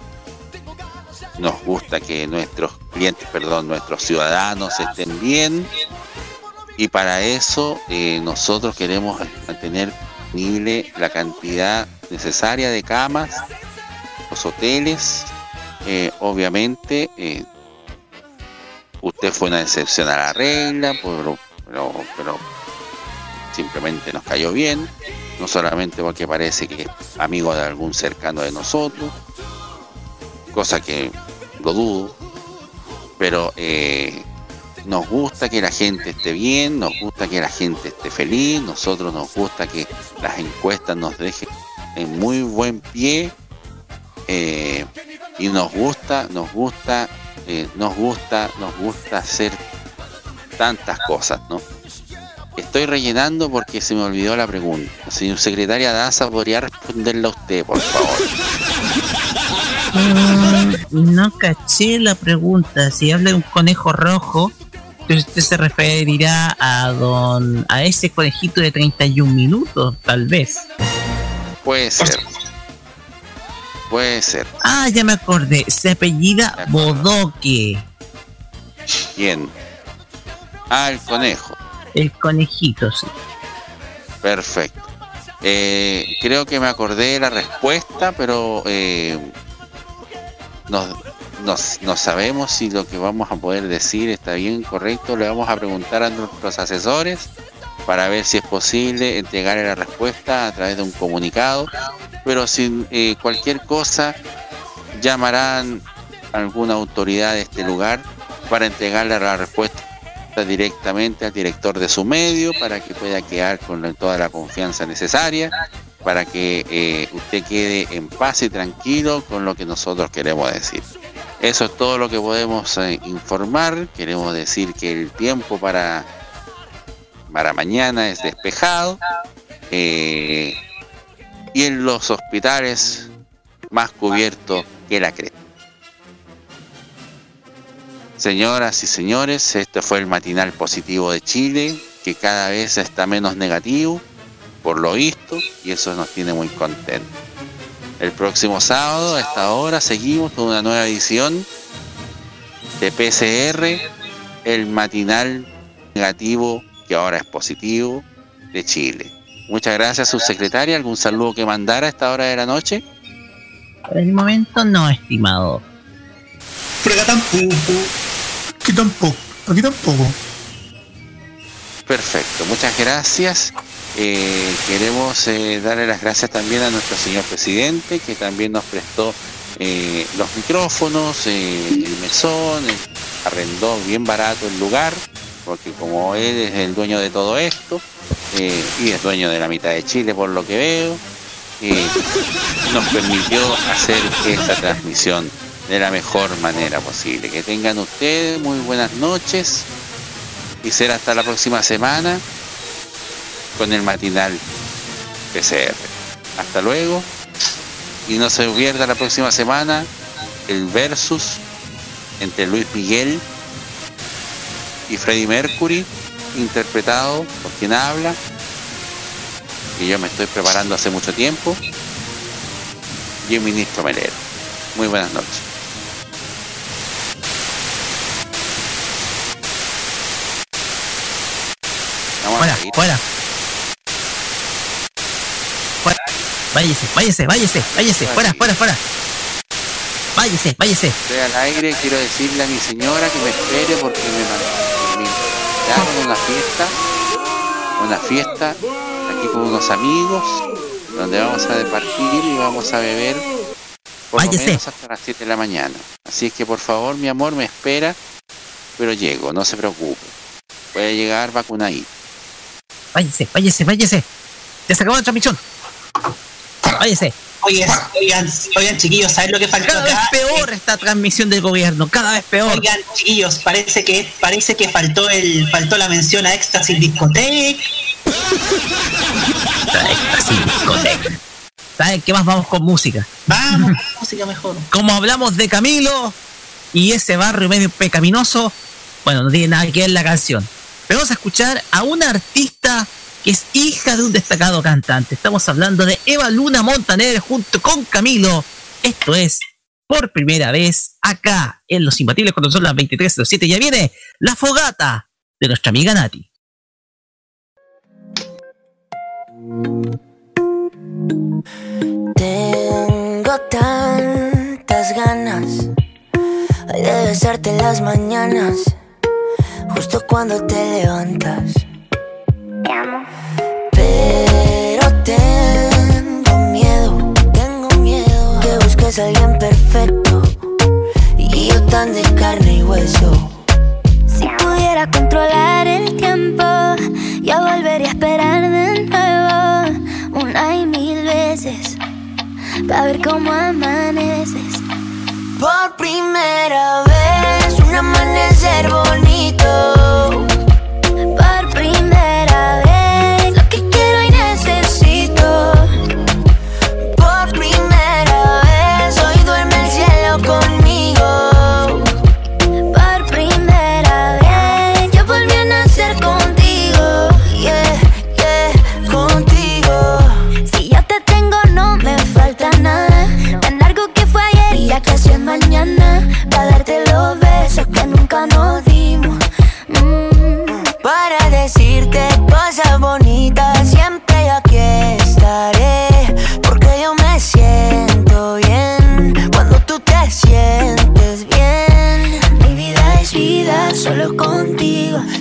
Nos gusta que nuestros clientes, perdón, nuestros ciudadanos estén bien. Y para eso eh, nosotros queremos mantener disponible la cantidad necesaria de camas, los hoteles, eh, obviamente, eh, usted fue una excepción a la regla, pero, pero, simplemente nos cayó bien, no solamente porque parece que es amigo de algún cercano de nosotros, cosa que lo dudo, pero nos gusta que la gente esté bien, nos gusta que la gente esté feliz, nosotros nos gusta que las encuestas nos dejen en muy buen pie eh, y nos gusta, nos gusta, eh, nos gusta, nos gusta hacer tantas cosas, ¿no? Estoy rellenando porque se me olvidó la pregunta. Señor secretaria Daza, ¿podría responderla usted, por favor? Mm, no caché la pregunta. Si habla de un conejo rojo, entonces usted se referirá a don a ese conejito de 31 minutos, tal vez. Puede ser. Puede ser. Ah, ya me acordé. Se apellida Bodoque. Bien. Ah, el conejo. El conejito, sí. Perfecto. Eh, creo que me acordé de la respuesta, pero eh, no, no- sabemos si lo que vamos a poder decir está bien, correcto. Le vamos a preguntar a nuestros asesores para ver si es posible entregarle la respuesta a través de un comunicado, pero sin eh, cualquier cosa llamarán a alguna autoridad de este lugar para entregarle la respuesta directamente al director de su medio para que pueda quedar con toda la confianza necesaria para que eh, usted quede en paz y tranquilo con lo que nosotros queremos decir. Eso es todo lo que podemos eh, informar. Queremos decir que el tiempo para, para mañana es despejado eh, y en los hospitales más cubierto que la cresta. Señoras y señores, este fue el matinal positivo de Chile, que cada vez está menos negativo, por lo visto, y eso nos tiene muy contentos. El próximo sábado, a esta hora, seguimos con una nueva edición de PCR, el matinal negativo, que ahora es positivo, de Chile. Muchas gracias, subsecretaria. ¿Algún saludo que mandara a esta hora de la noche? Por el momento no, estimado. Aquí tampoco, aquí tampoco. Perfecto, muchas gracias. Eh, queremos eh, darle las gracias también a nuestro señor presidente, que también nos prestó eh, los micrófonos, el mesón, arrendó bien barato el lugar, porque como él es el dueño de todo esto, y es dueño de la mitad de Chile por lo que veo, nos permitió hacer esta transmisión de la mejor manera posible. Que tengan ustedes muy buenas noches y será hasta la próxima semana con el matinal PCR. Hasta luego y no se pierda la próxima semana el versus entre Luis Miguel y Freddie Mercury interpretado por quien habla que yo me estoy preparando hace mucho tiempo y el ministro Melero muy buenas noches Vamos fuera. Fuera. Váyase, váyase, váyase, váyase, fuera, fuera, fuera. Váyase, váyase. Estoy al aire, quiero decirle a mi señora que me espere porque me, man- me invitaron a una fiesta, una fiesta aquí con unos amigos, donde vamos a departir y vamos a beber por lo Váyase. menos hasta las 7 de la mañana. Así es que por favor, mi amor, me espera, pero llego, no se preocupe. Puede llegar vacunadito. Váyase, váyase, váyase. Ya se acabó la transmisión. Váyase. Oigan, oigan, oigan, chiquillos, ¿saben lo que faltó Cada vez peor esta transmisión del gobierno, cada vez peor. Oigan, chiquillos, parece que parece que faltó el faltó la mención a Éxtasis Discoteque. Éxtasis. ¿Saben qué más? Vamos con música. Vamos, música mejor. Como hablamos de Camilo y ese barrio medio pecaminoso, bueno, no tiene nada que ver la canción. Pero vamos a escuchar a una artista que es hija de un destacado cantante. Estamos hablando de Eva Luna Montaner junto con Camilo. Esto es por primera vez acá en Los Imbatibles cuando son las 23.07. Ya viene la fogata de nuestra amiga Nati. Tengo tantas ganas de besarte en las mañanas, justo cuando te levantas. Te amo. Pero tengo miedo, tengo miedo que busques a alguien perfecto y yo tan de carne y hueso. Si pudiera controlar el tiempo, yo volvería a esperar de nuevo una y mil veces para ver cómo amaneces. Por primera vez, un amanecer bonito.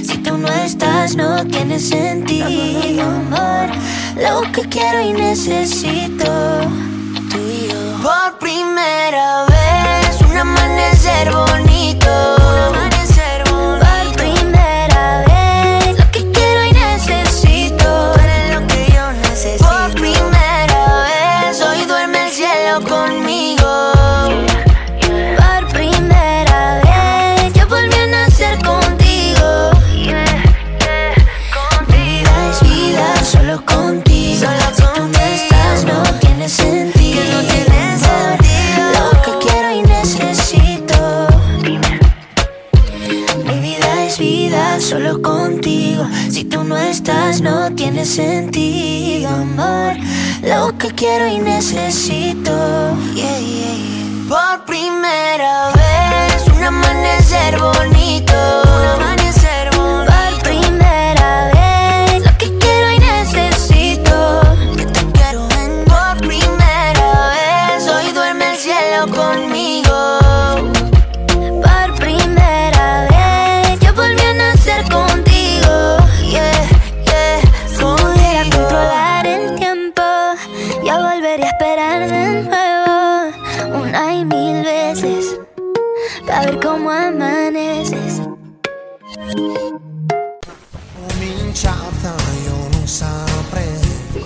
Si tú no estás, no tiene sentido, amor. Lo que quiero y necesito, tú yo. Por primera vez, un amanecer bonito. Estás, no tiene sentido, amor. Lo que quiero y necesito. Por primera vez, un amanecer bonito.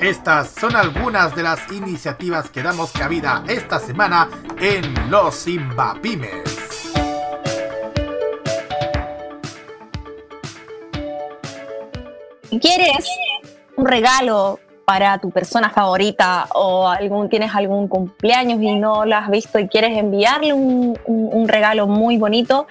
Estas son algunas de las iniciativas que damos cabida esta semana en Los Simbapymes. Si quieres un regalo para tu persona favorita o algún, tienes algún cumpleaños y no lo has visto y quieres enviarle un regalo muy bonito,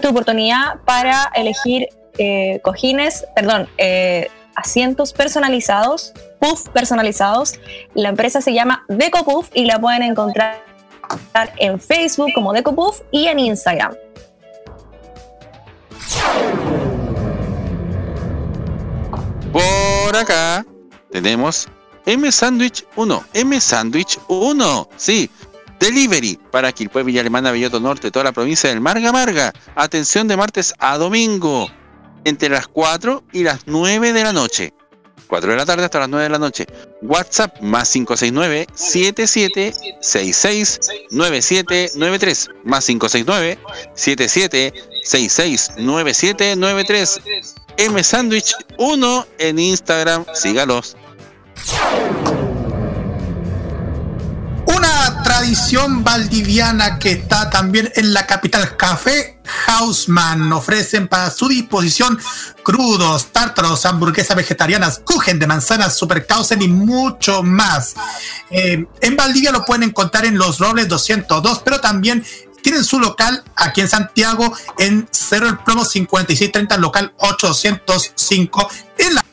tu oportunidad para elegir eh, cojines, perdón, eh, asientos personalizados, puff personalizados. La empresa se llama DecoPuff y la pueden encontrar en Facebook como DecoPuff y en Instagram. Por acá tenemos M Sandwich 1. M Sandwich 1. Sí. Delivery para Quilpue, Villa Alemana, Belloto Norte, toda la provincia del Marga Marga. Atención de martes a domingo. Entre las 4 y las 9 de la noche. 4 de la tarde hasta las 9 de la noche. WhatsApp más 569 7766 9793 más 569 7766 9793 M Sandwich 1 en Instagram. Sígalos. Tradición valdiviana que está también en la capital, Café Hausmann. Ofrecen para su disposición crudos, tártaros, hamburguesas vegetarianas, kuchen de manzanas, supercausen y mucho más. Eh, en Valdivia lo pueden encontrar en Los Robles 202, pero también tienen su local aquí en Santiago en Cerro el Plomo 5630, local 805, en la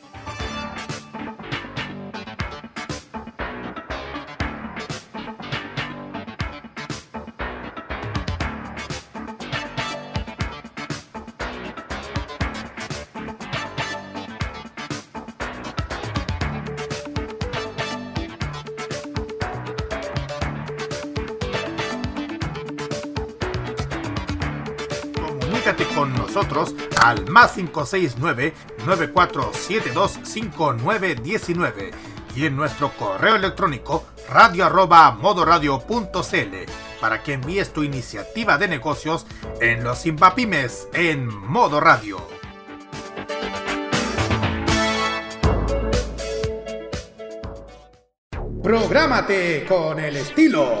569-9472-5919 y en nuestro correo electrónico radio arroba modoradio.cl para que envíes tu iniciativa de negocios en los Zimbapymes en modo radio. Prográmate con el estilo.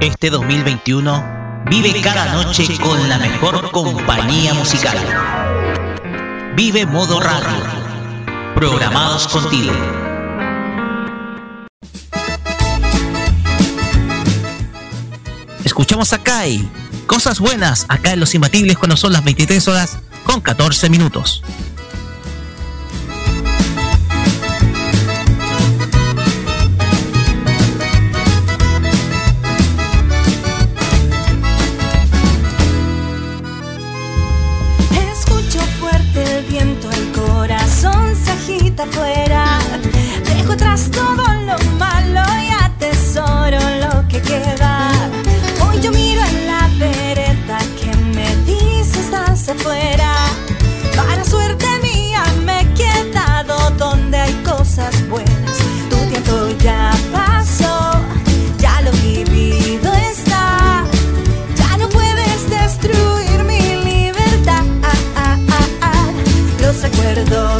Este 2021 vive cada noche con la mejor compañía musical. Vive Modo Radio. Programados contigo. Escuchamos a Kai. Cosas buenas acá en Los Imbatibles cuando son las 23 horas con 14 minutos. Agita afuera. Dejo atrás todo lo malo y atesoro lo que queda. Hoy yo miro en la vereda que me dice estás afuera. Para suerte mía me he quedado donde hay cosas buenas. Tu tiempo ya pasó, ya lo vivido está. Ya no puedes destruir mi libertad. Los recuerdos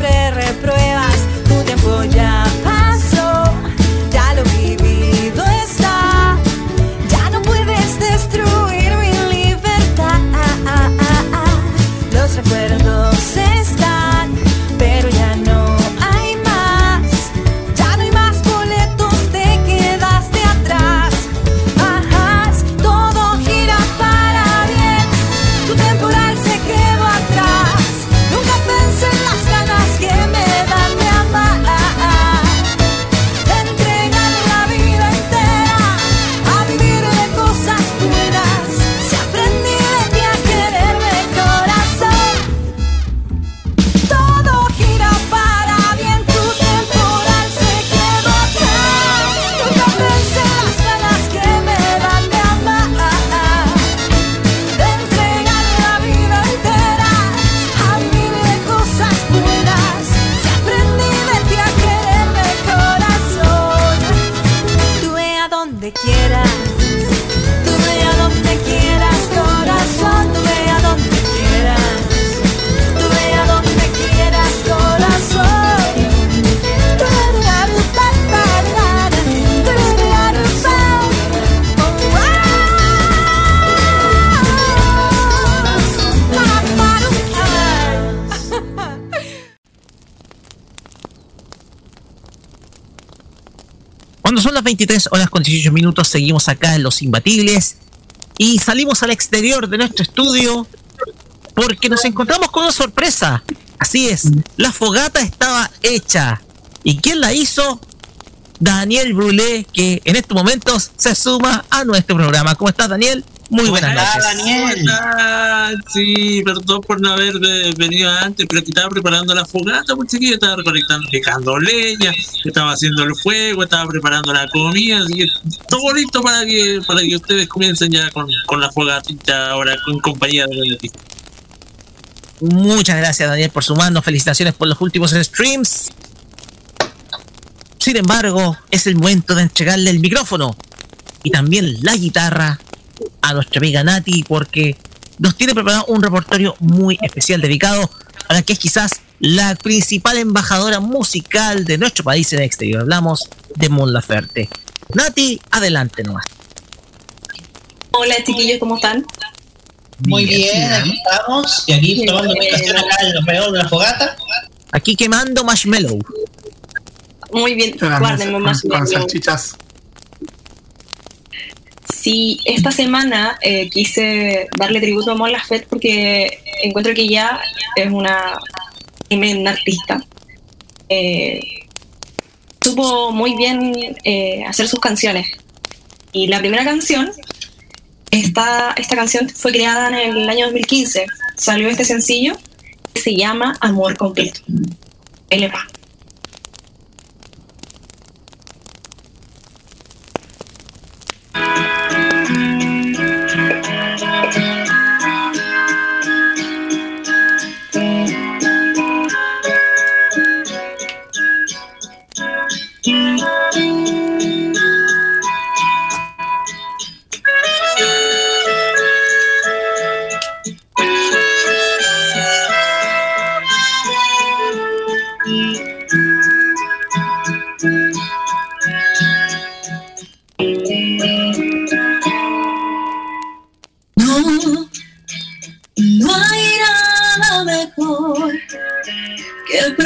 siempre repruebas. Las 23 horas con 18 minutos, seguimos acá en Los Imbatibles y salimos al exterior de nuestro estudio porque nos encontramos con una sorpresa. Así es, la fogata estaba hecha. ¿Y quién la hizo? Daniel Brulé, que en estos momentos se suma a nuestro programa. ¿Cómo estás, Daniel? Muy buenas noches. ¿Cómo estás? Sí, perdón por no haber eh, venido antes, pero que estaba preparando la fogata, pues chiquillo, estaba recolectando, picando leña, estaba haciendo el fuego, estaba preparando la comida, así que todo listo para que, para que ustedes comiencen ya con, con la fogatita ahora con compañía de ti. Muchas gracias, Daniel, por sumarnos. Felicitaciones por los últimos streams. Sin embargo, es el momento de entregarle el micrófono y también la guitarra a nuestra amiga Nati porque nos tiene preparado un repertorio muy especial dedicado a la que es quizás la principal embajadora musical de nuestro país en el exterior. Hablamos de Mon Laferte. Nati, adelante nomás. Hola chiquillos, ¿cómo están? Muy bien, aquí estamos. Y aquí tomando mi estación acá peor de la fogata. Aquí quemando marshmallow. Muy bien, guárdenme más. Con salchichas. Sí, esta semana eh, quise darle tributo a Mon porque encuentro que ella es una tremenda artista. Eh, supo muy bien eh, hacer sus canciones. Y la primera canción, esta, esta canción fue creada en el año 2015. Salió este sencillo que se llama Amor Completo.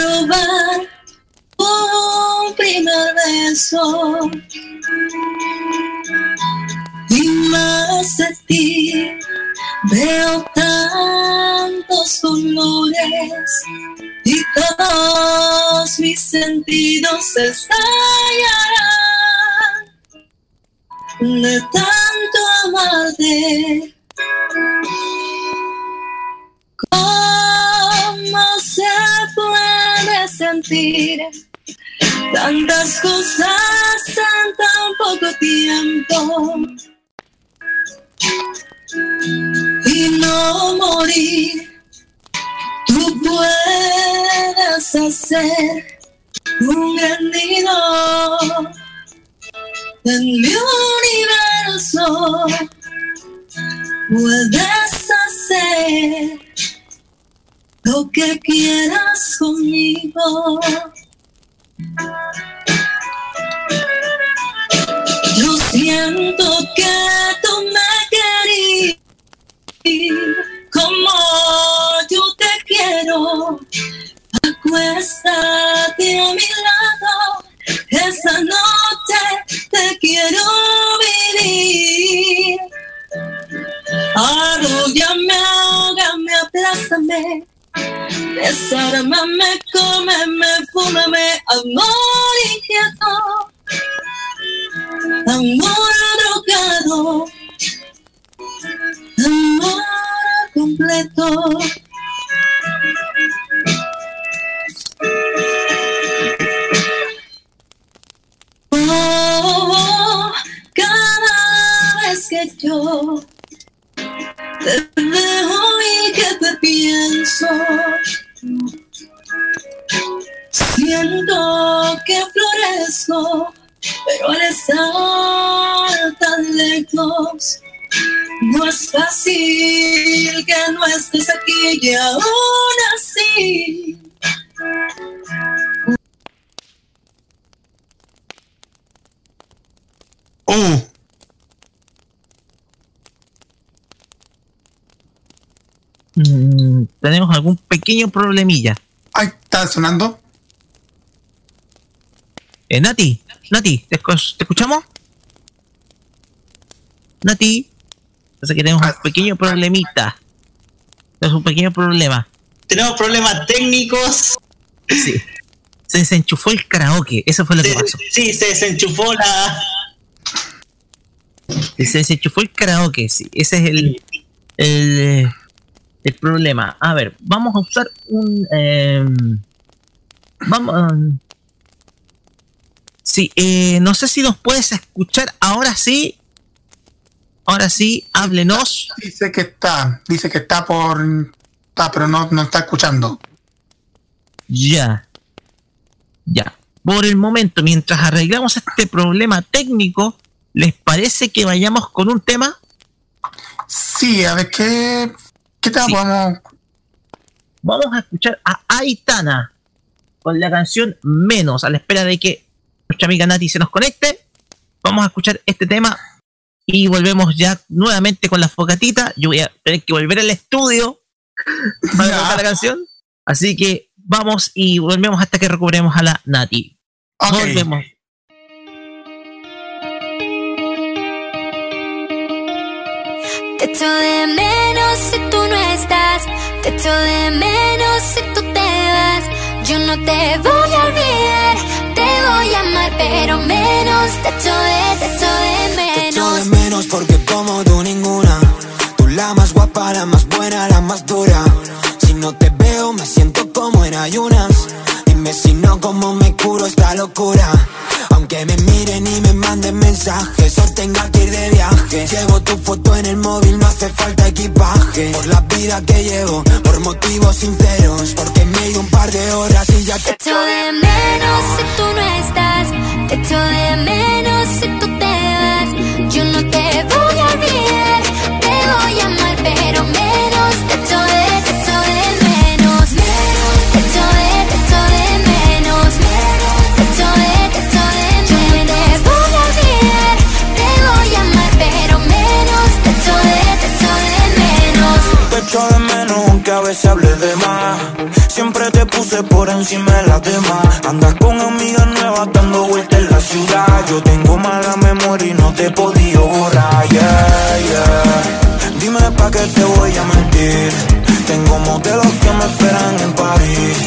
Que probar un primer beso. Y más de ti veo tantos colores y todos mis sentidos estallarán de tanto amarte. Sentir tantas cosas en tan poco tiempo? Y no morir, tú puedes hacer un gran nido en mi universo puedes hacer lo que quieras conmigo. Yo siento que tú me querías como yo te quiero. Acuéstate a mi lado esta noche te quiero vivir. Arrúllame, ahógame, aplázame. Desármame, cómeme, fúmame, amor inquieto. Amor drogado. Amor completo. Oh, cada vez que yo te veo y que te pienso, siento que florezco, pero al estar tan lejos, no es fácil que no estés aquí y aún así. Uh, Mm, tenemos algún pequeño problemilla. Ay, ¿está sonando? Eh, Nati, Nati, ¿te, escu- te escuchamos? Nati, parece que tenemos un pequeño problemita. Tenemos un pequeño problema. Tenemos problemas técnicos. Sí. Se desenchufó el karaoke, eso fue lo que pasó. Sí, se desenchufó la. Se desenchufó el karaoke, sí. Ese es el, el, eh, el problema. A ver, vamos a usar un... eh, vamos... um, sí, eh, no sé si nos puedes escuchar ahora sí. Ahora sí, háblenos. Dice que está, dice que está por. Está, pero no, no está escuchando. Ya. Ya. Por el momento, mientras arreglamos este problema técnico, ¿les parece que vayamos con un tema? Sí, a ver qué. ¿Qué tal podemos.? vamos a escuchar a Aitana con la canción Menos, a la espera de que nuestra amiga Nati se nos conecte. Vamos a escuchar este tema y volvemos ya nuevamente con la fogatita. Yo voy a tener que volver al estudio para cantar la canción. Así que vamos y volvemos hasta que recuperemos a la Nati. Volvemos. Te Te echo de menos si tú te vas. Yo no te voy a olvidar. Te voy a amar, pero menos. Te echo de, te echo de Te echo menos. de menos porque como tú ninguna. Tú la más guapa, la más buena, la más dura. Si no te veo me siento como en ayunas. Si no, cómo me curo esta locura. Aunque me miren y me manden mensajes, o tenga que ir de viaje. Llevo tu foto en el móvil, no hace falta equipaje. Por la vida que llevo, por motivos sinceros. Porque me ido un par de horas y ya Te te echo de menos si tú no estás. Te echo de menos si tú te vas. Yo no te voy veces hables de más. Siempre te puse por encima de las demás. Andas con amigas nuevas dando vueltas en la ciudad. Yo tengo mala memoria y no te he podido borrar. Yeah, yeah. Dime pa' qué te voy a mentir. Tengo modelos que me esperan en París.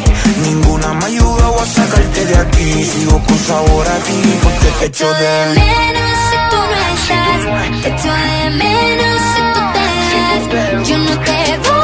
Ninguna me ayuda a sacarte de aquí. Sigo con sabor a ti porque te echo de menos. si tú no estás. Te echo de menos si tú te vas. Yo no te voy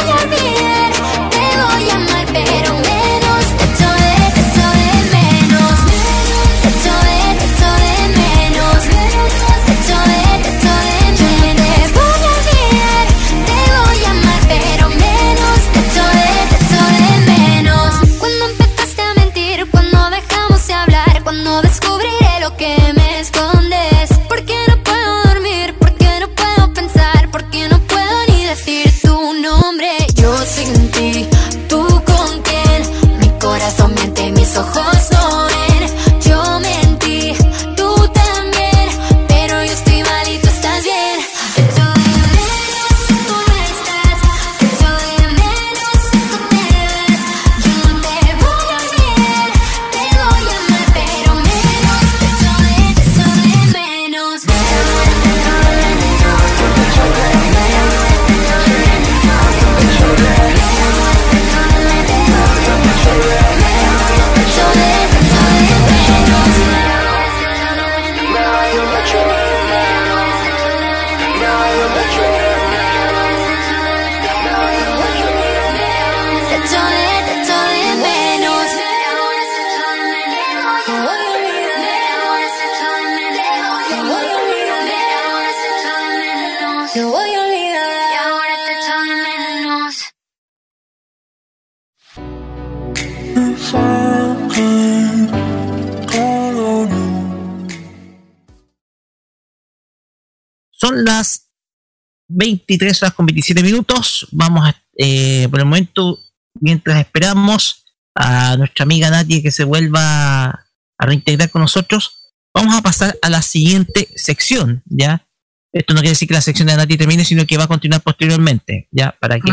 23 horas con 27 minutos. Vamos a, eh, por el momento, mientras esperamos a nuestra amiga Nati que se vuelva a reintegrar con nosotros, vamos a pasar a la siguiente sección, ¿ya? Esto no quiere decir que la sección de Nati termine, sino que va a continuar posteriormente, ¿ya? Para que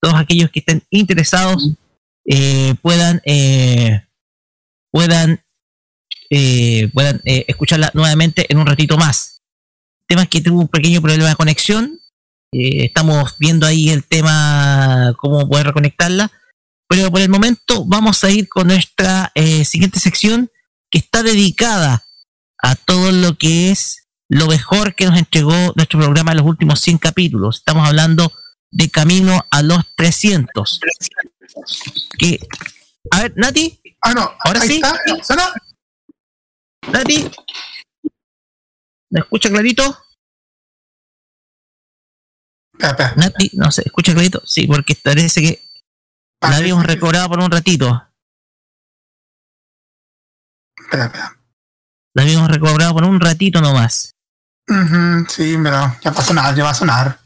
todos aquellos que estén interesados eh, puedan eh, puedan puedan escucharla nuevamente en un ratito más. El tema es que tuvo un pequeño problema de conexión. Eh, estamos viendo ahí el tema, cómo poder reconectarla. Pero por el momento vamos a ir con nuestra eh, siguiente sección que está dedicada a todo lo que es lo mejor que nos entregó nuestro programa en los últimos 100 capítulos. Estamos hablando de camino a los 300. Que, a ver, Nati. Ah, no. Ahora ahí sí. está. Nati. ¿Me escucha clarito? Nati, no se escucha clarito. Sí, porque parece que la habíamos recobrado por un ratito. Espera, espera. La habíamos recobrado por un ratito nomás. Ujú, sí, pero ya va a sonar, ya va a sonar.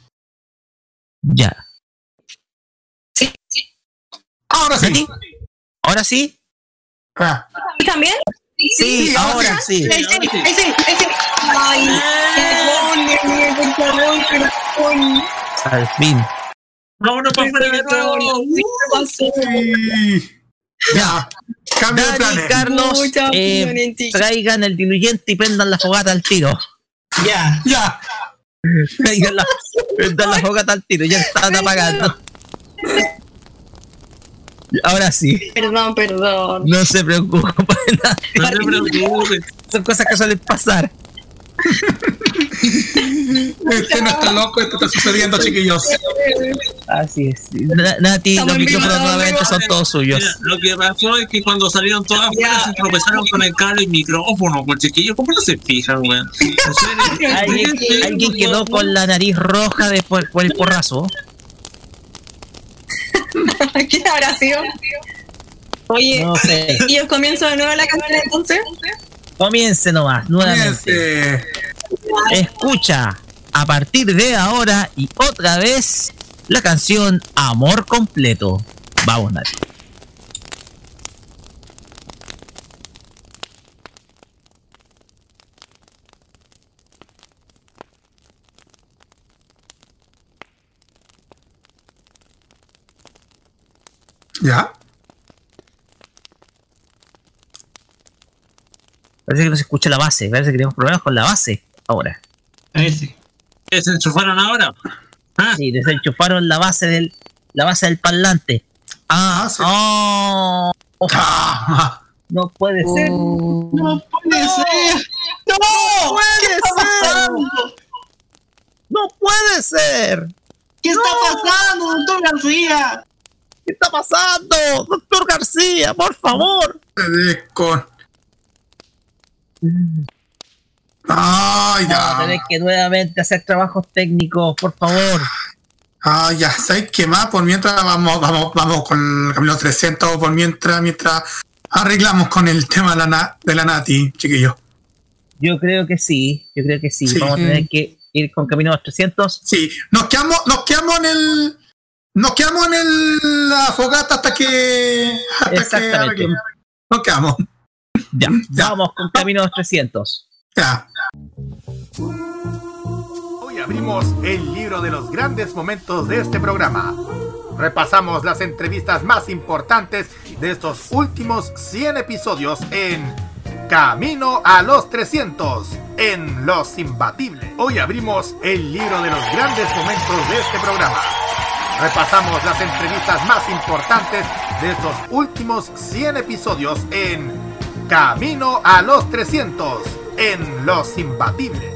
Ya. Ahora sí. ¿Ahora sí? Ah. ¿Y también? Sí, ahora sí. Ahí sí, ahí sí, ahí sí. Ay, perdónenme, por favor, perdón. Al fin. Vámonos para afuera de todo. ¿Qué pasó? Ya. Cambio de planes. Carlos, eh, traigan el diluyente y prendan la fogata al tiro. Ya. Ya. Traigan la, prendan la fogata al tiro, ya están apagando. Ahora sí, Perdón, perdón. no se preocupen. No te preocupes. Son cosas que suelen pasar. Este no está loco, esto está sucediendo, chiquillos. Así es. Na- Nati, los micrófonos nuevamente son todos suyos. Mira, lo que pasó es que cuando salieron todas afuera se tropezaron con el cable y micrófono, pues chiquillos, ¿cómo no se fijan, weón? Alguien, alguien quedó con la nariz roja de por, por el porrazo. ¿Quién habrá sido? Oye, No sé. ¿y yo comienzo de nuevo la canción entonces? Comience nomás, nuevamente. Escucha a partir de ahora y otra vez la canción Amor Completo. Vamos, Nati. ya. Parece que no se escucha la base. Parece que tenemos problemas con la base ahora. A ver si. ¿Que se enchufaron ahora? Ah, Sí, desenchufaron la base del la base del parlante. Ah, sí. Oh, Ah, no puede ser. No puede ser. ¡No! ¿Qué está pasando? No puede ser. ¿Qué está pasando, doctor García? ¿Qué está pasando? Doctor García, por favor. con. Ay, Vamos a tener ya. que nuevamente hacer trabajos técnicos, por favor. Ay, ya. ¿Sabes qué más? Por mientras vamos, vamos, vamos con el camino 300. Por mientras, mientras arreglamos con el tema de la, na- de la Nati, chiquillos. Yo creo que sí, yo creo que sí. Sí. Vamos a tener que ir con camino a los 300. Sí, nos quedamos, nos quedamos en el. Nos quedamos en el, la fogata hasta que. Hasta que Exactamente. arreglemos. Nos quedamos. Ya, Ya. vamos con camino a los 300. Ya. Hoy abrimos el libro de los grandes momentos de este programa. Repasamos las entrevistas más importantes de estos últimos 100 episodios en Camino a los 300 en Los Imbatibles. Hoy abrimos el libro de los grandes momentos de este programa. Repasamos las entrevistas más importantes de estos últimos 100 episodios en Camino a los 300 en Los Imbatibles.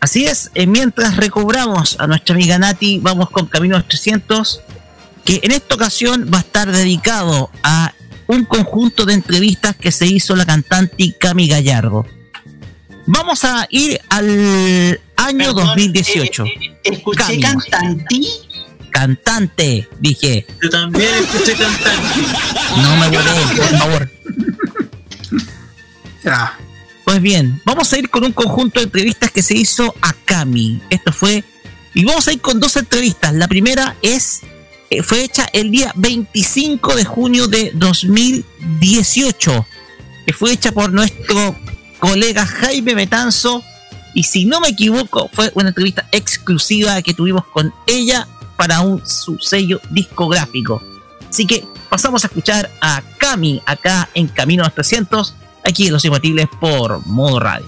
Así es, eh, mientras recobramos a nuestra amiga Nati, vamos con Camino a los 300, que en esta ocasión va a estar dedicado a un conjunto de entrevistas que se hizo la cantante Cami Gallardo. Vamos a ir al año Perdón, 2018. eh, eh, escuché Cami. cantantí. Cantante, dije. yo también escuché cantar. No me volé, por favor. Ya. Pues bien, vamos a ir con un conjunto de entrevistas que se hizo a Cami. Esto fue. Y vamos a ir con dos entrevistas. La primera es. eh, fue hecha el día 25 de junio de 2018. Que fue hecha por nuestro colega Jaime Betanzo. Y si no me equivoco, fue una entrevista exclusiva que tuvimos con ella para un su sello discográfico. Así que pasamos a escuchar a Cami acá en Camino a los 300, aquí en Los Imbatibles por Modo Radio.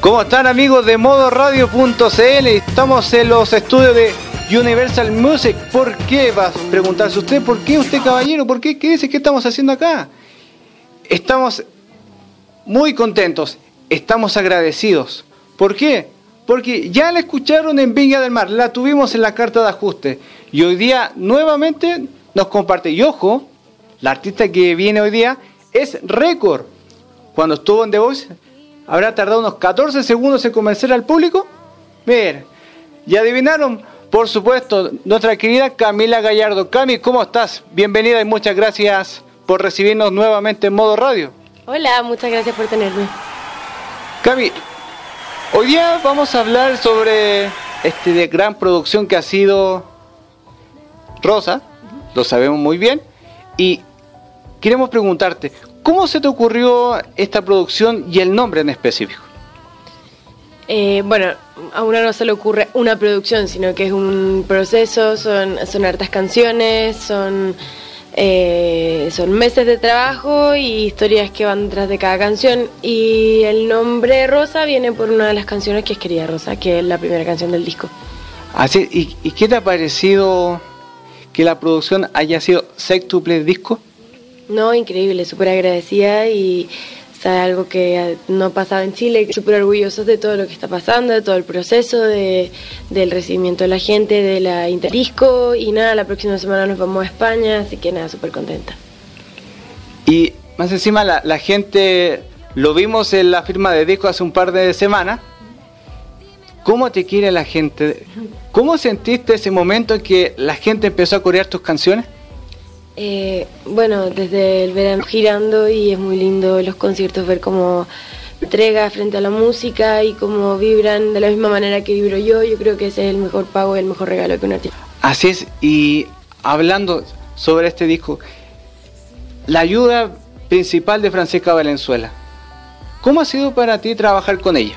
¿Cómo están amigos de modoradio.cl? Estamos en los estudios de Universal Music. ¿Por qué? Va a preguntarse usted, ¿por qué usted caballero? ¿Por qué? ¿Qué dice? ¿Qué estamos haciendo acá? Estamos muy contentos, estamos agradecidos. ¿Por qué? Porque ya la escucharon en Viña del Mar, la tuvimos en la carta de ajuste. Y hoy día nuevamente nos comparte. Y ojo, la artista que viene hoy día es récord. Cuando estuvo en The Voice, habrá tardado unos 14 segundos en convencer al público. Miren, y adivinaron, por supuesto, nuestra querida Camila Gallardo. Cami, ¿cómo estás? Bienvenida y muchas gracias por recibirnos nuevamente en modo radio. Hola, muchas gracias por tenerme. Cami, hoy día vamos a hablar sobre este de gran producción que ha sido Rosa, lo sabemos muy bien, y queremos preguntarte, ¿cómo se te ocurrió esta producción y el nombre en específico? Eh, bueno, a uno no se le ocurre una producción, sino que es un proceso, son, son hartas canciones, son, eh, son meses de trabajo y historias que van detrás de cada canción. Y el nombre Rosa viene por una de las canciones que es Querida Rosa, que es la primera canción del disco. Así, ¿y, y qué te ha parecido que la producción haya sido sextuple disco? No, increíble, súper agradecida y o sea, algo que no pasaba en Chile, súper orgullosos de todo lo que está pasando, de todo el proceso, de, del recibimiento de la gente, de la Interdisco y nada, la próxima semana nos vamos a España, así que nada, súper contenta. Y más encima la, la gente, lo vimos en la firma de disco hace un par de semanas. ¿Cómo te quiere la gente? ¿Cómo sentiste ese momento en que la gente empezó a corear tus canciones? Eh, bueno, desde el verano girando y es muy lindo los conciertos ver cómo entrega frente a la música y cómo vibran de la misma manera que vibro yo. Yo creo que ese es el mejor pago y el mejor regalo que un artista. Así es, y hablando sobre este disco, la ayuda principal de Francisca Valenzuela, ¿cómo ha sido para ti trabajar con ella?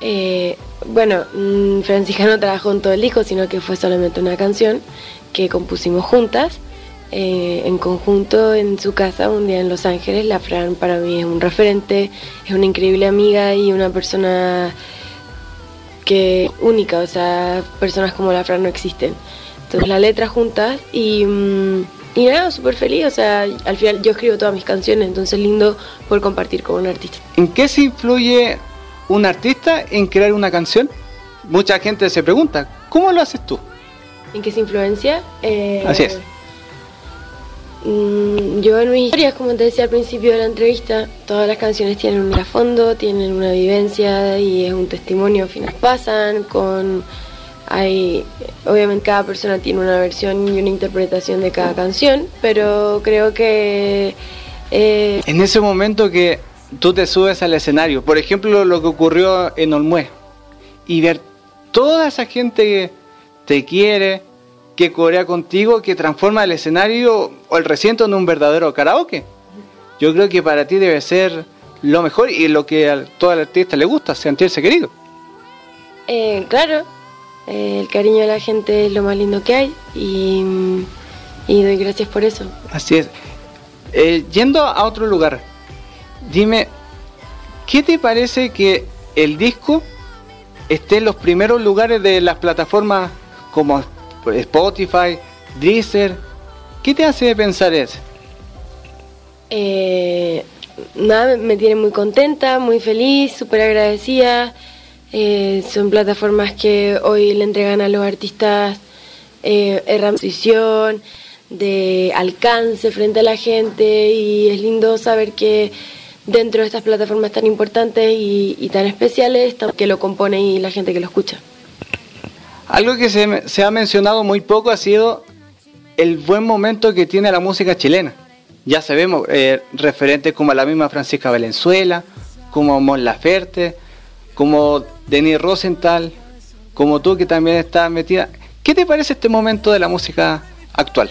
Eh, bueno, mm, Francisca no trabajó en todo el disco, sino que fue solamente una canción que compusimos juntas. Eh, en conjunto en su casa un día en Los Ángeles. La Fran para mí es un referente, es una increíble amiga y una persona que única, o sea, personas como la Fran no existen. Entonces la letra juntas y, mm, y nada, súper feliz, o sea, al final yo escribo todas mis canciones, entonces lindo poder compartir con un artista. ¿En qué se influye un artista en crear una canción? Mucha gente se pregunta, ¿cómo lo haces tú? ¿En qué se influencia? Eh, Así es. Mm, Yo en mis historias, como te decía al principio de la entrevista, todas las canciones tienen un trasfondo, tienen una vivencia y es un testimonio. Al final pasan con, hay, obviamente cada persona tiene una versión y una interpretación de cada canción, pero creo que eh, En ese momento que tú te subes al escenario, por ejemplo lo que ocurrió en Olmué, y ver toda esa gente que te quiere, que corea contigo, que transforma el escenario o el recinto en un verdadero karaoke. Yo creo que para ti debe ser lo mejor y lo que a todo el artista le gusta, sentirse querido. eh, claro, eh, el cariño de la gente es lo más lindo que hay y, y doy gracias por eso. Así es. Eh, yendo a otro lugar, dime, ¿qué te parece que el disco esté en los primeros lugares de las plataformas como Spotify, Deezer? ¿Qué te hace pensar eso? Eh, nada, me tiene muy contenta, muy feliz, súper agradecida. Eh, son plataformas que hoy le entregan a los artistas eh, herramientas de alcance frente a la gente y es lindo saber que dentro de estas plataformas tan importantes y, y tan especiales que lo compone y la gente que lo escucha. Algo que se, se ha mencionado muy poco ha sido el buen momento que tiene la música chilena. Ya sabemos, eh, referentes como la misma Francisca Valenzuela, como Mon Laferte, como Denis Rosenthal, como tú que también estás metida. ¿Qué te parece este momento de la música actual?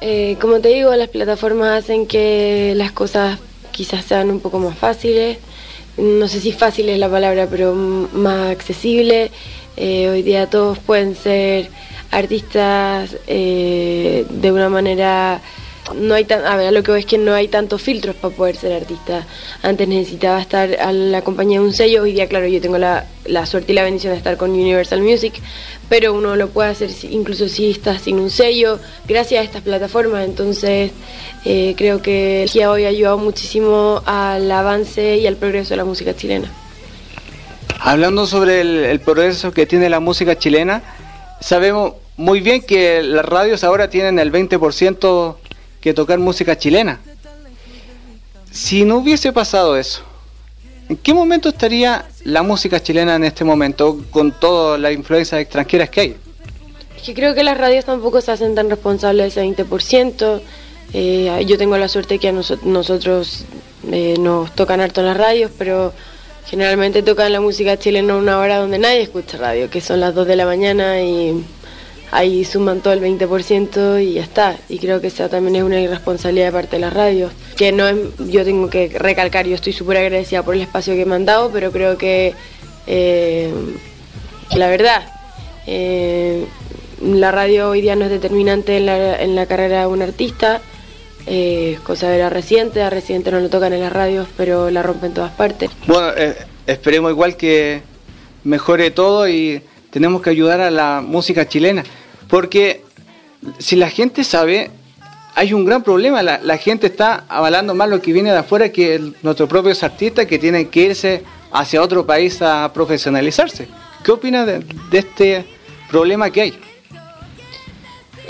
Eh, como te digo, las plataformas hacen que las cosas quizás sean un poco más fáciles. No sé si fácil es la palabra, pero más accesible. Eh, hoy día todos pueden ser artistas eh, de una manera no hay tan, a ver, lo que voy es que no hay tantos filtros para poder ser artista. Antes necesitaba estar a la compañía de un sello, hoy día claro, yo tengo la, la suerte y la bendición de estar con Universal Music, pero uno lo puede hacer incluso si estás sin un sello, gracias a estas plataformas, entonces eh, creo que el hoy ha ayudado muchísimo al avance y al progreso de la música chilena. Hablando sobre el, progreso que tiene la música chilena, sabemos muy bien que las radios ahora tienen el 20% que tocar música chilena. Si no hubiese pasado eso, ¿en qué momento estaría la música chilena en este momento con todas las influencias extranjeras que hay? Es que creo que las radios tampoco se hacen tan responsables de ese 20%. Eh, yo tengo la suerte que a noso- nosotros eh, nos tocan harto las radios, pero generalmente tocan la música chilena una hora donde nadie escucha radio, que son las 2 de la mañana y ahí suman todo el 20% y ya está. Y creo que esa también es una irresponsabilidad de parte de las radios, que no es, yo tengo que recalcar, yo estoy súper agradecida por el espacio que me han dado, pero creo que eh, la verdad, eh, la radio hoy día no es determinante en la carrera de un artista. Eh, cosa de la reciente, a reciente no lo tocan en las radios, pero la rompen en todas partes. Bueno, eh, esperemos igual que mejore todo y tenemos que ayudar a la música chilena. Porque si la gente sabe, hay un gran problema. La, gente está avalando más lo que viene de afuera que nuestros propios artistas que tienen que irse hacia otro país a profesionalizarse. ¿Qué opinas de, de este problema que hay?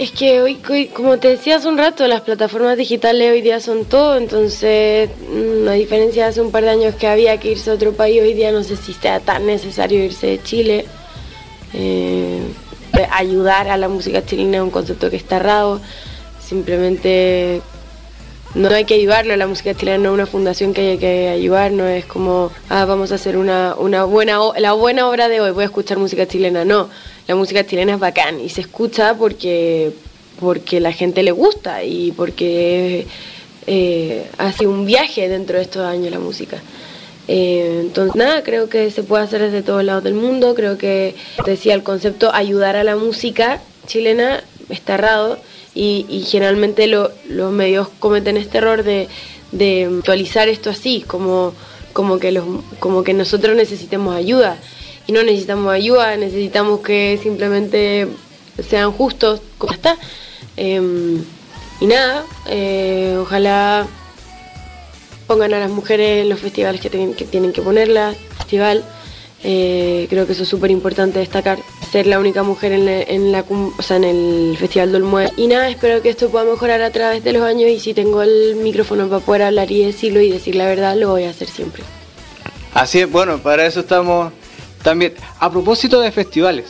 Es que hoy, como te decía hace un rato, las plataformas digitales hoy día son todo, entonces, mm, a diferencia de hace un par de años que había que irse a otro país, hoy día no sé si sea tan necesario irse de Chile. Eh, eh, ayudar a la música chilena es un concepto que está errado, simplemente no hay que ayudarlo, la música chilena no es una fundación que hay que ayudar, no es como, ah, vamos a hacer una, una buena, la buena obra de hoy, voy a escuchar música chilena, no, la música chilena es bacán y se escucha porque, porque la gente le gusta y porque eh, hace un viaje dentro de estos años la música. Eh, entonces, nada, creo que se puede hacer desde todos lados del mundo. Creo que, decía, el concepto ayudar a la música chilena está errado y, y generalmente lo- los medios cometen este error de, de actualizar esto así, como, como, que los, como que nosotros necesitemos ayuda. Y no necesitamos ayuda, necesitamos que simplemente sean justos, como está. Em, y nada, eh, ojalá pongan a las mujeres en los festivales que, tienen que tienen que ponerlas, festival. Eh, creo que eso es súper importante destacar, ser la única mujer en, la- en la, o sea, en el Festival del Mue. Y nada, espero que esto pueda mejorar a través de los años y si tengo el micrófono para poder hablar y decirlo y decir la verdad, lo voy a hacer siempre. Así es, bueno, para eso estamos también. A propósito de festivales,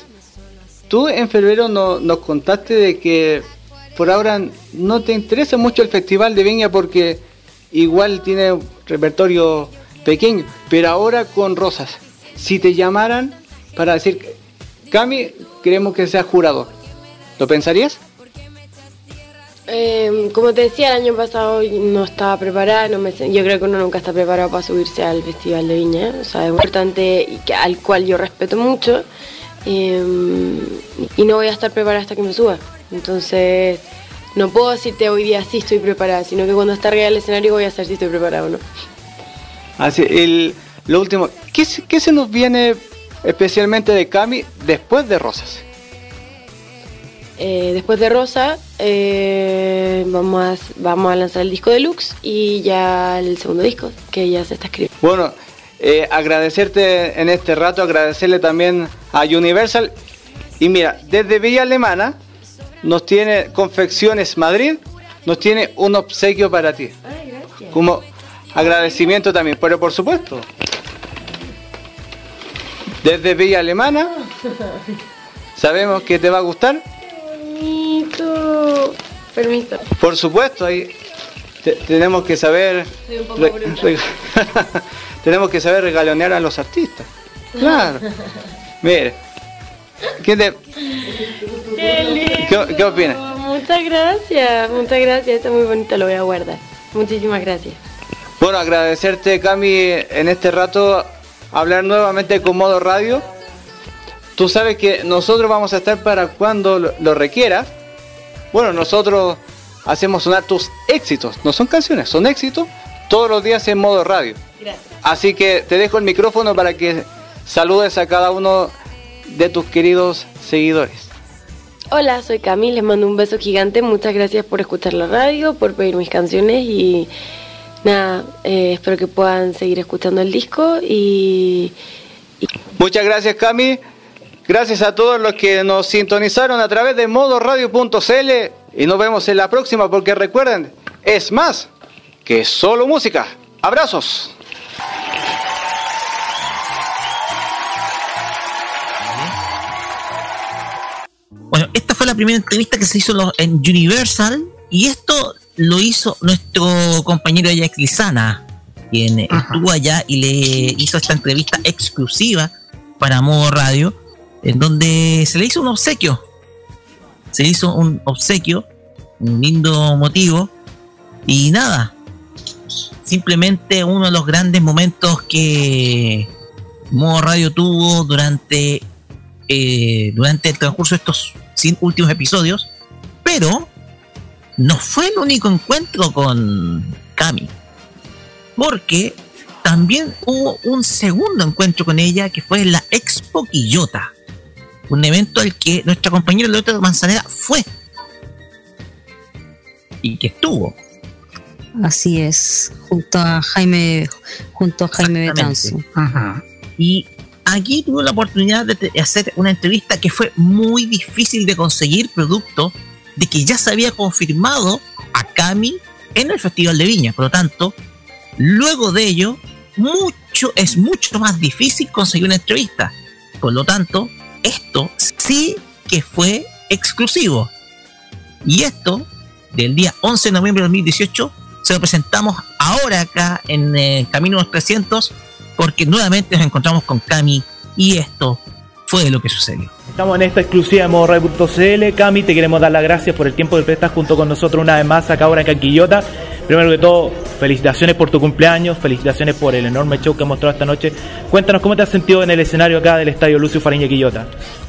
tú en febrero no- nos contaste de que por ahora no te interesa mucho el Festival de Viña porque igual tiene un repertorio pequeño, pero ahora con Rosas, si te llamaran para decir, Cami, queremos que seas jurado, ¿lo pensarías? Eh, como te decía, el año pasado no estaba preparada, yo creo que uno nunca está preparado para subirse al Festival de Viña, o sea, es importante y que, al cual yo respeto mucho eh, y no voy a estar preparada hasta que me suba. Entonces, no puedo decirte hoy día sí estoy preparada, sino que cuando esté arriba del escenario voy a saber si estoy preparada o no. Así, el, lo último, ¿qué, qué se nos viene especialmente de Cami después de Rosas? Eh, después de Rosa, eh, vamos, a, vamos a lanzar el disco deluxe y ya el segundo disco, que ya se está escribiendo. Bueno, eh, agradecerte en este rato, agradecerle también a Universal. Y mira, desde Villa Alemana nos tiene Confecciones Madrid, nos tiene un obsequio para ti. Como agradecimiento también, pero por supuesto. Desde Villa Alemana, sabemos que te va a gustar. Bonito. Permiso. Por supuesto, ahí te- tenemos que saber Soy un poco tenemos que saber regalonear a los artistas. Claro. Mire, ¿qué, te- qué, qué opinas? Muchas gracias, muchas gracias. Está muy bonito, lo voy a guardar. Muchísimas gracias. Bueno, agradecerte, Cami, en este rato hablar nuevamente con Modo Radio. Tú sabes que nosotros vamos a estar para cuando lo, lo requiera. Bueno, nosotros hacemos sonar tus éxitos. No son canciones, son éxitos todos los días en Modo Radio. Gracias. Así que te dejo el micrófono para que saludes a cada uno de tus queridos seguidores. Hola, soy Cami, les mando un beso gigante. Muchas gracias por escuchar la radio, por pedir mis canciones y nada, eh, espero que puedan seguir escuchando el disco y Muchas gracias, Cami. Gracias a todos los que nos sintonizaron a través de modoradio.cl y nos vemos en la próxima porque recuerden, es más que solo música. Abrazos. Bueno, esta fue la primera entrevista que se hizo en Universal y esto lo hizo nuestro compañero Jack Lizana. quien estuvo allá y le hizo esta entrevista exclusiva para Modo Radio, en donde se le hizo un obsequio. Se le hizo un obsequio, un lindo motivo, y nada, simplemente uno de los grandes momentos que Modo Radio tuvo durante, eh, durante el transcurso de estos últimos episodios, pero no fue el único encuentro con Cami, porque también hubo un segundo encuentro con ella que fue en la Expo Quillota, un evento al que nuestra compañera Loreto Manzanera fue y que estuvo. Así es, junto a Jaime, junto a Jaime Betanzo. Y aquí tuve la oportunidad de hacer una entrevista que fue muy difícil de conseguir, producto de que ya se había confirmado a Cami en el Festival de Viña. Por lo tanto, luego de ello, mucho, es mucho más difícil conseguir una entrevista. Por lo tanto, esto sí que fue exclusivo. Y esto, del día 11 de noviembre de 2018, se lo presentamos ahora acá en eh, Camino los 300, porque nuevamente nos encontramos con Cami y esto fue lo que sucedió. Estamos en esta exclusiva de modoradio.cl. Cami, te queremos dar las gracias por el tiempo que prestas junto con nosotros una vez más acá ahora en Canquillota. Primero que todo, felicitaciones por tu cumpleaños, felicitaciones por el enorme show que has mostrado esta noche. Cuéntanos cómo te has sentido en el escenario acá del Estadio Lucio Fariña Quillota.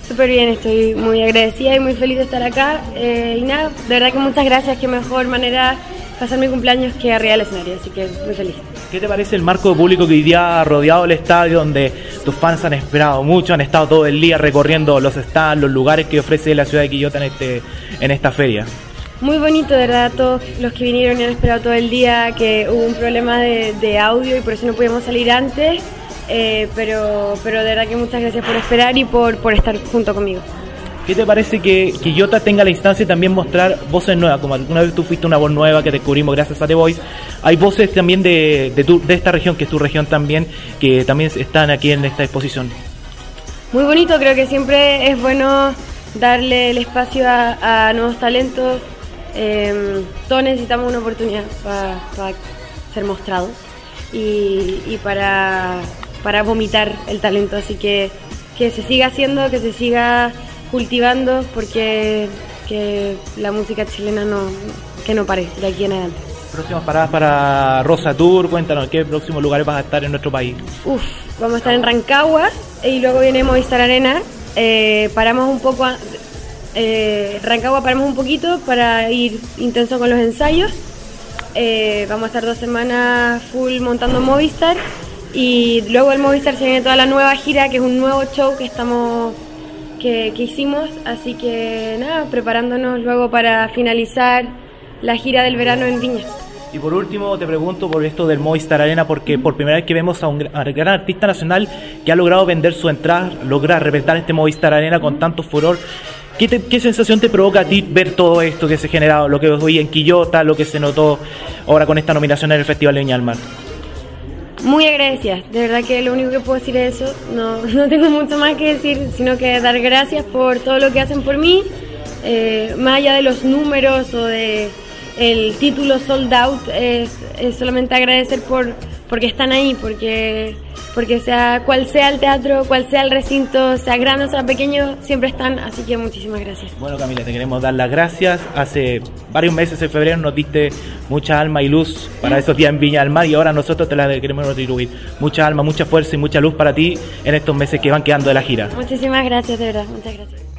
Súper bien, estoy muy agradecida y muy feliz de estar acá. Eh, y nada, de verdad que muchas gracias, qué mejor manera pasar mi cumpleaños que arriba del escenario, así que muy feliz. ¿Qué te parece el marco de público que hoy día ha rodeado el estadio, donde tus fans han esperado mucho, han estado todo el día recorriendo los stands, los lugares que ofrece la ciudad de Quillota en, este, en esta feria? Muy bonito, de verdad, todos los que vinieron y han esperado todo el día, que hubo un problema de, de audio y por eso no pudimos salir antes, eh, pero, pero de verdad que muchas gracias por esperar y por, por estar junto conmigo. ¿Qué te parece que Quillota tenga la instancia de también mostrar voces nuevas? Como alguna vez tú fuiste una voz nueva que descubrimos gracias a The Voice. Hay voces también de, de, tu- de esta región, que es tu región también, que también están aquí en esta exposición. Muy bonito, creo que siempre es bueno darle el espacio a, a nuevos talentos. Eh, todos necesitamos una oportunidad para ser mostrados y, y para, para vomitar el talento. Así que que se siga haciendo, que se siga cultivando, porque que la música chilena no, que no pare de aquí en adelante. Próximas paradas para Rosa Tour, cuéntanos, ¿qué próximos lugares vas a estar en nuestro país? Uf, vamos a estar en Rancagua y luego viene Movistar Arena. Eh, paramos un poco, eh, Rancagua paramos un poquito para ir intenso con los ensayos. Eh, vamos a estar dos semanas full montando Movistar y luego el Movistar se viene toda la nueva gira, que es un nuevo show que estamos que, que hicimos, así que nada, preparándonos luego para finalizar la gira del verano en Viña. Y por último te pregunto por esto del Movistar Arena, porque por primera vez que vemos a un gran artista nacional que ha logrado vender su entrada, logra reventar este Movistar Arena con tanto furor. ¿Qué, te- qué sensación te provoca a ti ver todo esto que se ha generado, lo que hoy en Quillota, lo que se notó ahora con esta nominación en el Festival de Viña del Mar? Muy agradecida, de verdad que lo único que puedo decir es eso, no, no tengo mucho más que decir, sino que dar gracias por todo lo que hacen por mí, eh, más allá de los números o de el título sold out, es, es solamente agradecer por porque están ahí, porque porque sea cual sea el teatro, cual sea el recinto, sea grande o sea pequeño, siempre están, así que muchísimas gracias. Bueno Camila, te queremos dar las gracias. Hace varios meses en febrero nos diste mucha alma y luz para esos días en Viña del Mar y ahora nosotros te la queremos retribuir. Mucha alma, mucha fuerza y mucha luz para ti en estos meses que van quedando de la gira. Muchísimas gracias, de verdad, muchas gracias.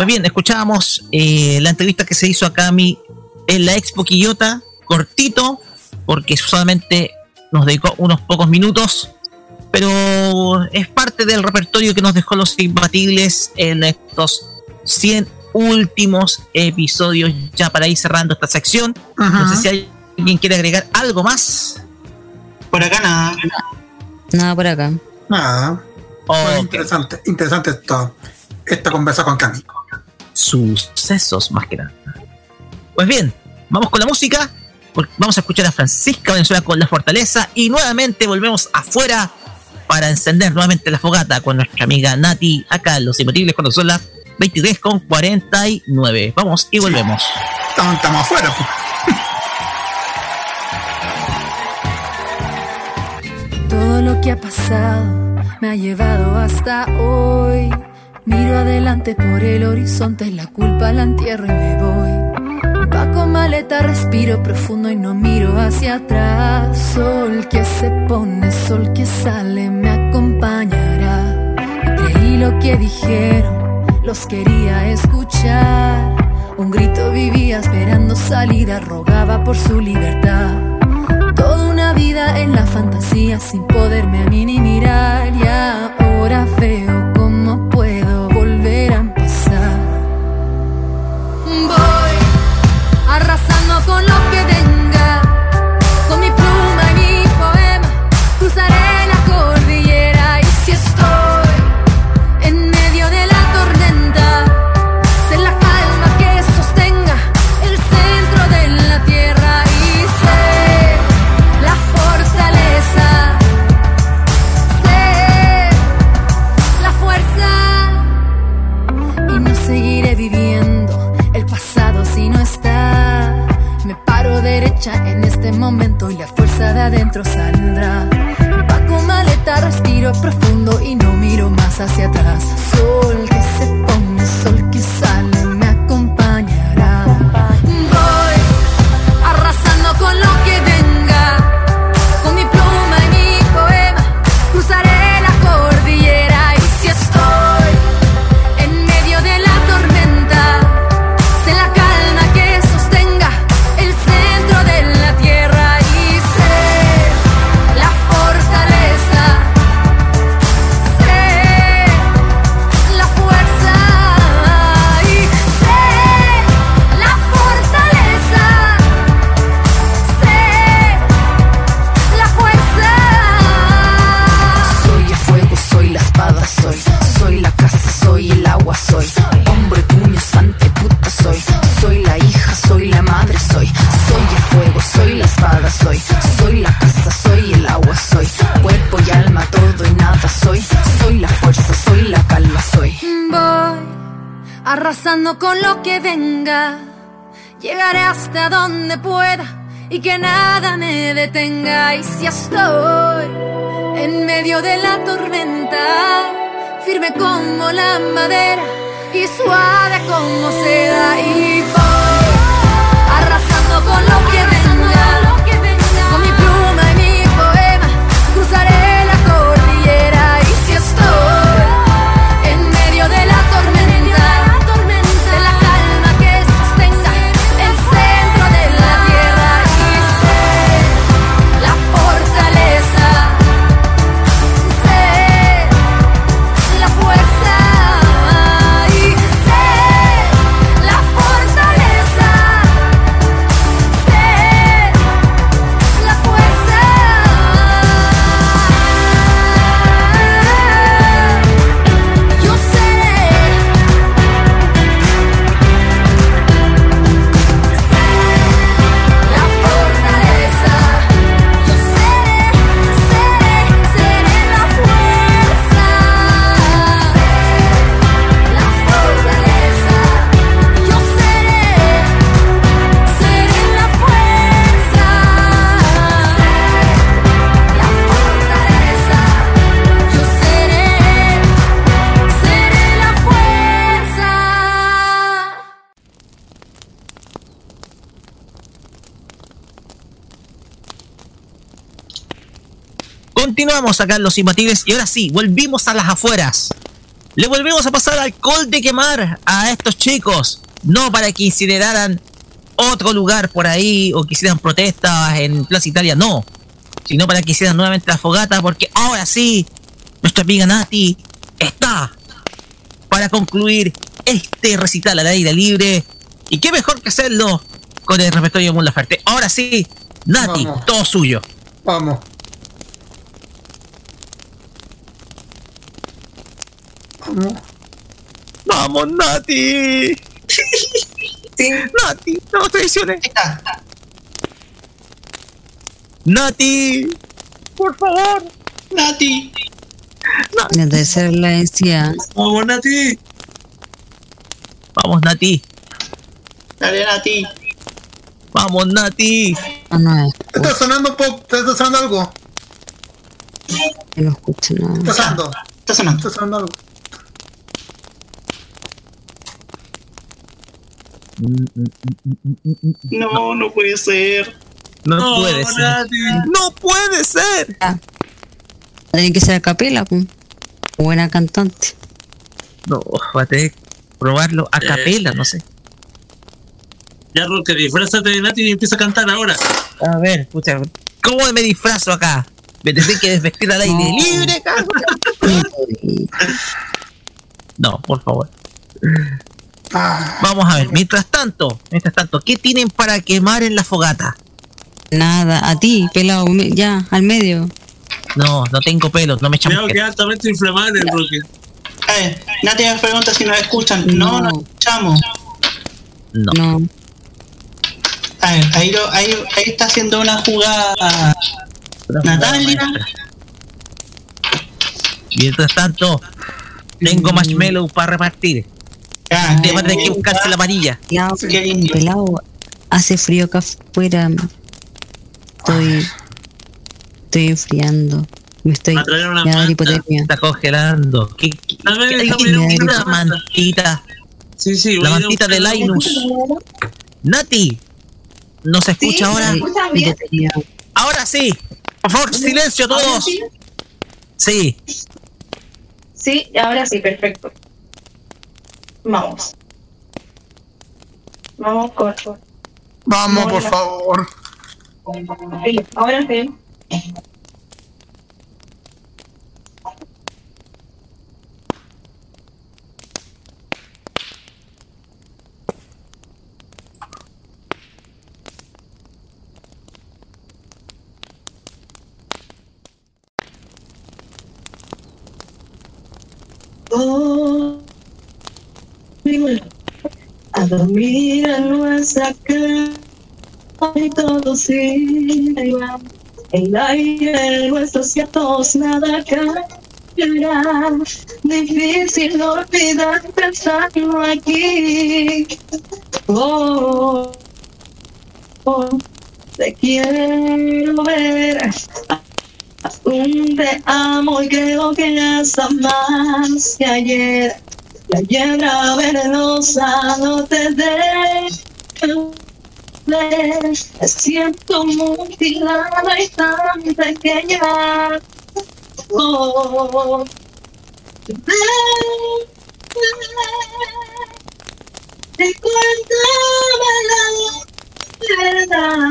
Pues bien, escuchábamos eh, la entrevista que se hizo a Cami en la Expo Quillota, cortito, porque solamente nos dedicó unos pocos minutos, pero es parte del repertorio que nos dejó los imbatibles en estos 100 últimos episodios, ya para ir cerrando esta sección. No sé si alguien quiere agregar algo más. Por acá nada. Nada por acá. Nada. Interesante, interesante esto, esta conversa con Cami. Sucesos más que nada. Pues bien, vamos con la música. Vamos a escuchar a Francisca Venezuela con la fortaleza y nuevamente volvemos afuera para encender nuevamente la fogata con nuestra amiga Nati acá en Los Imbatibles cuando son las 23 con 49. Vamos y volvemos. Estamos, estamos afuera. pues. Todo lo que ha pasado me ha llevado hasta hoy. Miro adelante por el horizonte, la culpa la entierro y me voy. Paco maleta, respiro profundo y no miro hacia atrás. Sol que se pone, sol que sale, me acompañará. Creí lo que dijeron, los quería escuchar. Un grito vivía esperando salida, rogaba por su libertad. Toda una vida en la fantasía sin poderme a mí ni mirar. Y ahora veo y la fuerza de adentro saldrá. Empaco maleta, respiro profundo y no miro más hacia atrás. Sol soy. Soy la casa, soy el agua, soy. Cuerpo y alma, todo y nada, soy. Soy la fuerza, soy la calma, soy. Voy arrasando con lo que venga. Llegaré hasta donde pueda y que nada me detenga. Y si estoy en medio de la tormenta, firme como la madera y suave como seda. Y voy arrasando con lo que venga. Continuamos acá en Los Imbatibles y ahora sí, volvimos a las afueras. Le volvemos a pasar alcohol de quemar a estos chicos. No para que incineraran otro lugar por ahí o que hicieran protestas en Plaza Italia, no. Sino para que hicieran nuevamente la fogata porque ahora sí, nuestra amiga Nati está para concluir este recital al aire libre. Y qué mejor que hacerlo con el repertorio de Mon Laferte. Ahora sí, Nati, Vamos. todo suyo. Vamos. Vamos. Vamos, Nati. Nati, no traiciones. Nati, por favor. Nati. La tercera la decía. Vamos, Nati. Vamos, Nati. Dale, Nati. Vamos, Nati. No, no es. Está sonando un poco, está sonando algo. no escucho nada. Está sonando. Está sonando. Está sonando algo. No, no puede ser. No, No, puede ser. No puede ser. Tiene que ser a capela. Buena cantante. No, va a tener que probarlo a capela, no sé. Ya, Roque, disfrázate de Nati y empieza a cantar ahora. A ver, pucha, ¿cómo me disfrazo acá? ¿Me tendré que desvestir al aire No. libre, cabrón? No, por favor. Vamos a ver, mientras tanto, mientras tanto, ¿qué tienen para quemar en la fogata? Nada, a ti, pelado, me- ya, al medio. No, no tengo pelos, no me Creo echamos que es altamente inflamable, Roque. Eh, me pregunta si nos escuchan. No, no escuchamos. No. No. A ver, ahí, lo- ahí, ahí está haciendo una jugada Natalia. Mientras tanto, tengo marshmallow para repartir. Ya, Te va a tener que buscarse la Qué lindo. pelado, hace frío acá afuera. Estoy. Estoy enfriando. Me estoy. A traer una manta. hipotermia. Está congelando. ¿Qué, qué- A ver, qué- bien, da una mantita? Sí, sí, La mantita de Linus. Nati, ¿no se escucha ahora? Hipotermia. Ahora sí. Por favor, silencio todos. Sí. Sí, ahora sí, perfecto. Vamos. Vamos, corto. Vamos, por favor. Sí, ahora sí. Oh, a dormir en nuestra cama y todo sigue igual. El aire, nuestros gatos, nada cambiará. Difícil olvidar pensando aquí. Oh, oh, te quiero ver. Un te amo y creo que hasta más que ayer. La hiedra venenosa no te ver. Me siento mutilada y tan pequeña. Oh, cuéntame la verdad.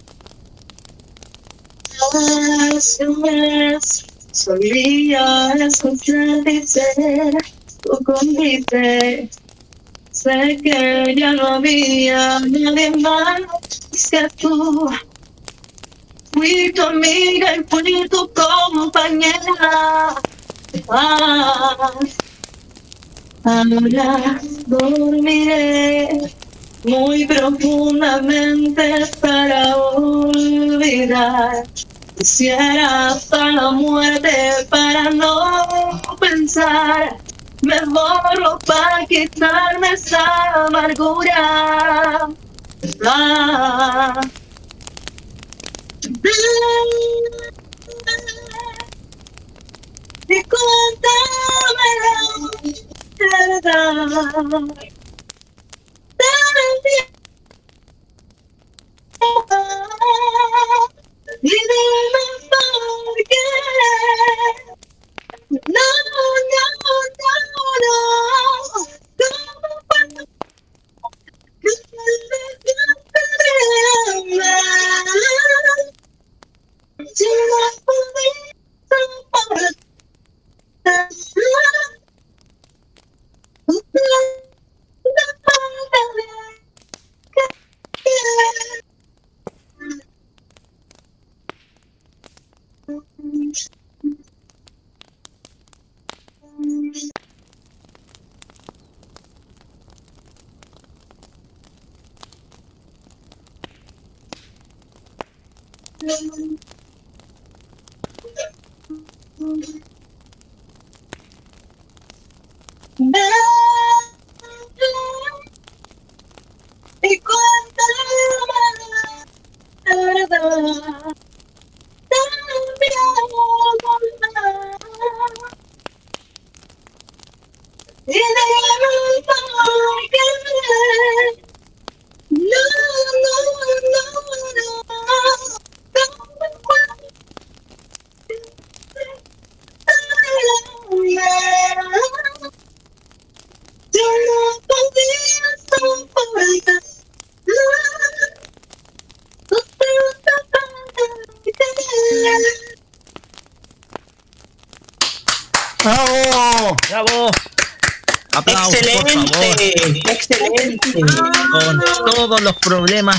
Hace un mes solía tu convite. Sé que ya no había nadie más que tú. Fui tu amiga y fui tu compañera. Ah, ahora dormiré muy profundamente para olvidar. Quisiera hasta la muerte para no pensar. Me borro para quitarme esa amargura. Ah. Y cuéntame la verdad. Y dime Bye.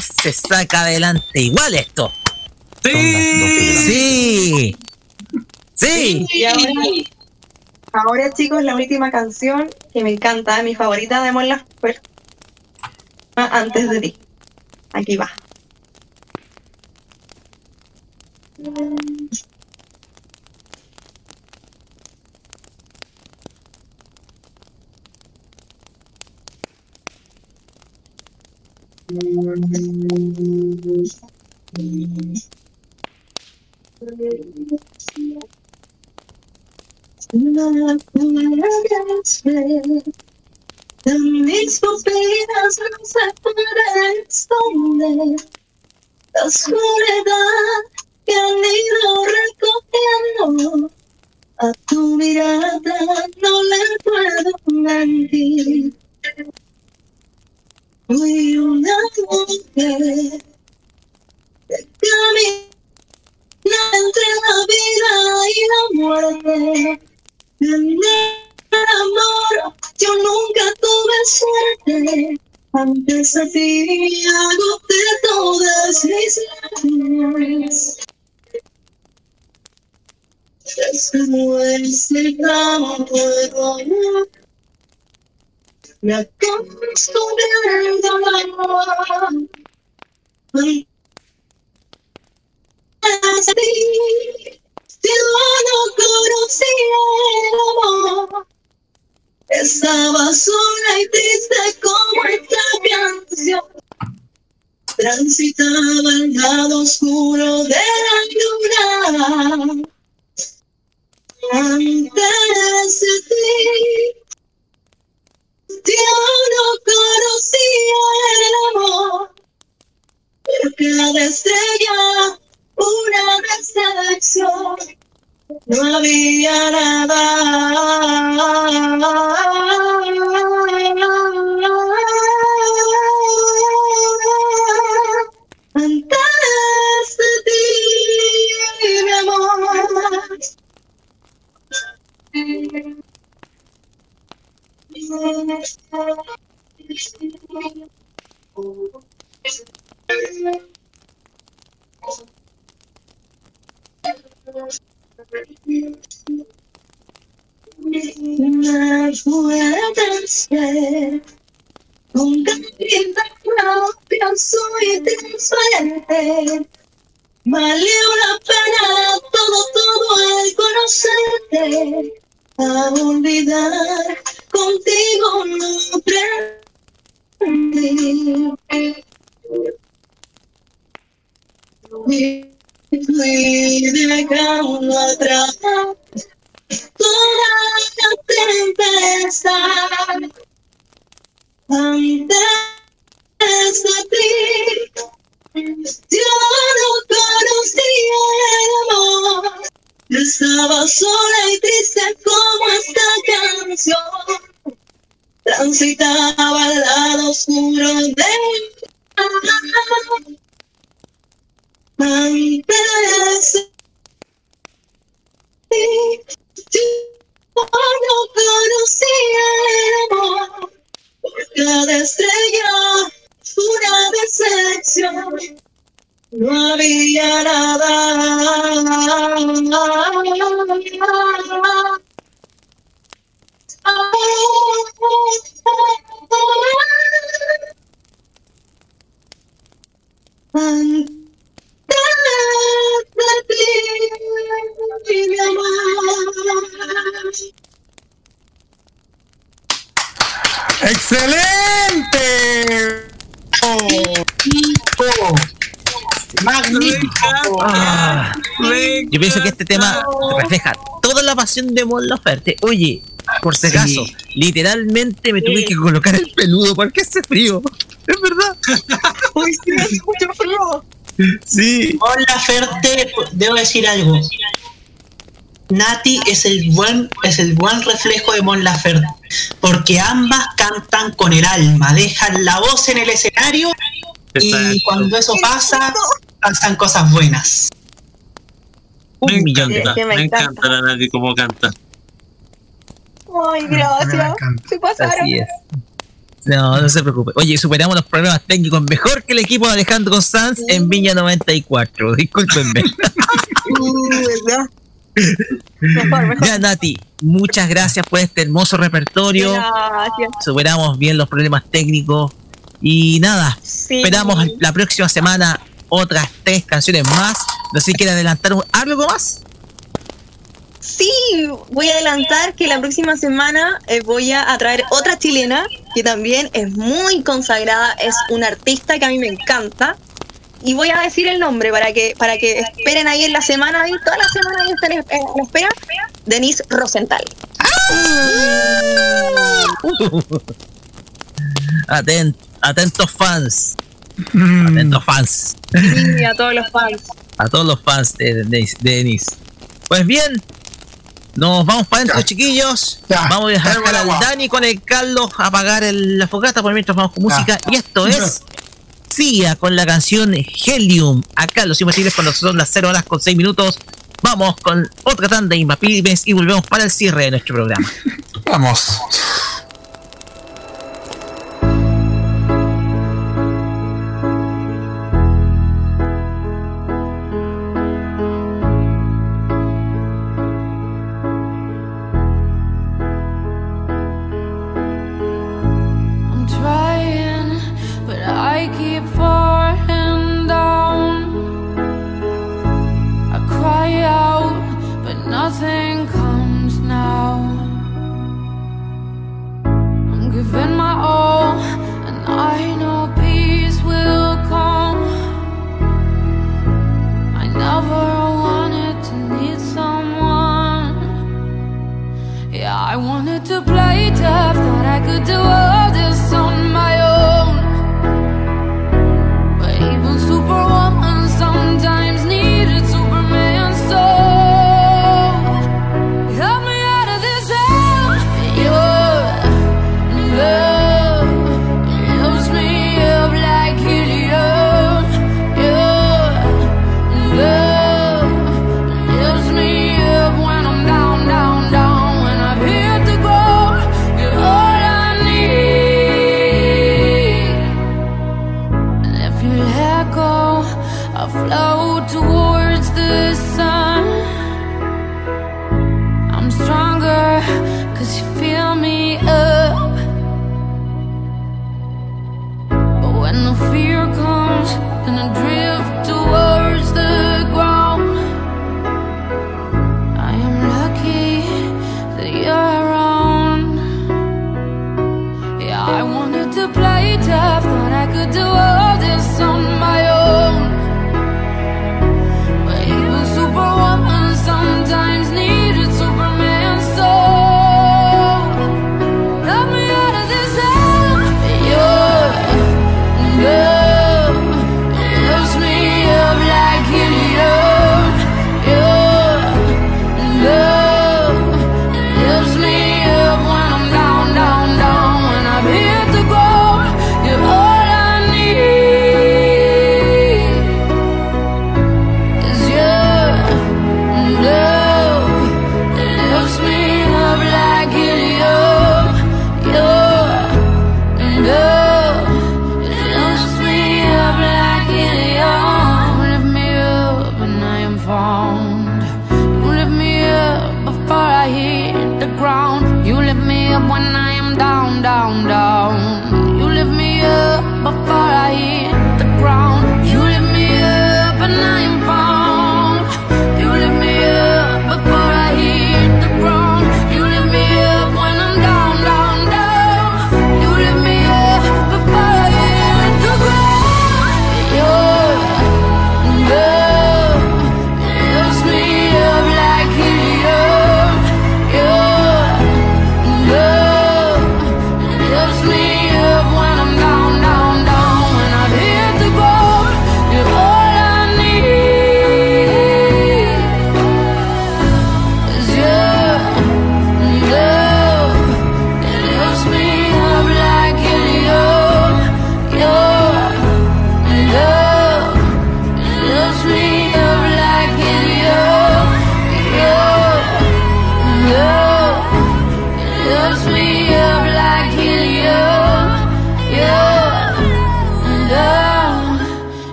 se saca adelante igual esto. Sí. Sí. Sí. Y ahora, ahora, chicos, la última canción que me encanta, mi favorita de Mon de Mon Laferte. Oye, por si acaso, literalmente me tuve que colocar el peludo porque hace frío. Es verdad. Uy, sí, hace mucho frío. Sí. Mon Laferte, debo decir algo. Nati es el buen es el buen reflejo de Mon Laferte, porque ambas cantan con el alma, dejan la voz en el escenario y cuando eso pasa pasan cosas buenas. Me millón de- encanta, me me encanta. encanta la Nati como canta. Ay, gracias. Se pasaron. Así es. No, no se preocupe. Oye, superamos los problemas técnicos mejor que el equipo de Alejandro Sanz en Viña 94. Discúlpenme. Uh, ¿verdad? Mejor, mejor. Ya, Nati, muchas gracias por este hermoso repertorio. Gracias. Superamos bien los problemas técnicos. Y nada, Sí. esperamos la próxima semana otras tres canciones más. No sé si quiere adelantar un- algo más. Sí, voy a adelantar que la próxima semana eh, voy a, traer otra chilena que también es muy consagrada, es una artista que a mí me encanta. Y voy a decir el nombre para que para que esperen ahí en la semana, ahí, toda la semana ahí estén eh, a la espera. Denise Rosenthal. Aten- atentos fans. Atentos fans. Sí, a todos los fans. A todos los fans de, de, de Denise. Pues bien, nos vamos para adentro, chiquillos. vamos a dejar el al. Dani con el Carlos a apagar el- la fogata por mientras vamos con música. Y esto es Sia con la canción Helium. Acá los imposibles cuando son las 0 horas con 6 minutos. Vamos con otra tanda de Invapimes y volvemos para el cierre de nuestro programa. Vamos.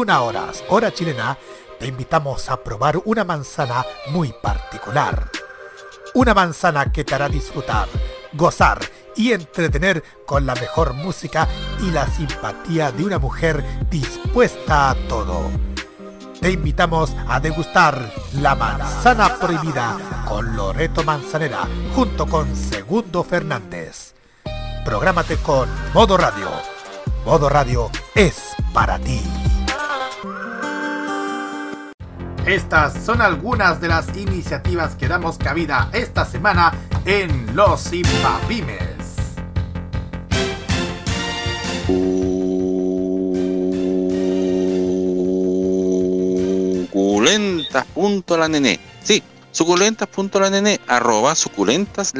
21 horas, hora chilena, te invitamos a probar una manzana muy particular. Una manzana que te hará disfrutar, gozar y entretener con la mejor música y la simpatía de una mujer dispuesta a todo. Te invitamos a degustar la manzana prohibida con Loreto Manzanera junto con Segundo Fernández. Prográmate con Modo Radio. Modo Radio Estas son algunas de las iniciativas que damos cabida esta semana en Los Impapymes. Suculentas punto la nené. Sí, suculentas punto la nené, arroba suculentas.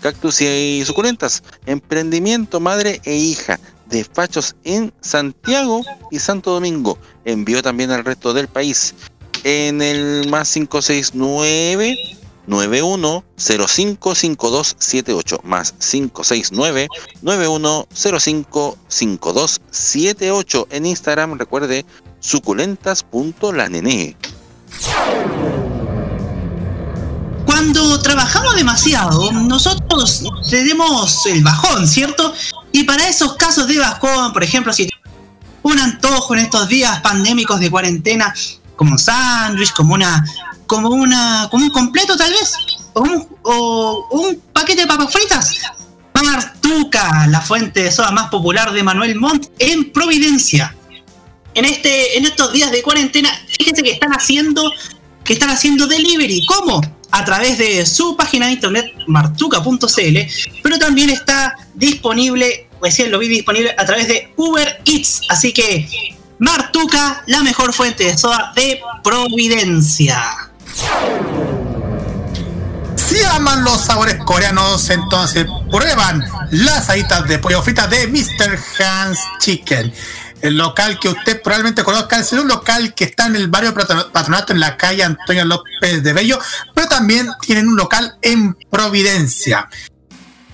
Cactus y suculentas, emprendimiento madre e hija, despachos en Santiago y Santo Domingo. Envío también al resto del país. En el más 569 91055278 más 569 91055278 en Instagram recuerde suculentas.lanené Cuando trabajamos demasiado, nosotros tenemos el bajón, ¿cierto? Y para esos casos de bajón, por ejemplo, si un antojo en estos días pandémicos de cuarentena, como un sándwich, como una, como una, como un completo tal vez, o un, paquete de papas fritas. Martuca, la fuente de soda más popular de Manuel Montt en Providencia. En este, en estos días de cuarentena, fíjense que están haciendo, que están haciendo delivery. ¿Cómo? A través de su página de internet martuca.cl, pero también está disponible, recién lo vi disponible a través de Uber Eats. Así que Martuca, la mejor fuente de soda de Providencia. Si aman los sabores coreanos, entonces prueban las alitas de pollo frita de Mr. Hans Chicken. El local que usted probablemente conozca es un local que está en el barrio Patro- Patronato en la calle Antonio López de Bello, pero también tienen un local en Providencia.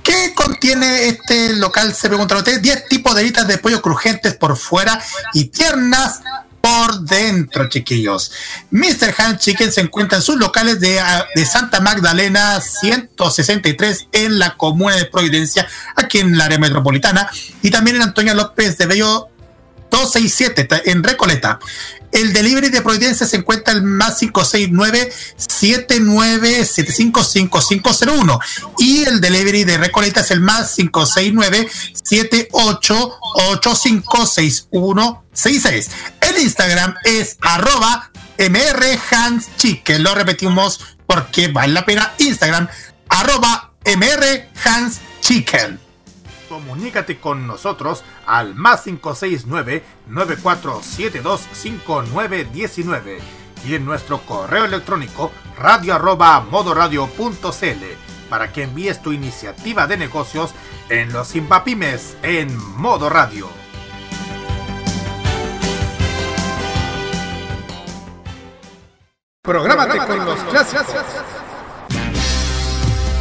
¿Qué contiene este local? Se preguntan ustedes. 10 tipos de alitas de pollo crujientes por fuera y tiernas por dentro, chiquillos. Mr. Han Chicken se encuentra en sus locales de, ah, de Santa Magdalena 163 en la comuna de Providencia, aquí en la área metropolitana, y también en Antonio López de Bello 267 ta- en Recoleta. El delivery de Providencia se encuentra el más 569 79755501 y el delivery de Recoleta es el más 569 78856166. El Instagram es arroba. Lo repetimos porque vale la pena. Instagram arroba. Comunícate con nosotros al más 569-9472-5919 y en nuestro correo electrónico radio arroba modoradio.cl para que envíes tu iniciativa de negocios en los Impapymes en modo radio. Prográmate con los clásicos.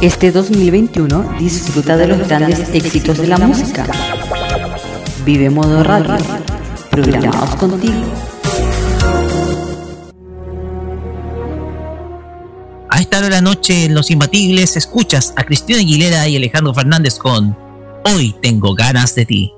Este 2021 disfruta de los grandes éxitos de la música. Vive modo radio. Programados contigo. A esta hora de la noche, en Los Imbatibles, escuchas a Cristina Aguilera y Alejandro Fernández con Hoy tengo ganas de ti.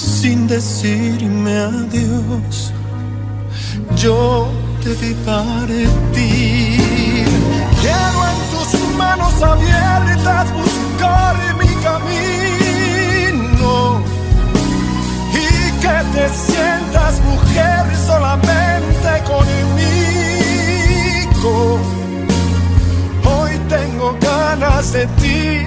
sin decirme adiós. Yo te vi partir. Quiero en tus manos abiertas buscar mi camino y que te sientas mujer solamente conmigo. Hoy tengo ganas de ti,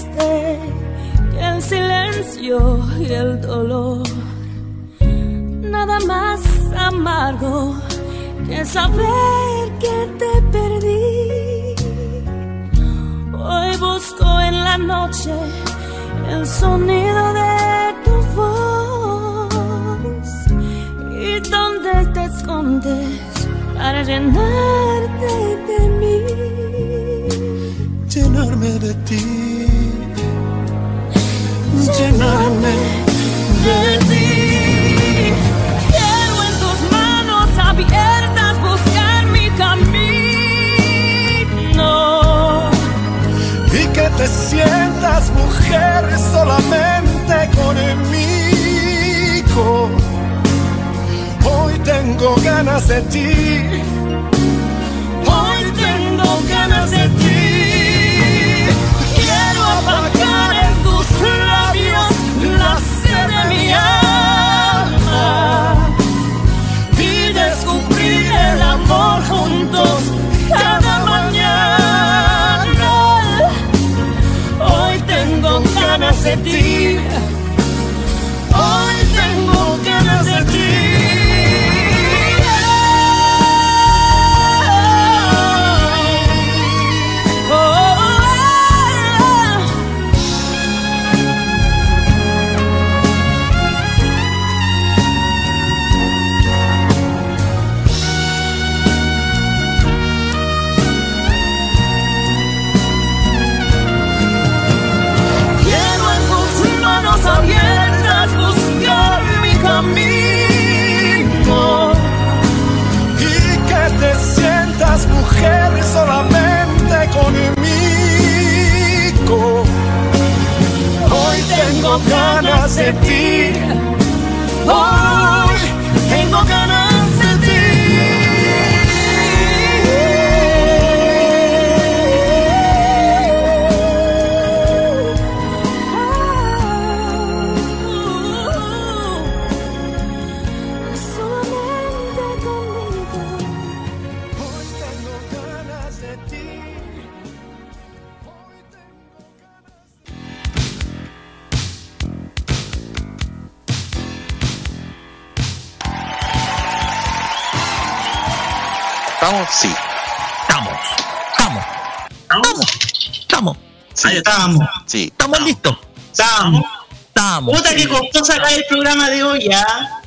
Que el silencio y el dolor. Nada más amargo que saber que te perdí. Hoy busco en la noche el sonido de tu voz y dónde te escondes para llenarte de mí. Llenarme de ti, llenarme de ti. Quiero en tus manos abiertas buscar mi camino. y que te sientas mujer solamente conmigo. Hoy tengo ganas de ti, Hoy tengo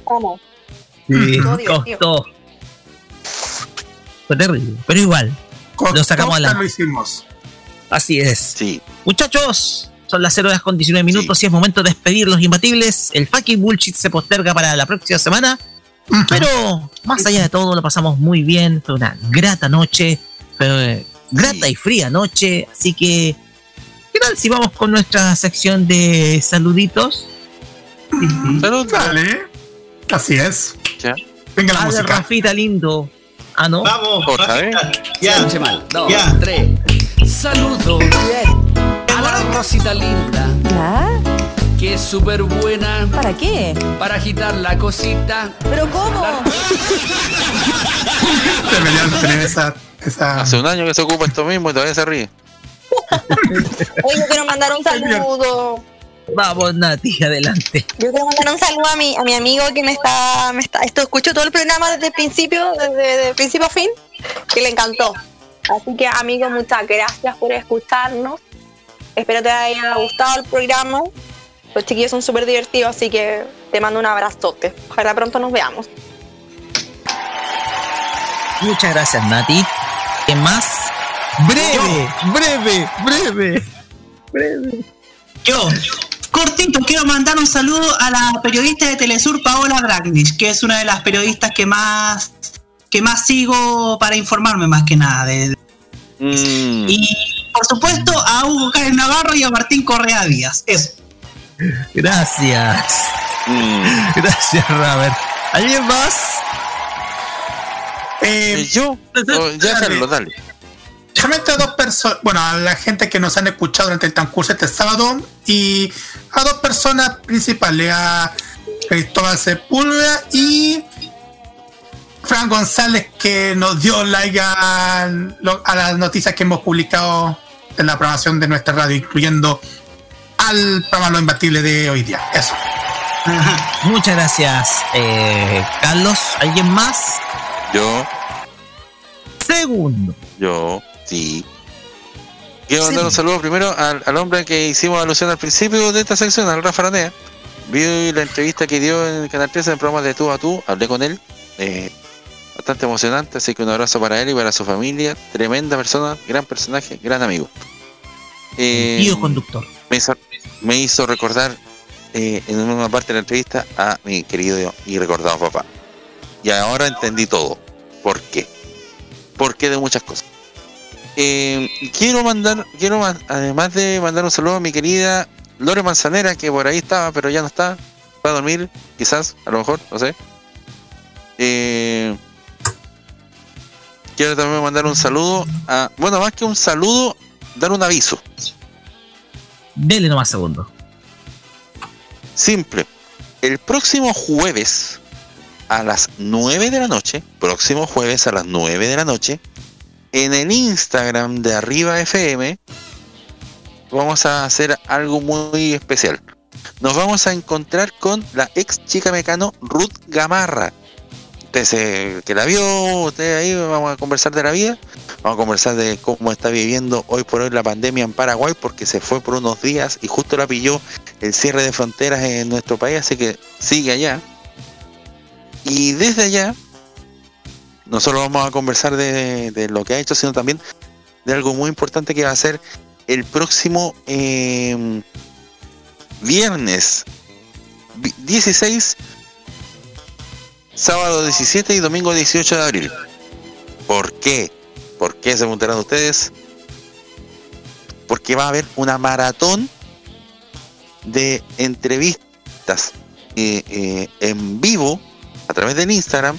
¿Cómo? Sí, Todo costó. Fue terrible, pero igual. Lo sacamos a la. lo hicimos. Así es. Sí. Muchachos, son las 0 horas con 19 minutos y es momento de despedir los imbatibles. El fucking bullshit se posterga para la próxima semana. Pero más allá de todo, lo pasamos muy bien. Fue una grata noche. Fue grata y fría noche. Así que, ¿qué tal si vamos con nuestra sección de saluditos? Salud. Dale. Así es. Ya. Venga la de música. Rafita lindo. Ah, no. Vamos, Otra vez. Ya. Mal. Dos, Ya. tres. Saludos a la Rosita linda. que es súper buena. ¿Para qué? Para agitar la cosita. ¿Pero cómo? Deberían tener esa, esa... Hace un año que se ocupa esto mismo y todavía se ríe. Hoy yo quiero mandar un saludo. Vamos, Nati, adelante. Yo quiero mandar un saludo a mi, a mi amigo que me está, me está, esto escucho todo el programa desde el principio, desde, de principio a fin, que le encantó. Así que amigo, muchas gracias por escucharnos. Espero te haya gustado el programa. Los chiquillos son súper divertidos, así que te mando un abrazote. Ojalá pronto nos veamos. Muchas gracias, Nati. ¿Qué más? Breve, breve, breve. Breve. Yo, cortito, quiero mandar un saludo a la periodista de Telesur, Paola Bragnich, que es una de las periodistas que más que más sigo para informarme más que nada. de- Mm. Y por supuesto a Hugo Karen Navarro y a Martín Correa Díaz. Eso. Gracias. Mm. Gracias, Robert. ¿Alguien más? Eh, yo? Oh, ya, Carlos, dale. Solamente a dos personas, bueno, a la gente que nos han escuchado durante el transcurso de este sábado y a dos personas principales, a Cristóbal Sepúlveda y Fran González que nos dio like a las noticias que hemos publicado en la programación de nuestra radio, incluyendo al programa Lo Imbatible de hoy día. Eso. Muchas gracias, eh, Carlos. ¿Alguien más? Yo, Segundo. yo, sí. Quiero mandar un saludo primero al, al hombre que hicimos alusión al principio de esta sección, al Rafa Aranea. Vi la entrevista que dio en el Canal 13 en el programa de Tú a Tú, hablé con él. eh, bastante emocionante, así que un abrazo para él y para su familia. Tremenda persona, gran personaje, gran amigo. Eh, Tío conductor. me hizo, me hizo recordar eh, en una parte de la entrevista a mi querido y recordado papá. Y ahora entendí todo. ¿Por qué? ¿Por qué de muchas cosas? Eh, quiero mandar, quiero además de mandar un saludo a mi querida Lore Manzanera, que por ahí estaba, pero ya no está. Va a dormir, quizás, a lo mejor, no sé. Eh, quiero también mandar un saludo a, bueno, más que un saludo, dar un aviso. Dele nomás segundo. Simple. El próximo jueves a las 9 de la noche, próximo jueves a las 9 de la noche, en el Instagram de Arriba FM, vamos a hacer algo muy especial. Nos vamos a encontrar con la ex chica mecano Ruth Gamarra. Usted se- que la vio, usted ahí, vamos a conversar de la vida. Vamos a conversar de cómo está viviendo hoy por hoy la pandemia en Paraguay, porque se fue por unos días y justo la pilló el cierre de fronteras en nuestro país, así que sigue allá. Y desde allá, no solo vamos a conversar de, de lo que ha hecho, sino también de algo muy importante que va a ser el próximo eh, viernes vi- 16, sábado 17 y domingo 18 de abril. ¿Por qué? ¿Por qué se preguntarán ustedes? Porque va a haber una maratón de entrevistas eh, eh, en vivo a través del Instagram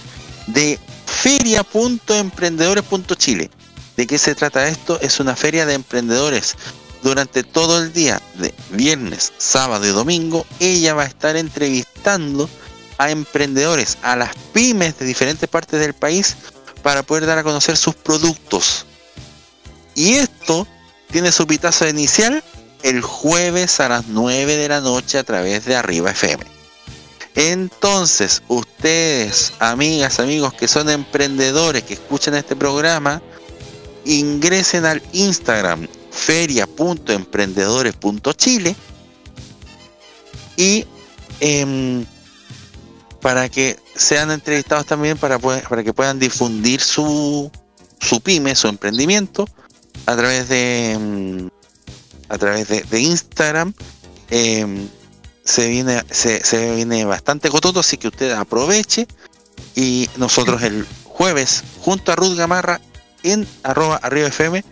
de feria.emprendedores.chile. ¿De qué se trata esto? Es una feria de emprendedores. Durante todo el día, de viernes, sábado y domingo, ella va a estar entrevistando a emprendedores, a las pymes de diferentes partes del país para poder dar a conocer sus productos. Y esto tiene su pitazo inicial el jueves a las 9 de la noche a través de Arriba FM. Entonces, ustedes, amigas, amigos que son emprendedores que escuchan este programa, ingresen al Instagram feria.emprendedores.chile y em, para que sean entrevistados también para, para que puedan difundir su, su pyme, su emprendimiento a través de em, a través de, de Instagram em, se viene se, se viene bastante cototo así que usted aproveche. Y nosotros el jueves junto a Ruth Gamarra en arroba arriba FM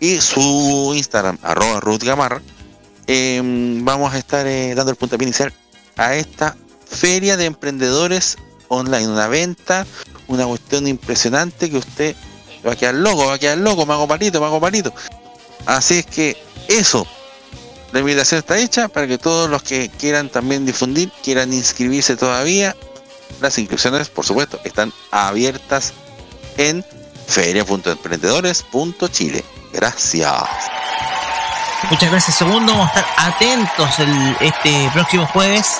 y su Instagram arroba Ruth Gamarra em, vamos a estar eh, dando el puntapié inicial a esta feria de emprendedores online. Una venta una cuestión impresionante que usted va a quedar loco va a quedar loco me hago palito me hago palito. Así es que eso La invitación está hecha para que todos los que quieran también difundir, quieran inscribirse todavía. Las inscripciones, por supuesto, están abiertas en feria.emprendedores.chile. Gracias. Muchas gracias, segundo. Vamos a estar atentos el, este próximo jueves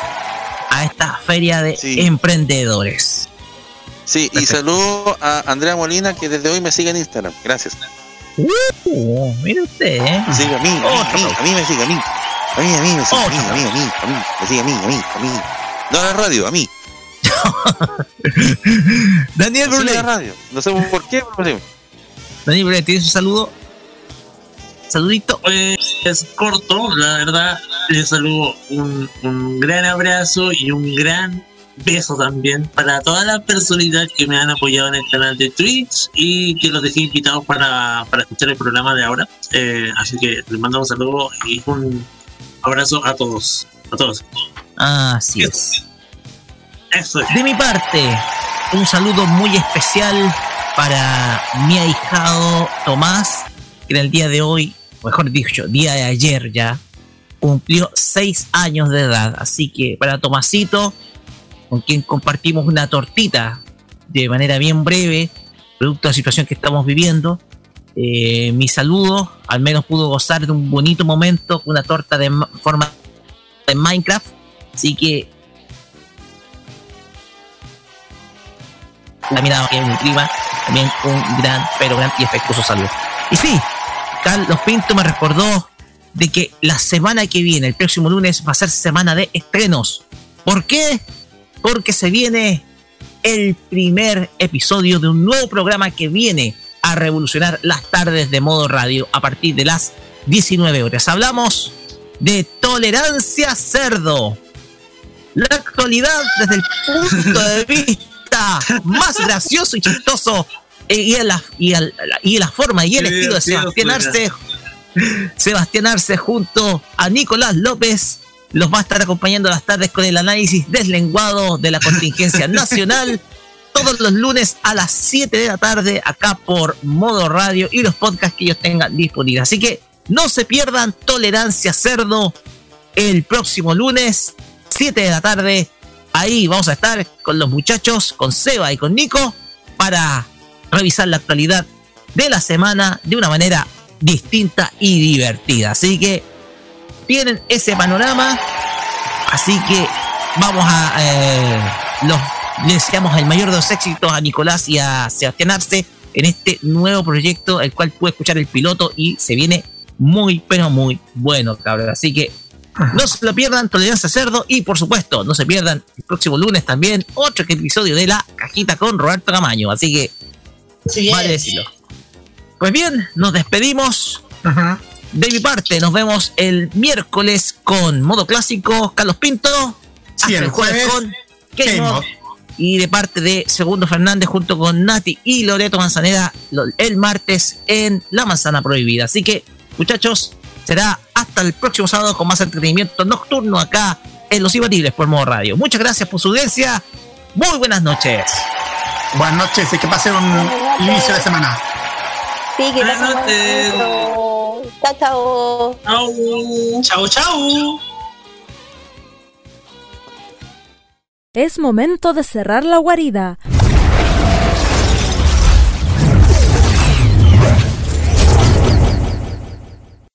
a esta feria de emprendedores. Sí, y saludo a Andrea Molina que desde hoy me sigue en Instagram. Gracias. Uh, mire usted, ¿eh? Me sigue a mí, a mí, a mí, a mí me sigue a mí. A mí, a mí me sigue a mí, a mí, a mí, a mí. Me sigue a mí, a mí, a mí. No a la radio, a mí. Daniel No Brulé. la radio. No sé por qué, pero sí. Daniel Brulé, ¿tienes un saludo? Saludito. Pues es corto, la verdad. Les saludo un, un gran abrazo y un gran beso también para todas las personitas que me han apoyado en el canal de Twitch y que los dejé invitados para, para escuchar el programa de ahora. Eh, así que les mando un saludo y un abrazo a todos. A todos. Así es. Eso es. De mi parte, un saludo muy especial para mi ahijado Tomás, que en el día de hoy, mejor dicho, día de ayer ya, cumplió seis años de edad. Así que para Tomasito, con quien compartimos una tortita de manera bien breve, producto de la situación que estamos viviendo. Eh, mi saludo, al menos pudo gozar de un bonito momento una torta de ma- forma de Minecraft. Así que la mirada es mi prima, también un gran, pero gran y efectuoso saludo. Y sí, Carlos Pinto me recordó de que la semana que viene, el próximo lunes, va a ser semana de estrenos. ¿Por qué? Porque se viene el primer episodio de un nuevo programa que viene a revolucionar las tardes de modo radio a partir de las 19 horas. Hablamos de tolerancia cerdo. La actualidad desde el punto de vista más gracioso y chistoso eh, y, en la, y, al- y en la forma y el estilo de Sebastián. Arce Sebastián Arce junto a Nicolás López los va a estar acompañando las tardes con el análisis deslenguado de la contingencia nacional todos los lunes a las 7 de la tarde acá por Modo Radio y los podcasts que ellos tengan disponibles. Así que no se pierdan Tolerancia Cerdo el próximo lunes, 7 de la tarde. Ahí vamos a estar con los muchachos, con Seba y con Nico, para revisar la actualidad de la semana de una manera distinta y divertida. Así que tienen ese panorama. Así que vamos a. eh, los, le deseamos el mayor de los éxitos a Nicolás y a Sebastián Arce en este nuevo proyecto, el cual pude escuchar el piloto y se viene muy, pero muy bueno, cabrón. Así que no se lo pierdan, Tolerancia Cerdo y por supuesto, no se pierdan el próximo lunes también otro episodio de La Cajita con Roberto Camaño. Así que, vale decirlo. Pues bien, nos despedimos. De mi parte, nos vemos el miércoles con modo clásico, Carlos Pinto. Sí, Hasta el jueves, con. Y de parte de Segundo Fernández junto con Nati y Loreto Manzanera lo- el martes en La Manzana Prohibida. Así que, muchachos, será hasta el próximo sábado con más entretenimiento nocturno acá en Los Imbatibles por Modo Radio. Muchas gracias por su audiencia. Muy buenas noches. Buenas noches y que pasen un inicio de semana. Sí, que pasen momento. Chao, chao. Chau, chau. Es momento de cerrar la guarida.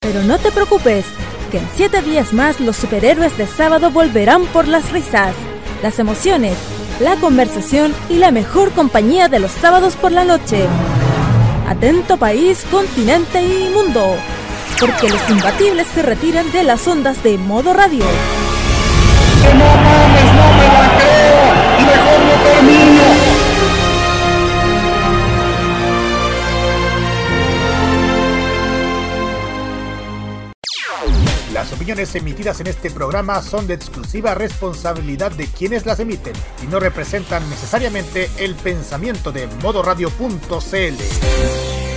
Pero no te preocupes, que en siete días más los superhéroes de sábado volverán por las risas, las emociones, la conversación y la mejor compañía de los sábados por la noche. Atento país, continente y mundo, porque los imbatibles se retiran de las ondas de modo radio. Las opiniones emitidas en este programa son de exclusiva responsabilidad de quienes las emiten y no representan necesariamente el pensamiento de modoradio.cl.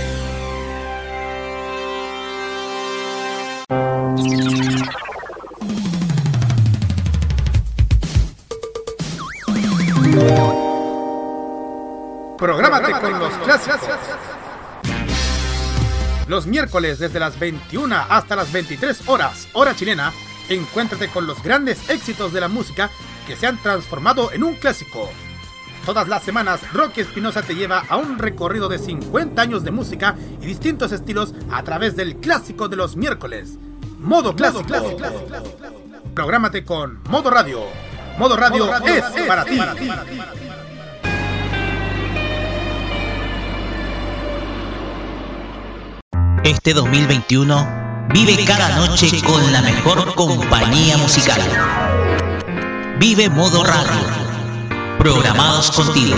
Prográmate con los clásicos. Los miércoles desde las 21 hasta las 23 horas, hora chilena, encuéntrate con los grandes éxitos de la música que se han transformado en un clásico. Todas las semanas, Rocky Espinosa te lleva a un recorrido de 50 años de música y distintos estilos a través del clásico de los miércoles. Modo clásico. Prográmate con Modo Radio. Modo Radio, es, para ti. Este 2021 vive cada noche con la mejor compañía musical. Vive Modo Radio. Programados contigo.